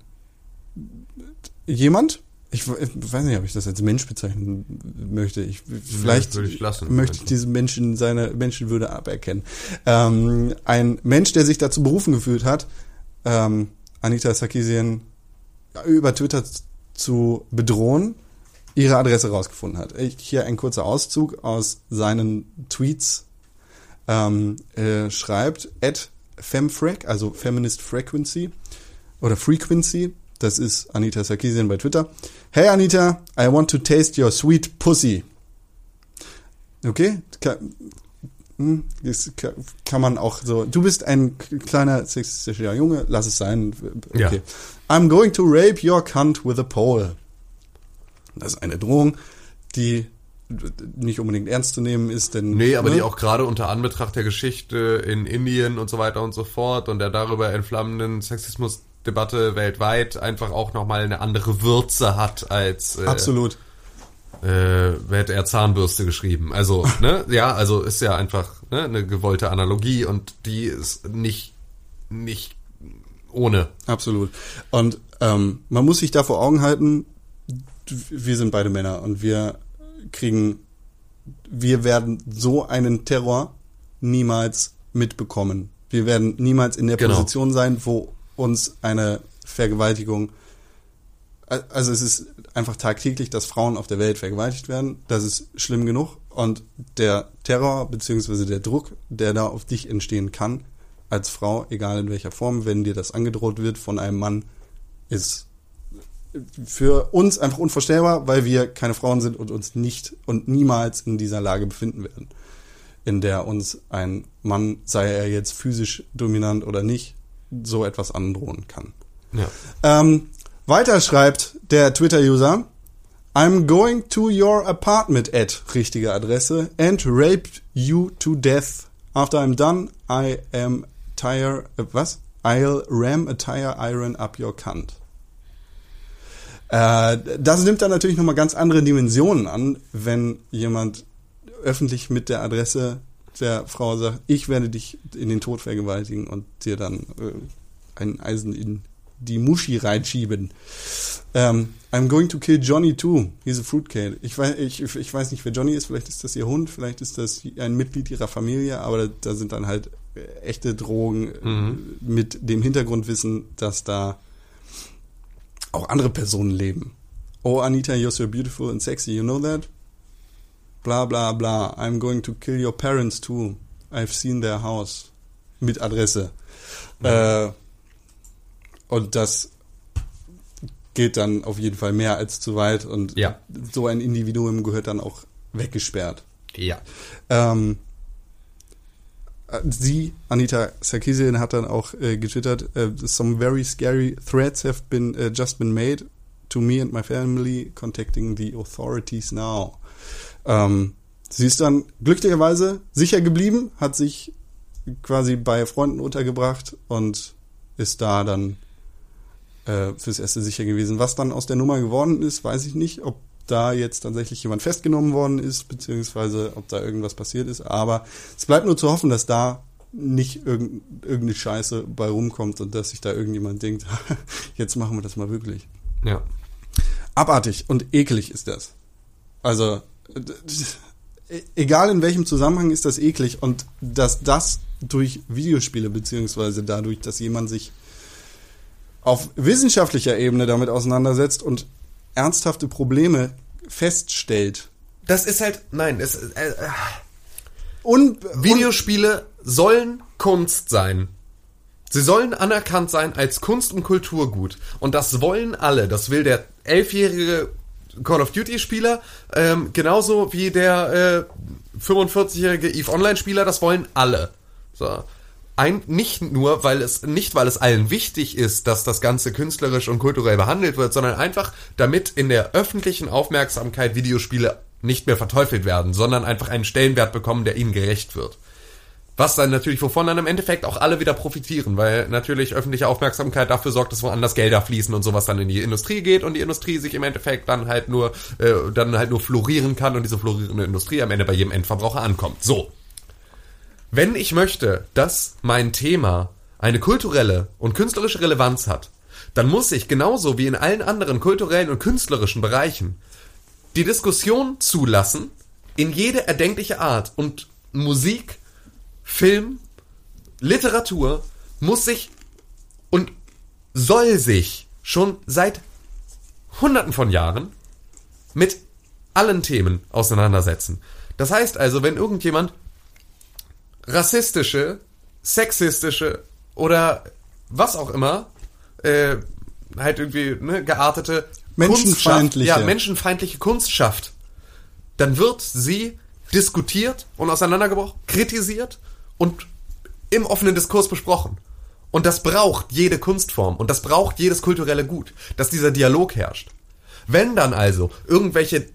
jemand, ich, ich weiß nicht, ob ich das als Mensch bezeichnen möchte. Ich, vielleicht würde ich lassen. möchte ich diesem Menschen seine Menschenwürde aberkennen. Ähm, ein Mensch, der sich dazu berufen gefühlt hat, ähm, Anita Sarkeesian über Twitter zu bedrohen, ihre Adresse rausgefunden hat. Ich, hier ein kurzer Auszug aus seinen Tweets. ähm, äh, schreibt at femfrec, also Feminist Frequency oder Frequency. Das ist Anita Sarkeesian bei Twitter. Hey Anita, I want to taste your sweet pussy. Okay, kann, hm, das ka- kann man auch so. Du bist ein kleiner sexistischer Junge, lass es sein. Okay. Ja. I'm going to rape your cunt with a pole. Das ist eine Drohung, die nicht unbedingt ernst zu nehmen ist, denn Nee, aber ne? die auch gerade unter Anbetracht der Geschichte in Indien und so weiter und so fort und der darüber entflammenden Sexismusdebatte weltweit einfach auch nochmal eine andere Würze hat als äh, absolut. äh, wer hätte er Zahnbürste geschrieben. Also, *laughs* ne, ja, also ist ja einfach ne, eine gewollte Analogie und die ist nicht, nicht ohne. Absolut. Und ähm, man muss sich da vor Augen halten, wir sind beide Männer und wir kriegen, wir werden so einen Terror niemals mitbekommen. Wir werden niemals in der Genau. Position sein, wo uns eine Vergewaltigung, also es ist einfach tagtäglich, dass Frauen auf der Welt vergewaltigt werden. Das ist schlimm genug. Und der Terror beziehungsweise der Druck, der da auf dich entstehen kann, als Frau, egal in welcher Form, wenn dir das angedroht wird von einem Mann, ist für uns einfach unvorstellbar, weil wir keine Frauen sind und uns nicht und niemals in dieser Lage befinden werden, in der uns ein Mann, sei er jetzt physisch dominant oder nicht, so etwas androhen kann. Ja. Ähm, weiter schreibt der Twitter-User, I'm going to your apartment at, richtige Adresse, and rape you to death. After I'm done, I am tire, äh, was? I'll ram a tire iron up your cunt. Äh, das nimmt dann natürlich nochmal ganz andere Dimensionen an, wenn jemand öffentlich mit der Adresse der Frau sagt, ich werde dich in den Tod vergewaltigen und dir dann äh, ein Eisen in die Muschi reinschieben. Ähm, I'm going to kill Johnny too. He's a fruitcake. Ich weiß, ich, ich weiß nicht, wer Johnny ist. Vielleicht ist das ihr Hund, vielleicht ist das ein Mitglied ihrer Familie, aber da, sind dann halt äh, echte Drogen äh, mit dem Hintergrundwissen, dass da auch andere Personen leben. Oh, Anita, you're so beautiful and sexy, you know that? Bla bla bla. I'm going to kill your parents too. I've seen their house. Mit Adresse. Äh, und das geht dann auf jeden Fall mehr als zu weit und Ja. so ein Individuum gehört dann auch weggesperrt. Ja. Ähm, äh, sie, Anita Sarkeesian, hat dann auch äh, getwittert, äh, some very scary threats have been uh, just been made to me and my family, contacting the authorities now. Ähm, sie ist dann glücklicherweise sicher geblieben, hat sich quasi bei Freunden untergebracht und ist da dann äh, fürs Erste sicher gewesen. Was dann aus der Nummer geworden ist, weiß ich nicht, ob da jetzt tatsächlich jemand festgenommen worden ist, beziehungsweise ob da irgendwas passiert ist. Aber es bleibt nur zu hoffen, dass da nicht irgend, irgendeine Scheiße bei rumkommt und dass sich da irgendjemand denkt, *laughs* jetzt machen wir das mal wirklich. Ja. Abartig und eklig ist das. Also, egal in welchem Zusammenhang ist das eklig und dass das durch Videospiele beziehungsweise dadurch, dass jemand sich auf wissenschaftlicher Ebene damit auseinandersetzt und ernsthafte Probleme feststellt. Das ist halt, nein, es, äh, äh, Und, Videospiele sollen Kunst sein. Sie sollen anerkannt sein als Kunst- und Kulturgut. Und das wollen alle. Das will der elfjährige Call of Duty-Spieler, ähm, genauso wie der äh, 45-jährige EVE Online-Spieler, das wollen alle. So. Ein, nicht nur, weil es, nicht weil es allen wichtig ist, dass das Ganze künstlerisch und kulturell behandelt wird, sondern einfach, damit in der öffentlichen Aufmerksamkeit Videospiele nicht mehr verteufelt werden, sondern einfach einen Stellenwert bekommen, der ihnen gerecht wird. Was dann natürlich, wovon dann im Endeffekt auch alle wieder profitieren, weil natürlich öffentliche Aufmerksamkeit dafür sorgt, dass woanders Gelder fließen und sowas dann in die Industrie geht und die Industrie sich im Endeffekt dann halt nur, äh, dann halt nur florieren kann und diese florierende Industrie am Ende bei jedem Endverbraucher ankommt. So. Wenn ich möchte, dass mein Thema eine kulturelle und künstlerische Relevanz hat, dann muss ich genauso wie in allen anderen kulturellen und künstlerischen Bereichen die Diskussion zulassen in jede erdenkliche Art und Musik, Film, Literatur muss sich und soll sich schon seit Hunderten von Jahren mit allen Themen auseinandersetzen. Das heißt also, wenn irgendjemand rassistische, sexistische oder was auch immer, äh, halt irgendwie ne, geartete Menschenfeindliche. Kunst ja, menschenfeindliche Kunst schafft, dann wird sie diskutiert und auseinandergebrochen, kritisiert und im offenen Diskurs besprochen. Und das braucht jede Kunstform und das braucht jedes kulturelle Gut, dass dieser Dialog herrscht. Wenn dann also irgendwelche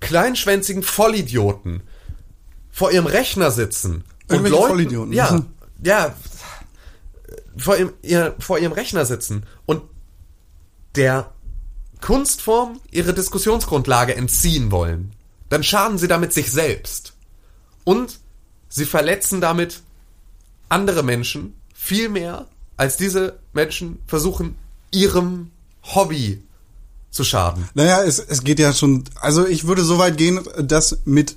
kleinschwänzigen Vollidioten vor ihrem Rechner sitzen und Leuten, Vollidioten. ja, Mhm. ja, vor ihrem, ihr, vor ihrem Rechner sitzen und der Kunstform ihre Diskussionsgrundlage entziehen wollen, dann schaden sie damit sich selbst. Und sie verletzen damit andere Menschen viel mehr, als diese Menschen versuchen, ihrem Hobby zu schaden. Naja, es, es geht ja schon, also ich würde so weit gehen, das mit,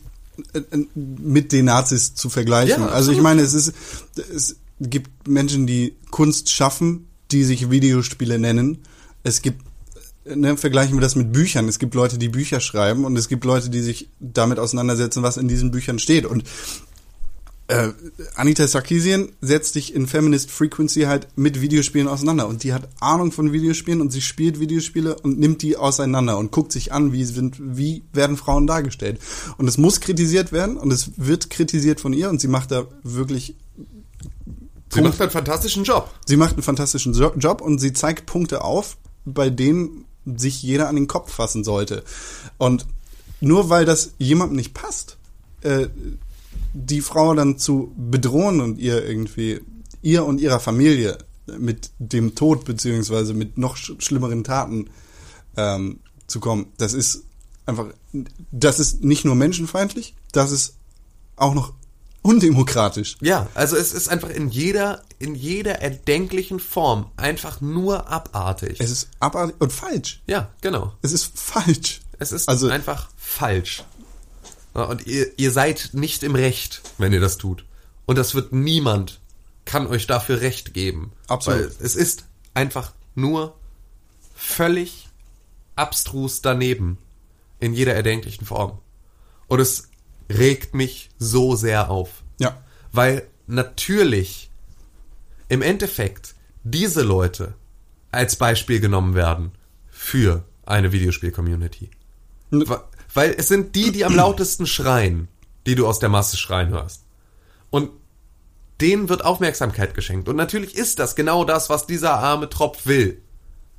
äh, mit den Nazis zu vergleichen. Ja, also ich meine, es ist, es gibt Menschen, die Kunst schaffen, die sich Videospiele nennen. Es gibt, ne, vergleichen wir das mit Büchern. Es gibt Leute, die Bücher schreiben und es gibt Leute, die sich damit auseinandersetzen, was in diesen Büchern steht. Und äh, Anita Sarkeesian setzt sich in Feminist Frequency halt mit Videospielen auseinander und die hat Ahnung von Videospielen und sie spielt Videospiele und nimmt die auseinander und guckt sich an, wie sind, wie werden Frauen dargestellt. Und es muss kritisiert werden und es wird kritisiert von ihr und sie macht da wirklich Sie macht einen fantastischen Job. Sie macht einen fantastischen Jo- Job und sie zeigt Punkte auf, bei denen sich jeder an den Kopf fassen sollte. Und nur weil das jemandem nicht passt, äh, die Frau dann zu bedrohen und ihr irgendwie, ihr und ihrer Familie mit dem Tod beziehungsweise mit noch sch schlimmeren Taten ähm, zu kommen, das ist einfach, das ist nicht nur menschenfeindlich, das ist auch noch undemokratisch. Ja, also es ist einfach in jeder, in jeder erdenklichen Form einfach nur abartig. Es ist abartig und falsch. ja, genau. Es ist falsch. Es ist Also- einfach falsch. Und ihr, ihr seid nicht im Recht, wenn ihr das tut. Und das wird niemand, kann euch dafür Recht geben. Absolut. Weil es ist einfach nur völlig abstrus daneben. In jeder erdenklichen Form. Und es regt mich so sehr auf. Ja. Weil natürlich im Endeffekt diese Leute als Beispiel genommen werden für eine Videospiel-Community. Weil es sind die, die am *clears throat* lautesten schreien, die du aus der Masse schreien hörst. Und denen wird Aufmerksamkeit geschenkt. Und natürlich ist das genau das, was dieser arme Tropf will.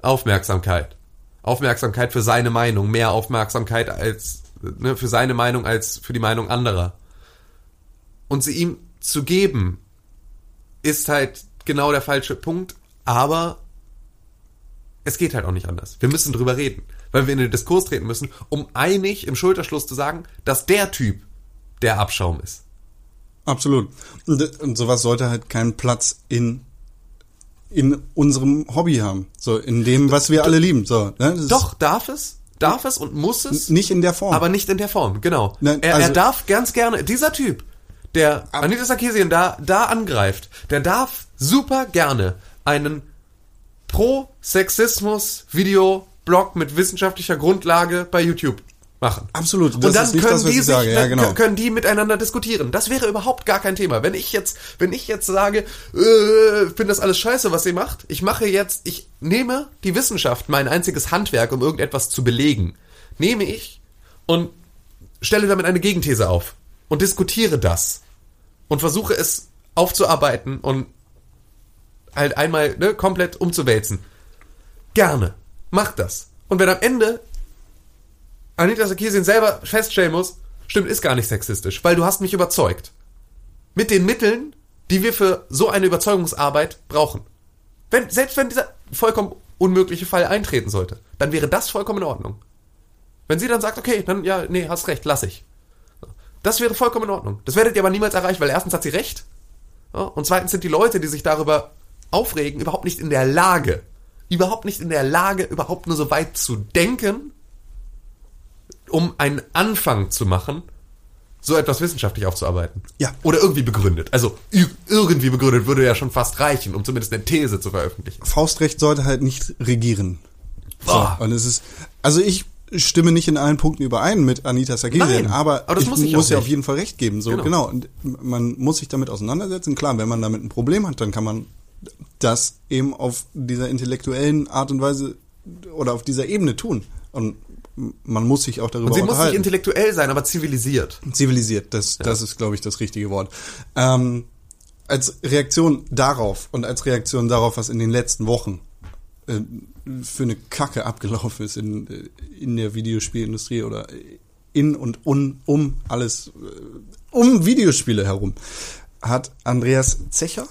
Aufmerksamkeit. Aufmerksamkeit für seine Meinung. Mehr Aufmerksamkeit als, ne, für seine Meinung als für die Meinung anderer. Und sie ihm zu geben, ist halt genau der falsche Punkt. Aber es geht halt auch nicht anders. Wir müssen drüber reden, weil wir in den Diskurs treten müssen, um einig im Schulterschluss zu sagen, dass der Typ der Abschaum ist. Absolut. Und, und sowas sollte halt keinen Platz in in unserem Hobby haben. So, in dem, was wir alle lieben. So, ne? Doch, darf es, darf es und muss es, Nicht in der Form. aber nicht in der Form, genau. Nein, er, er also- darf ganz gerne, dieser Typ, der Anita Sarkeesian da, da angreift, der darf super gerne einen Pro-Sexismus-Video-Blog mit wissenschaftlicher Grundlage bei YouTube machen. Absolut. Das und dann können das, die ich sich. Ja, genau. können die miteinander diskutieren. Das wäre überhaupt gar kein Thema. Wenn ich jetzt, wenn ich jetzt sage, äh, finde das alles scheiße, was ihr macht, ich mache jetzt, ich nehme die Wissenschaft, mein einziges Handwerk, um irgendetwas zu belegen, nehme ich und stelle damit eine Gegenthese auf und diskutiere das und versuche es aufzuarbeiten und halt einmal ne, komplett umzuwälzen. Gerne. Macht das. Und wenn am Ende Anita Sarkeesian selber feststellen muss, stimmt, ist gar nicht sexistisch, weil du hast mich überzeugt. Mit den Mitteln, die wir für so eine Überzeugungsarbeit brauchen. Wenn, selbst wenn dieser vollkommen unmögliche Fall eintreten sollte, dann wäre das vollkommen in Ordnung. Wenn sie dann sagt, okay, dann ja, nee, hast recht, lass ich. Das wäre vollkommen in Ordnung. Das werdet ihr aber niemals erreichen, weil erstens hat sie recht und zweitens sind die Leute, die sich darüber aufregen, überhaupt nicht in der Lage, überhaupt nicht in der Lage, überhaupt nur so weit zu denken, um einen Anfang zu machen, so etwas wissenschaftlich aufzuarbeiten. Ja. Oder irgendwie begründet. Also irgendwie begründet würde ja schon fast reichen, um zumindest eine These zu veröffentlichen. Faustrecht sollte halt nicht regieren. So, und es ist, also ich stimme nicht in allen Punkten überein mit Anita Sarkeesian, aber, aber ich muss ich muss ja auf jeden Fall recht geben. So Genau. genau. Und man muss sich damit auseinandersetzen. Klar, wenn man damit ein Problem hat, dann kann man das eben auf dieser intellektuellen Art und Weise oder auf dieser Ebene tun. Und man muss sich auch darüber Und sie muss nicht unterhalten. intellektuell sein, aber zivilisiert. Zivilisiert, das, das ist, glaube ich, das richtige Wort. Ähm, als Reaktion darauf und als Reaktion darauf, was in den letzten Wochen äh, für eine Kacke abgelaufen ist in, äh, in der Videospielindustrie oder in und un, um alles, äh, um Videospiele herum, hat Andreas Zecher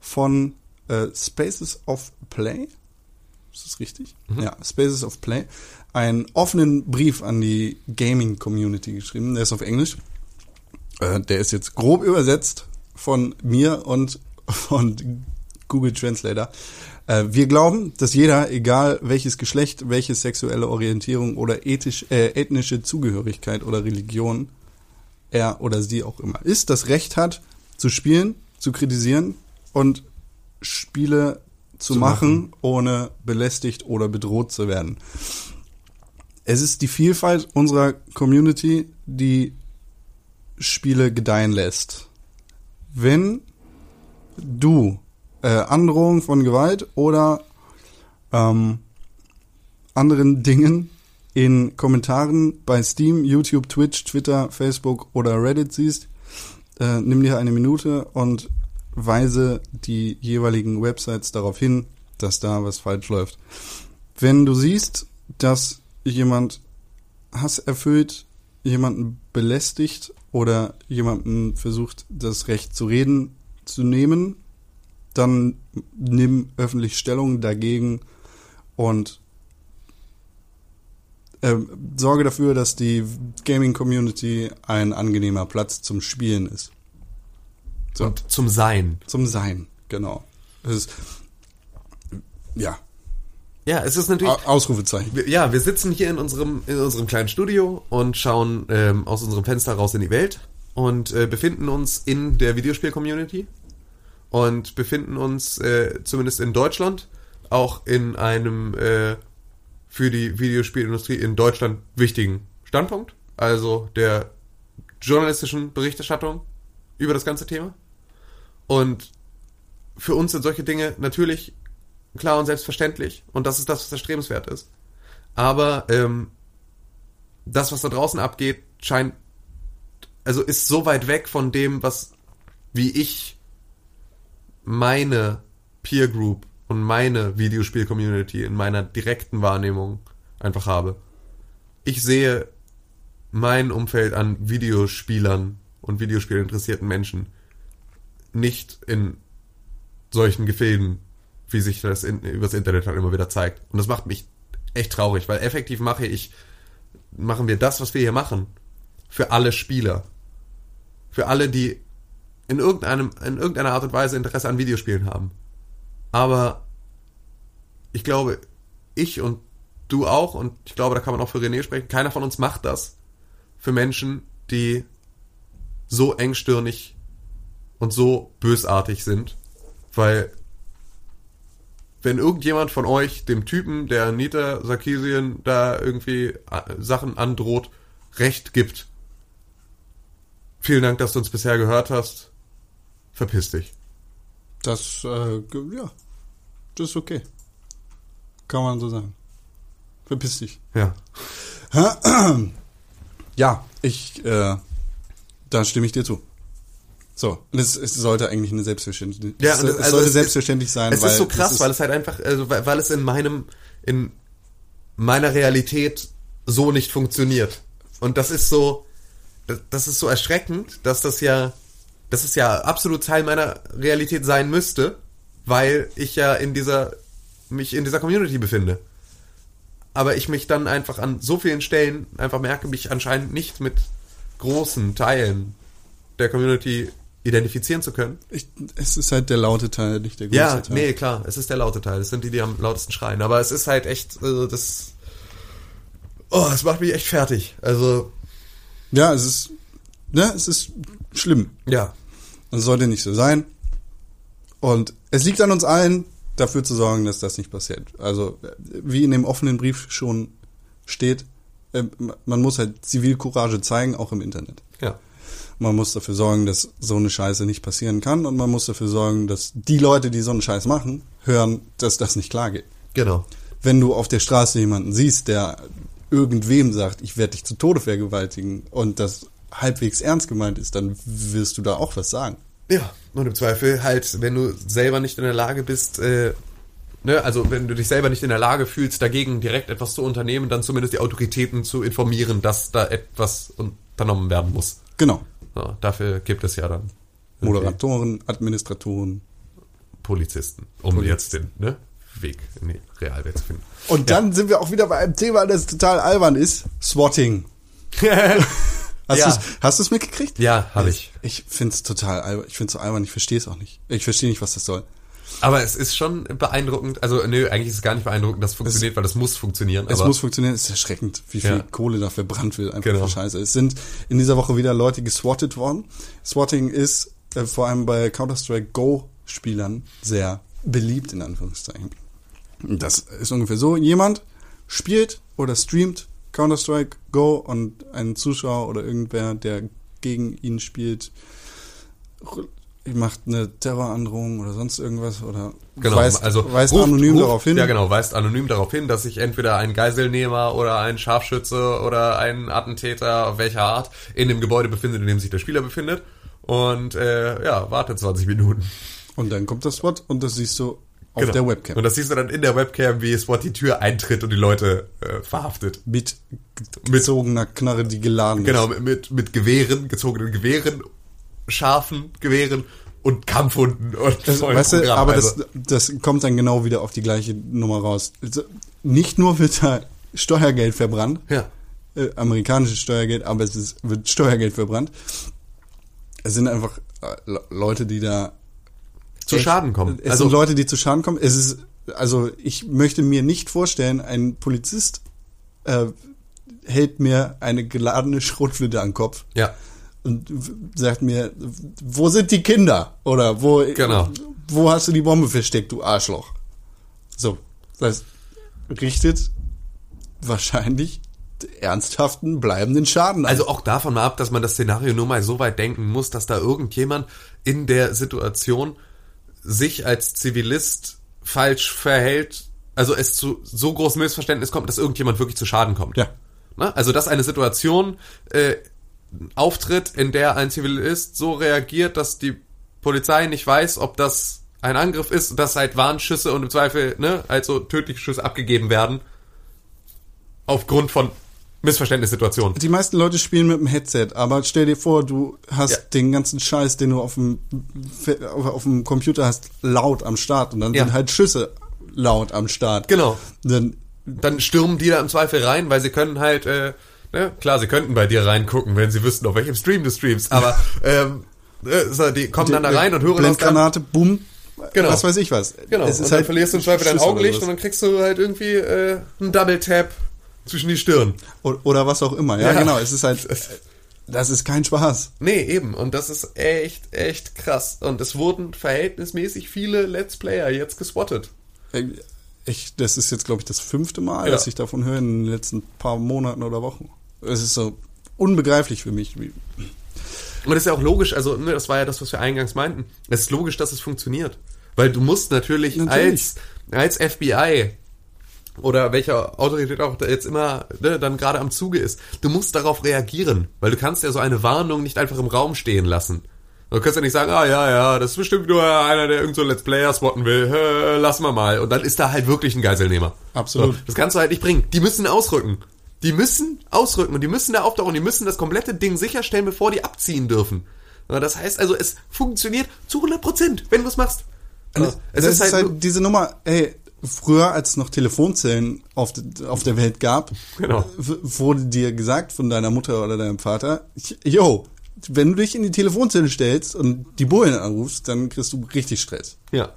von äh, Spaces of Play, ist das richtig? Ja, Spaces of Play, einen offenen Brief an die Gaming-Community geschrieben. Der ist auf Englisch. Äh, der ist jetzt grob übersetzt von mir und *laughs* von Google Translator. Äh, wir glauben, dass jeder, egal welches Geschlecht, welche sexuelle Orientierung oder ethisch, äh, ethnische Zugehörigkeit oder Religion er oder sie auch immer ist, das Recht hat, zu spielen, zu kritisieren und Spiele zu, machen, ohne belästigt oder bedroht zu werden. Es ist die Vielfalt unserer Community, die Spiele gedeihen lässt. Wenn du äh, Androhung von Gewalt oder ähm, anderen Dingen in Kommentaren bei Steam, YouTube, Twitch, Twitter, Facebook oder Reddit siehst, äh, nimm dir eine Minute und weise die jeweiligen Websites darauf hin, dass da was falsch läuft. Wenn du siehst, dass jemand Hass erfüllt, jemanden belästigt oder jemanden versucht, das Recht zu reden zu nehmen, dann nimm öffentlich Stellung dagegen und äh, sorge dafür, dass die Gaming-Community ein angenehmer Platz zum Spielen ist. So. Und zum Sein. Zum Sein, genau. Das ist, ja, Ja, es ist natürlich. Au- Ausrufezeichen. Ja, wir sitzen hier in unserem, in unserem kleinen Studio und schauen ähm, aus unserem Fenster raus in die Welt und äh, befinden uns in der Videospiel-Community und befinden uns äh, zumindest in Deutschland auch in einem äh, für die Videospielindustrie in Deutschland wichtigen Standpunkt, also der journalistischen Berichterstattung über das ganze Thema. Und für uns sind solche Dinge natürlich klar und selbstverständlich. Und das ist das, was erstrebenswert ist. Aber ähm, das, was da draußen abgeht, scheint, also ist so weit weg von dem, was, wie ich meine Peer Group und meine Videospiel-Community in meiner direkten Wahrnehmung einfach habe. Ich sehe mein Umfeld an Videospielern und Videospielinteressierten Menschen nicht in solchen Gefilden, wie sich das in, übers Internet halt immer wieder zeigt. Und das macht mich echt traurig, weil effektiv mache ich, machen wir das, was wir hier machen, für alle Spieler. Für alle, die in irgendeinem, in irgendeiner Art und Weise Interesse an Videospielen haben. Aber ich glaube, ich und du auch, und ich glaube, da kann man auch für René sprechen, keiner von uns macht das für Menschen, die so engstirnig und so bösartig sind, weil wenn irgendjemand von euch dem Typen, der Anita Sarkeesian da irgendwie äh, Sachen androht, Recht gibt, vielen Dank, dass du uns bisher gehört hast, verpiss dich. Das, äh, ja, das ist okay. Kann man so sagen. Verpiss dich. Ja. *clears throat* Ja, ich, äh, da stimme ich dir zu. So, und es, es sollte eigentlich eine Selbstverständlich, Ja, es, es also sollte es- selbstverständlich sein, Es weil ist so krass, es ist, weil es halt einfach, also weil, weil es in meinem, in meiner Realität so nicht funktioniert. Und das ist so, das, das ist so erschreckend, dass das ja, das ist ja absolut Teil meiner Realität sein müsste, weil ich ja in dieser, mich in dieser Community befinde. Aber ich mich dann einfach an so vielen Stellen einfach merke, mich anscheinend nicht mit großen Teilen der Community identifizieren zu können. ich, es ist halt der laute Teil, nicht der große Ja, Teil. nee, klar, es ist der laute Teil. Das sind die, die am lautesten schreien. Aber es ist halt echt, also das. Oh, es macht mich echt fertig. Also, Ja, es ist, ne, es ist schlimm. ja. Das sollte nicht so sein. Und es liegt an uns allen, dafür zu sorgen, dass das nicht passiert. Also, wie in dem offenen Brief schon steht, äh, man muss halt Zivilcourage zeigen, auch im Internet. Ja. Man muss dafür sorgen, dass so eine Scheiße nicht passieren kann und man muss dafür sorgen, dass die Leute, die so einen Scheiß machen, hören, dass das nicht klar geht. Genau. Wenn du auf der Straße jemanden siehst, der irgendwem sagt, ich werde dich zu Tode vergewaltigen und das halbwegs ernst gemeint ist, dann wirst du da auch was sagen. Ja, und im Zweifel halt, wenn du selber nicht in der Lage bist, äh, ne, also wenn du dich selber nicht in der Lage fühlst, dagegen direkt etwas zu unternehmen, dann zumindest die Autoritäten zu informieren, dass da etwas unternommen werden muss. Genau. Ja, dafür gibt es ja dann Moderatoren, Administratoren. Polizisten, um jetzt den ne, Weg in die Realwelt zu finden. Und dann sind wir auch wieder bei einem Thema, das total albern ist. Swatting. *laughs* Hast Ja. du es mitgekriegt? Ja, habe ich. Ich find's total albern. Ich find's so albern. Ich verstehe es auch nicht. Ich verstehe nicht, was das soll. Aber es ist schon beeindruckend, also nö, eigentlich ist es gar nicht beeindruckend, dass es funktioniert, weil das muss funktionieren. Es muss funktionieren. Es ist erschreckend, wie viel Ja. Kohle da verbrannt wird. Einfach Genau. für Scheiße. Es sind in dieser Woche wieder Leute geswattet worden. Swatting ist äh, vor allem bei Counter-Strike Go-Spielern sehr beliebt, in Anführungszeichen. Das ist ungefähr so. Jemand spielt oder streamt Counter-Strike Go und ein Zuschauer oder irgendwer, der gegen ihn spielt, macht eine Terrorandrohung oder sonst irgendwas oder Genau, weist, also weist ruft- anonym ruft- darauf hin. Ja, genau, weist anonym darauf hin, dass sich entweder ein Geiselnehmer oder ein Scharfschütze oder ein Attentäter welcher Art in dem Gebäude befindet, in dem sich der Spieler befindet. Und äh, ja, wartet 20 Minuten. Und dann kommt das SWAT und das siehst du auf Genau. der Webcam. Und das siehst du dann in der Webcam, wie SWAT die Tür eintritt und die Leute äh, verhaftet. mit gezogener Knarre, die geladen Genau, ist. mit, mit, mit Gewehren, gezogenen Gewehren, scharfen Gewehren und Kampfhunden und Das, weißt du, aber Also, das, das kommt dann genau wieder auf die gleiche Nummer raus. Also, Nicht nur wird da Steuergeld verbrannt, ja. äh, amerikanisches Steuergeld, aber es ist, wird Steuergeld verbrannt. Es sind einfach äh, Le- Leute, die da Zu echt- Schaden kommen. Es Also- sind Leute, die zu Schaden kommen. Es ist, also ich möchte mir nicht vorstellen, ein Polizist äh, hält mir eine geladene Schrotflinte an den Kopf Ja. Und sagt mir, wo sind die Kinder? Oder wo, Genau. wo hast du die Bombe versteckt, du Arschloch? So, das richtet wahrscheinlich ernsthaften, bleibenden Schaden an. Also auch davon mal ab, dass man das Szenario nur mal so weit denken muss, dass da irgendjemand in der Situation sich als Zivilist falsch verhält, also es zu so großem Missverständnis kommt, dass irgendjemand wirklich zu Schaden kommt. Ja. Ne? Also dass eine Situation äh, auftritt, in der ein Zivilist so reagiert, dass die Polizei nicht weiß, ob das ein Angriff ist, dass halt Warnschüsse und im Zweifel ne, halt so tödliche Schüsse abgegeben werden aufgrund von Missverständnissituationen. Die meisten Leute spielen mit dem Headset, aber stell dir vor, du hast Ja. den ganzen Scheiß, den du auf dem, auf dem Computer hast, laut am Start und dann Ja. sind halt Schüsse laut am Start. Genau. Dann, Dann stürmen die da im Zweifel rein, weil sie können halt, äh, ne, klar, sie könnten bei dir reingucken, wenn sie wüssten, auf welchem Stream du streamst, aber ähm, äh, so, die kommen dann da rein und hören deinem- Blendgranate, bumm, Genau. was weiß ich was. Genau, Es ist und dann halt verlierst du im Zweifel dein oder Augenlicht und dann kriegst du halt irgendwie äh, einen Double-Tap zwischen die Stirn. O- Oder was auch immer. Ja, Ja. genau. Es ist halt, das ist kein Spaß. Nee, eben. Und das ist echt, echt krass. Und es wurden verhältnismäßig viele Let's Player jetzt geswattet. Ich, das ist jetzt, glaube ich, das fünfte Mal, Ja. dass ich davon höre in den letzten paar Monaten oder Wochen. Es ist so unbegreiflich für mich. Und das ist ja auch logisch, also ne, das war ja das, was wir eingangs meinten. Es ist logisch, dass es funktioniert. Weil du musst natürlich, Natürlich. als als FBI oder welcher Autorität auch jetzt immer ne, dann gerade am Zuge ist, du musst darauf reagieren, weil du kannst ja so eine Warnung nicht einfach im Raum stehen lassen. Du kannst ja nicht sagen, ah ja, ja, das ist bestimmt nur einer, der irgend so Let's Player spotten will, äh, lassen wir mal. Und dann ist da halt wirklich ein Geiselnehmer. Absolut. So, das kannst du halt nicht bringen. Die müssen ausrücken. Die müssen ausrücken und die müssen da auftauchen. Die müssen das komplette Ding sicherstellen, bevor die abziehen dürfen. Das heißt also, es funktioniert zu 100 Prozent, wenn du es machst. Ja, es ist, halt, diese Nummer, ey, früher, als es noch Telefonzellen auf, auf der Welt gab, Genau. wurde dir gesagt von deiner Mutter oder deinem Vater, yo, wenn du dich in die Telefonzelle stellst und die Bullen anrufst, dann kriegst du richtig Stress. ja.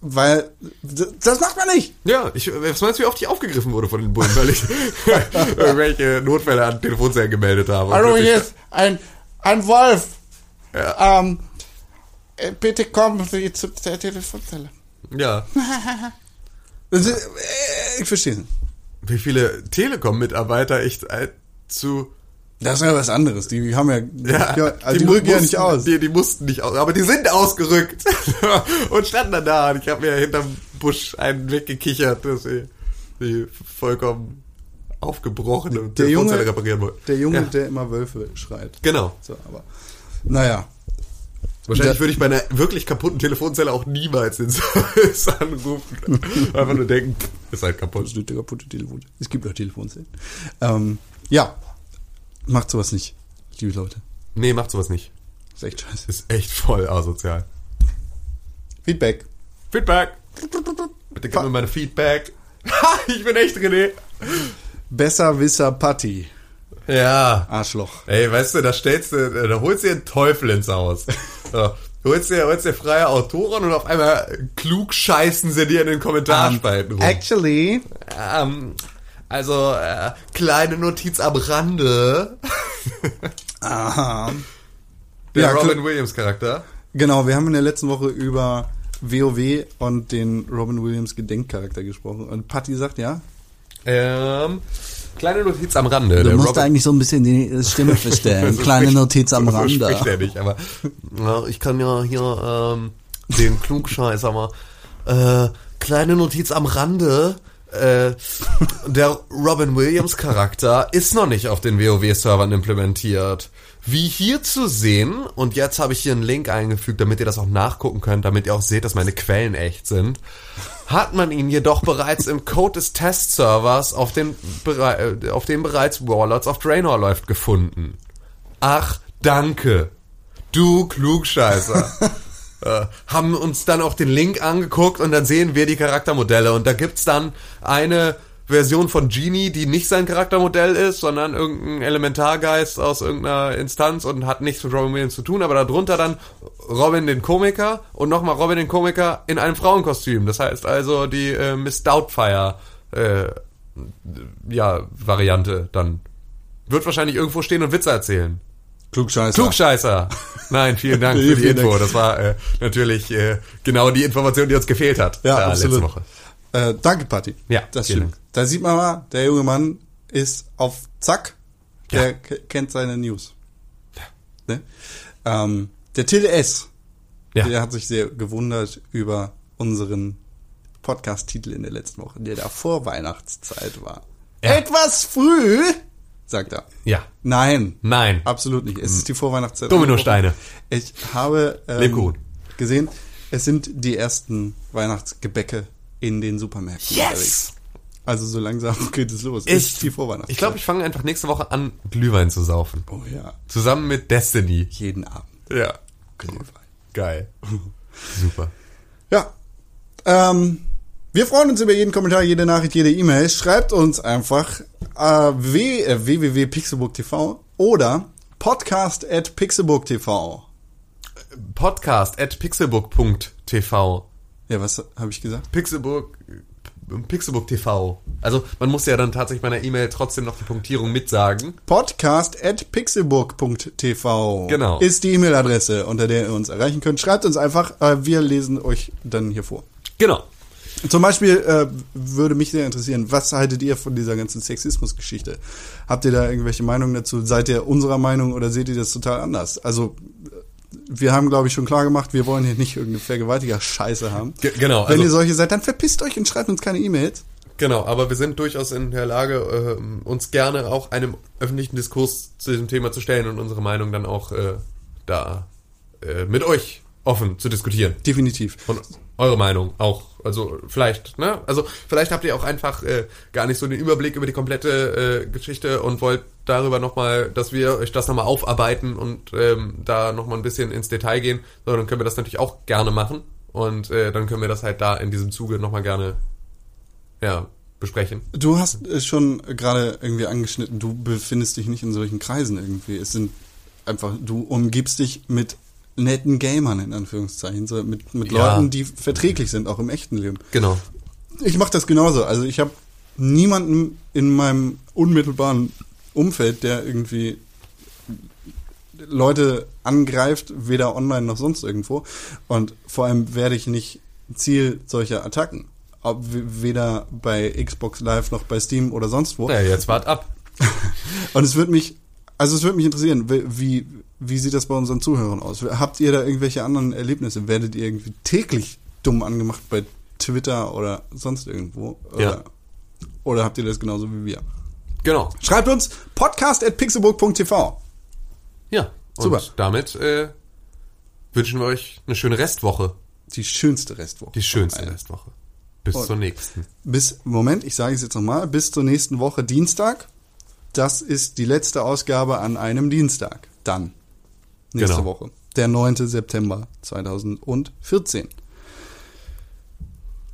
Weil, das macht man nicht. Ja, ich, was meinst du, wie oft ich aufgegriffen wurde von den Bullen, weil ich *laughs* irgendwelche Notfälle an Telefonzellen gemeldet habe? Hallo, hier ist ein, ein Wolf. Ja. Ähm, äh, bitte kommen Sie zu der Telefonzelle. Ja. *laughs* Ist, äh, ich verstehe. wie viele Telekom-Mitarbeiter ich äh, zu Das ist ja was anderes. Die haben ja, Ja, ja also die, mu- rücken ja nicht aus. Die, die mussten nicht aus, aber die sind ausgerückt *laughs* und standen dann da. Und ich habe mir hinterm Busch einen weggekichert, dass sie die vollkommen aufgebrochene Der Junge- Telefonzelle reparieren wollten. Der Junge, Ja. der immer Wölfe schreit. Genau. So, aber, naja. Wahrscheinlich würde ich bei einer wirklich kaputten Telefonzelle auch niemals den *laughs* Service anrufen. Einfach nur denken, ist halt Das kaputt. ist eine kaputte Telefon. Es gibt auch Telefonzellen. Ähm, ja. Macht sowas nicht, liebe Leute. Nee, macht sowas nicht. ist echt scheiße. Ist echt voll asozial. Feedback. Feedback. Bitte gib mir meine Feedback. Ha, *laughs* ich bin echt René. Besserwisser Patti. Ja. Arschloch. Ey, weißt du, da stellst du, da holst du dir einen Teufel ins Haus. So, du holst dir, holst dir freie Autoren und auf einmal klug scheißen sie dir in den Kommentarspalten rum. Actually, Ähm, also, äh, kleine Notiz am Rande. *laughs* aha. Der Ja, Robin Williams Charakter. Genau, wir haben in der letzten Woche über WoW und den Robin Williams Gedenkcharakter gesprochen. Und Patti sagt, ja, Ähm, kleine Notiz am Rande. Du musst Robin- eigentlich so ein bisschen die Stimme verstellen. *laughs* Kleine spricht- Notiz am so Rande. spricht er nicht, aber ja, ich kann ja hier ähm, den Klugscheißer mal. Äh, kleine Notiz am Rande. Äh, der Robin Williams Charakter ist noch nicht auf den WoW-Servern implementiert. Wie hier zu sehen, und jetzt habe ich hier einen Link eingefügt, damit ihr das auch nachgucken könnt, damit ihr auch seht, dass meine Quellen echt sind, hat man ihn jedoch bereits im Code des Testservers, auf dem, äh, auf dem bereits Warlords of Draenor läuft, gefunden. Ach, danke. Du Klugscheißer. *laughs* äh, haben uns dann auch den Link angeguckt und dann sehen wir die Charaktermodelle. Und da gibt's dann eine Version von Genie, die nicht sein Charaktermodell ist, sondern irgendein Elementargeist aus irgendeiner Instanz und hat nichts mit Robin Williams zu tun, aber darunter dann Robin den Komiker und nochmal Robin den Komiker in einem Frauenkostüm. Das heißt also die äh, Miss Doubtfire äh, ja, Variante dann. Wird wahrscheinlich irgendwo stehen und Witze erzählen. Klugscheißer. Klugscheißer. Nein, vielen Dank *laughs* für die Info. Dank. Das war äh, natürlich äh, genau die Information, die uns gefehlt hat. Ja, äh, absolut. letzte Woche. Äh, danke, Patti. Ja, das stimmt. Da sieht man mal, der junge Mann ist auf Zack. Der k- kennt seine News. Ne? Ähm, der Till S. Ja. Der hat sich sehr gewundert über unseren Podcast-Titel in der letzten Woche, der da vor Weihnachtszeit war. Ja. Etwas früh, sagt er. Ja. Nein. Nein. Absolut nicht. Es ist die Vorweihnachtszeit. Dominosteine. Ich habe ähm, gesehen, es sind die ersten Weihnachtsgebäcke in den Supermärkten unterwegs. Also so langsam *laughs* geht es los. Es ist die Vorweihnachtszeit. Ich glaube, ich fange einfach nächste Woche an, Glühwein zu saufen. Oh ja. Zusammen mit Destiny. Jeden Abend. Ja. Glühwein. Geil. *laughs* Super. Ja. Ähm, wir freuen uns über jeden Kommentar, jede Nachricht, jede E-Mail. Schreibt uns einfach äh, äh, www.pixelbook.tv oder podcast at pixelbook.tv. Podcast at pixelbook.tv. Ja, was habe ich gesagt? Pixelbook, Pixelbook TV. Also man muss ja dann tatsächlich bei einer E-Mail trotzdem noch die Punktierung mitsagen. Podcast at pixelbook.tv Genau. ist die E-Mail-Adresse, unter der ihr uns erreichen könnt. Schreibt uns einfach, äh, wir lesen euch dann hier vor. Genau. Zum Beispiel äh, würde mich sehr interessieren, was haltet ihr von dieser ganzen Sexismus-Geschichte? Habt ihr da irgendwelche Meinungen dazu? Seid ihr unserer Meinung oder seht ihr das total anders? Also äh, wir haben, glaube ich, schon klar gemacht, wir wollen hier nicht irgendeine Vergewaltiger-Scheiße haben. Ge- genau, Wenn also- ihr solche seid, dann verpisst euch und schreibt uns keine E-Mails. Genau, aber wir sind durchaus in der Lage, ähm, uns gerne auch einem öffentlichen Diskurs zu diesem Thema zu stellen und unsere Meinung dann auch äh, da äh, mit euch offen zu diskutieren. Definitiv. Und eure Meinung auch. Also vielleicht, ne? Also vielleicht habt ihr auch einfach äh, gar nicht so den Überblick über die komplette äh, Geschichte und wollt darüber nochmal, dass wir euch das nochmal aufarbeiten und ähm, da nochmal ein bisschen ins Detail gehen. So, dann können wir das natürlich auch gerne machen. Und äh, dann können wir das halt da in diesem Zuge nochmal gerne ja, besprechen. Du hast äh, schon gerade irgendwie angeschnitten, du befindest dich nicht in solchen Kreisen irgendwie. Es sind einfach, du umgibst dich mit netten Gamern in Anführungszeichen, so mit, mit Ja. Leuten, die verträglich sind, auch im echten Leben. Genau. Ich mache das genauso. Also ich habe niemanden in meinem unmittelbaren Umfeld, der irgendwie Leute angreift, weder online noch sonst irgendwo. Und vor allem werde ich nicht Ziel solcher Attacken. Ob, w- weder bei Xbox Live noch bei Steam oder sonst wo. Ja, jetzt wart ab. *laughs* Und es würde mich, also es würde mich interessieren, wie, wie, sieht das bei unseren Zuhörern aus? Habt ihr da irgendwelche anderen Erlebnisse? Werdet ihr irgendwie täglich dumm angemacht bei Twitter oder sonst irgendwo? Oder, Ja. oder habt ihr das genauso wie wir? Genau. Schreibt uns podcast at pixelburg.tv. Ja. Und Super. damit äh, wünschen wir euch eine schöne Restwoche. Die schönste Restwoche. Die schönste Alter. Restwoche. Bis Und- zur nächsten. Bis, Moment, ich sage es jetzt nochmal, bis zur nächsten Woche Dienstag. Das ist die letzte Ausgabe an einem Dienstag. Dann. Nächste Genau. Woche. Der 9. September 2014.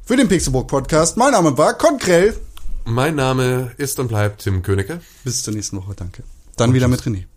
Für den Pixelburg Podcast. Mein Name war Konkrell. Mein Name ist und bleibt Tim Königke. Bis zur nächsten Woche, danke. Dann wieder mit René.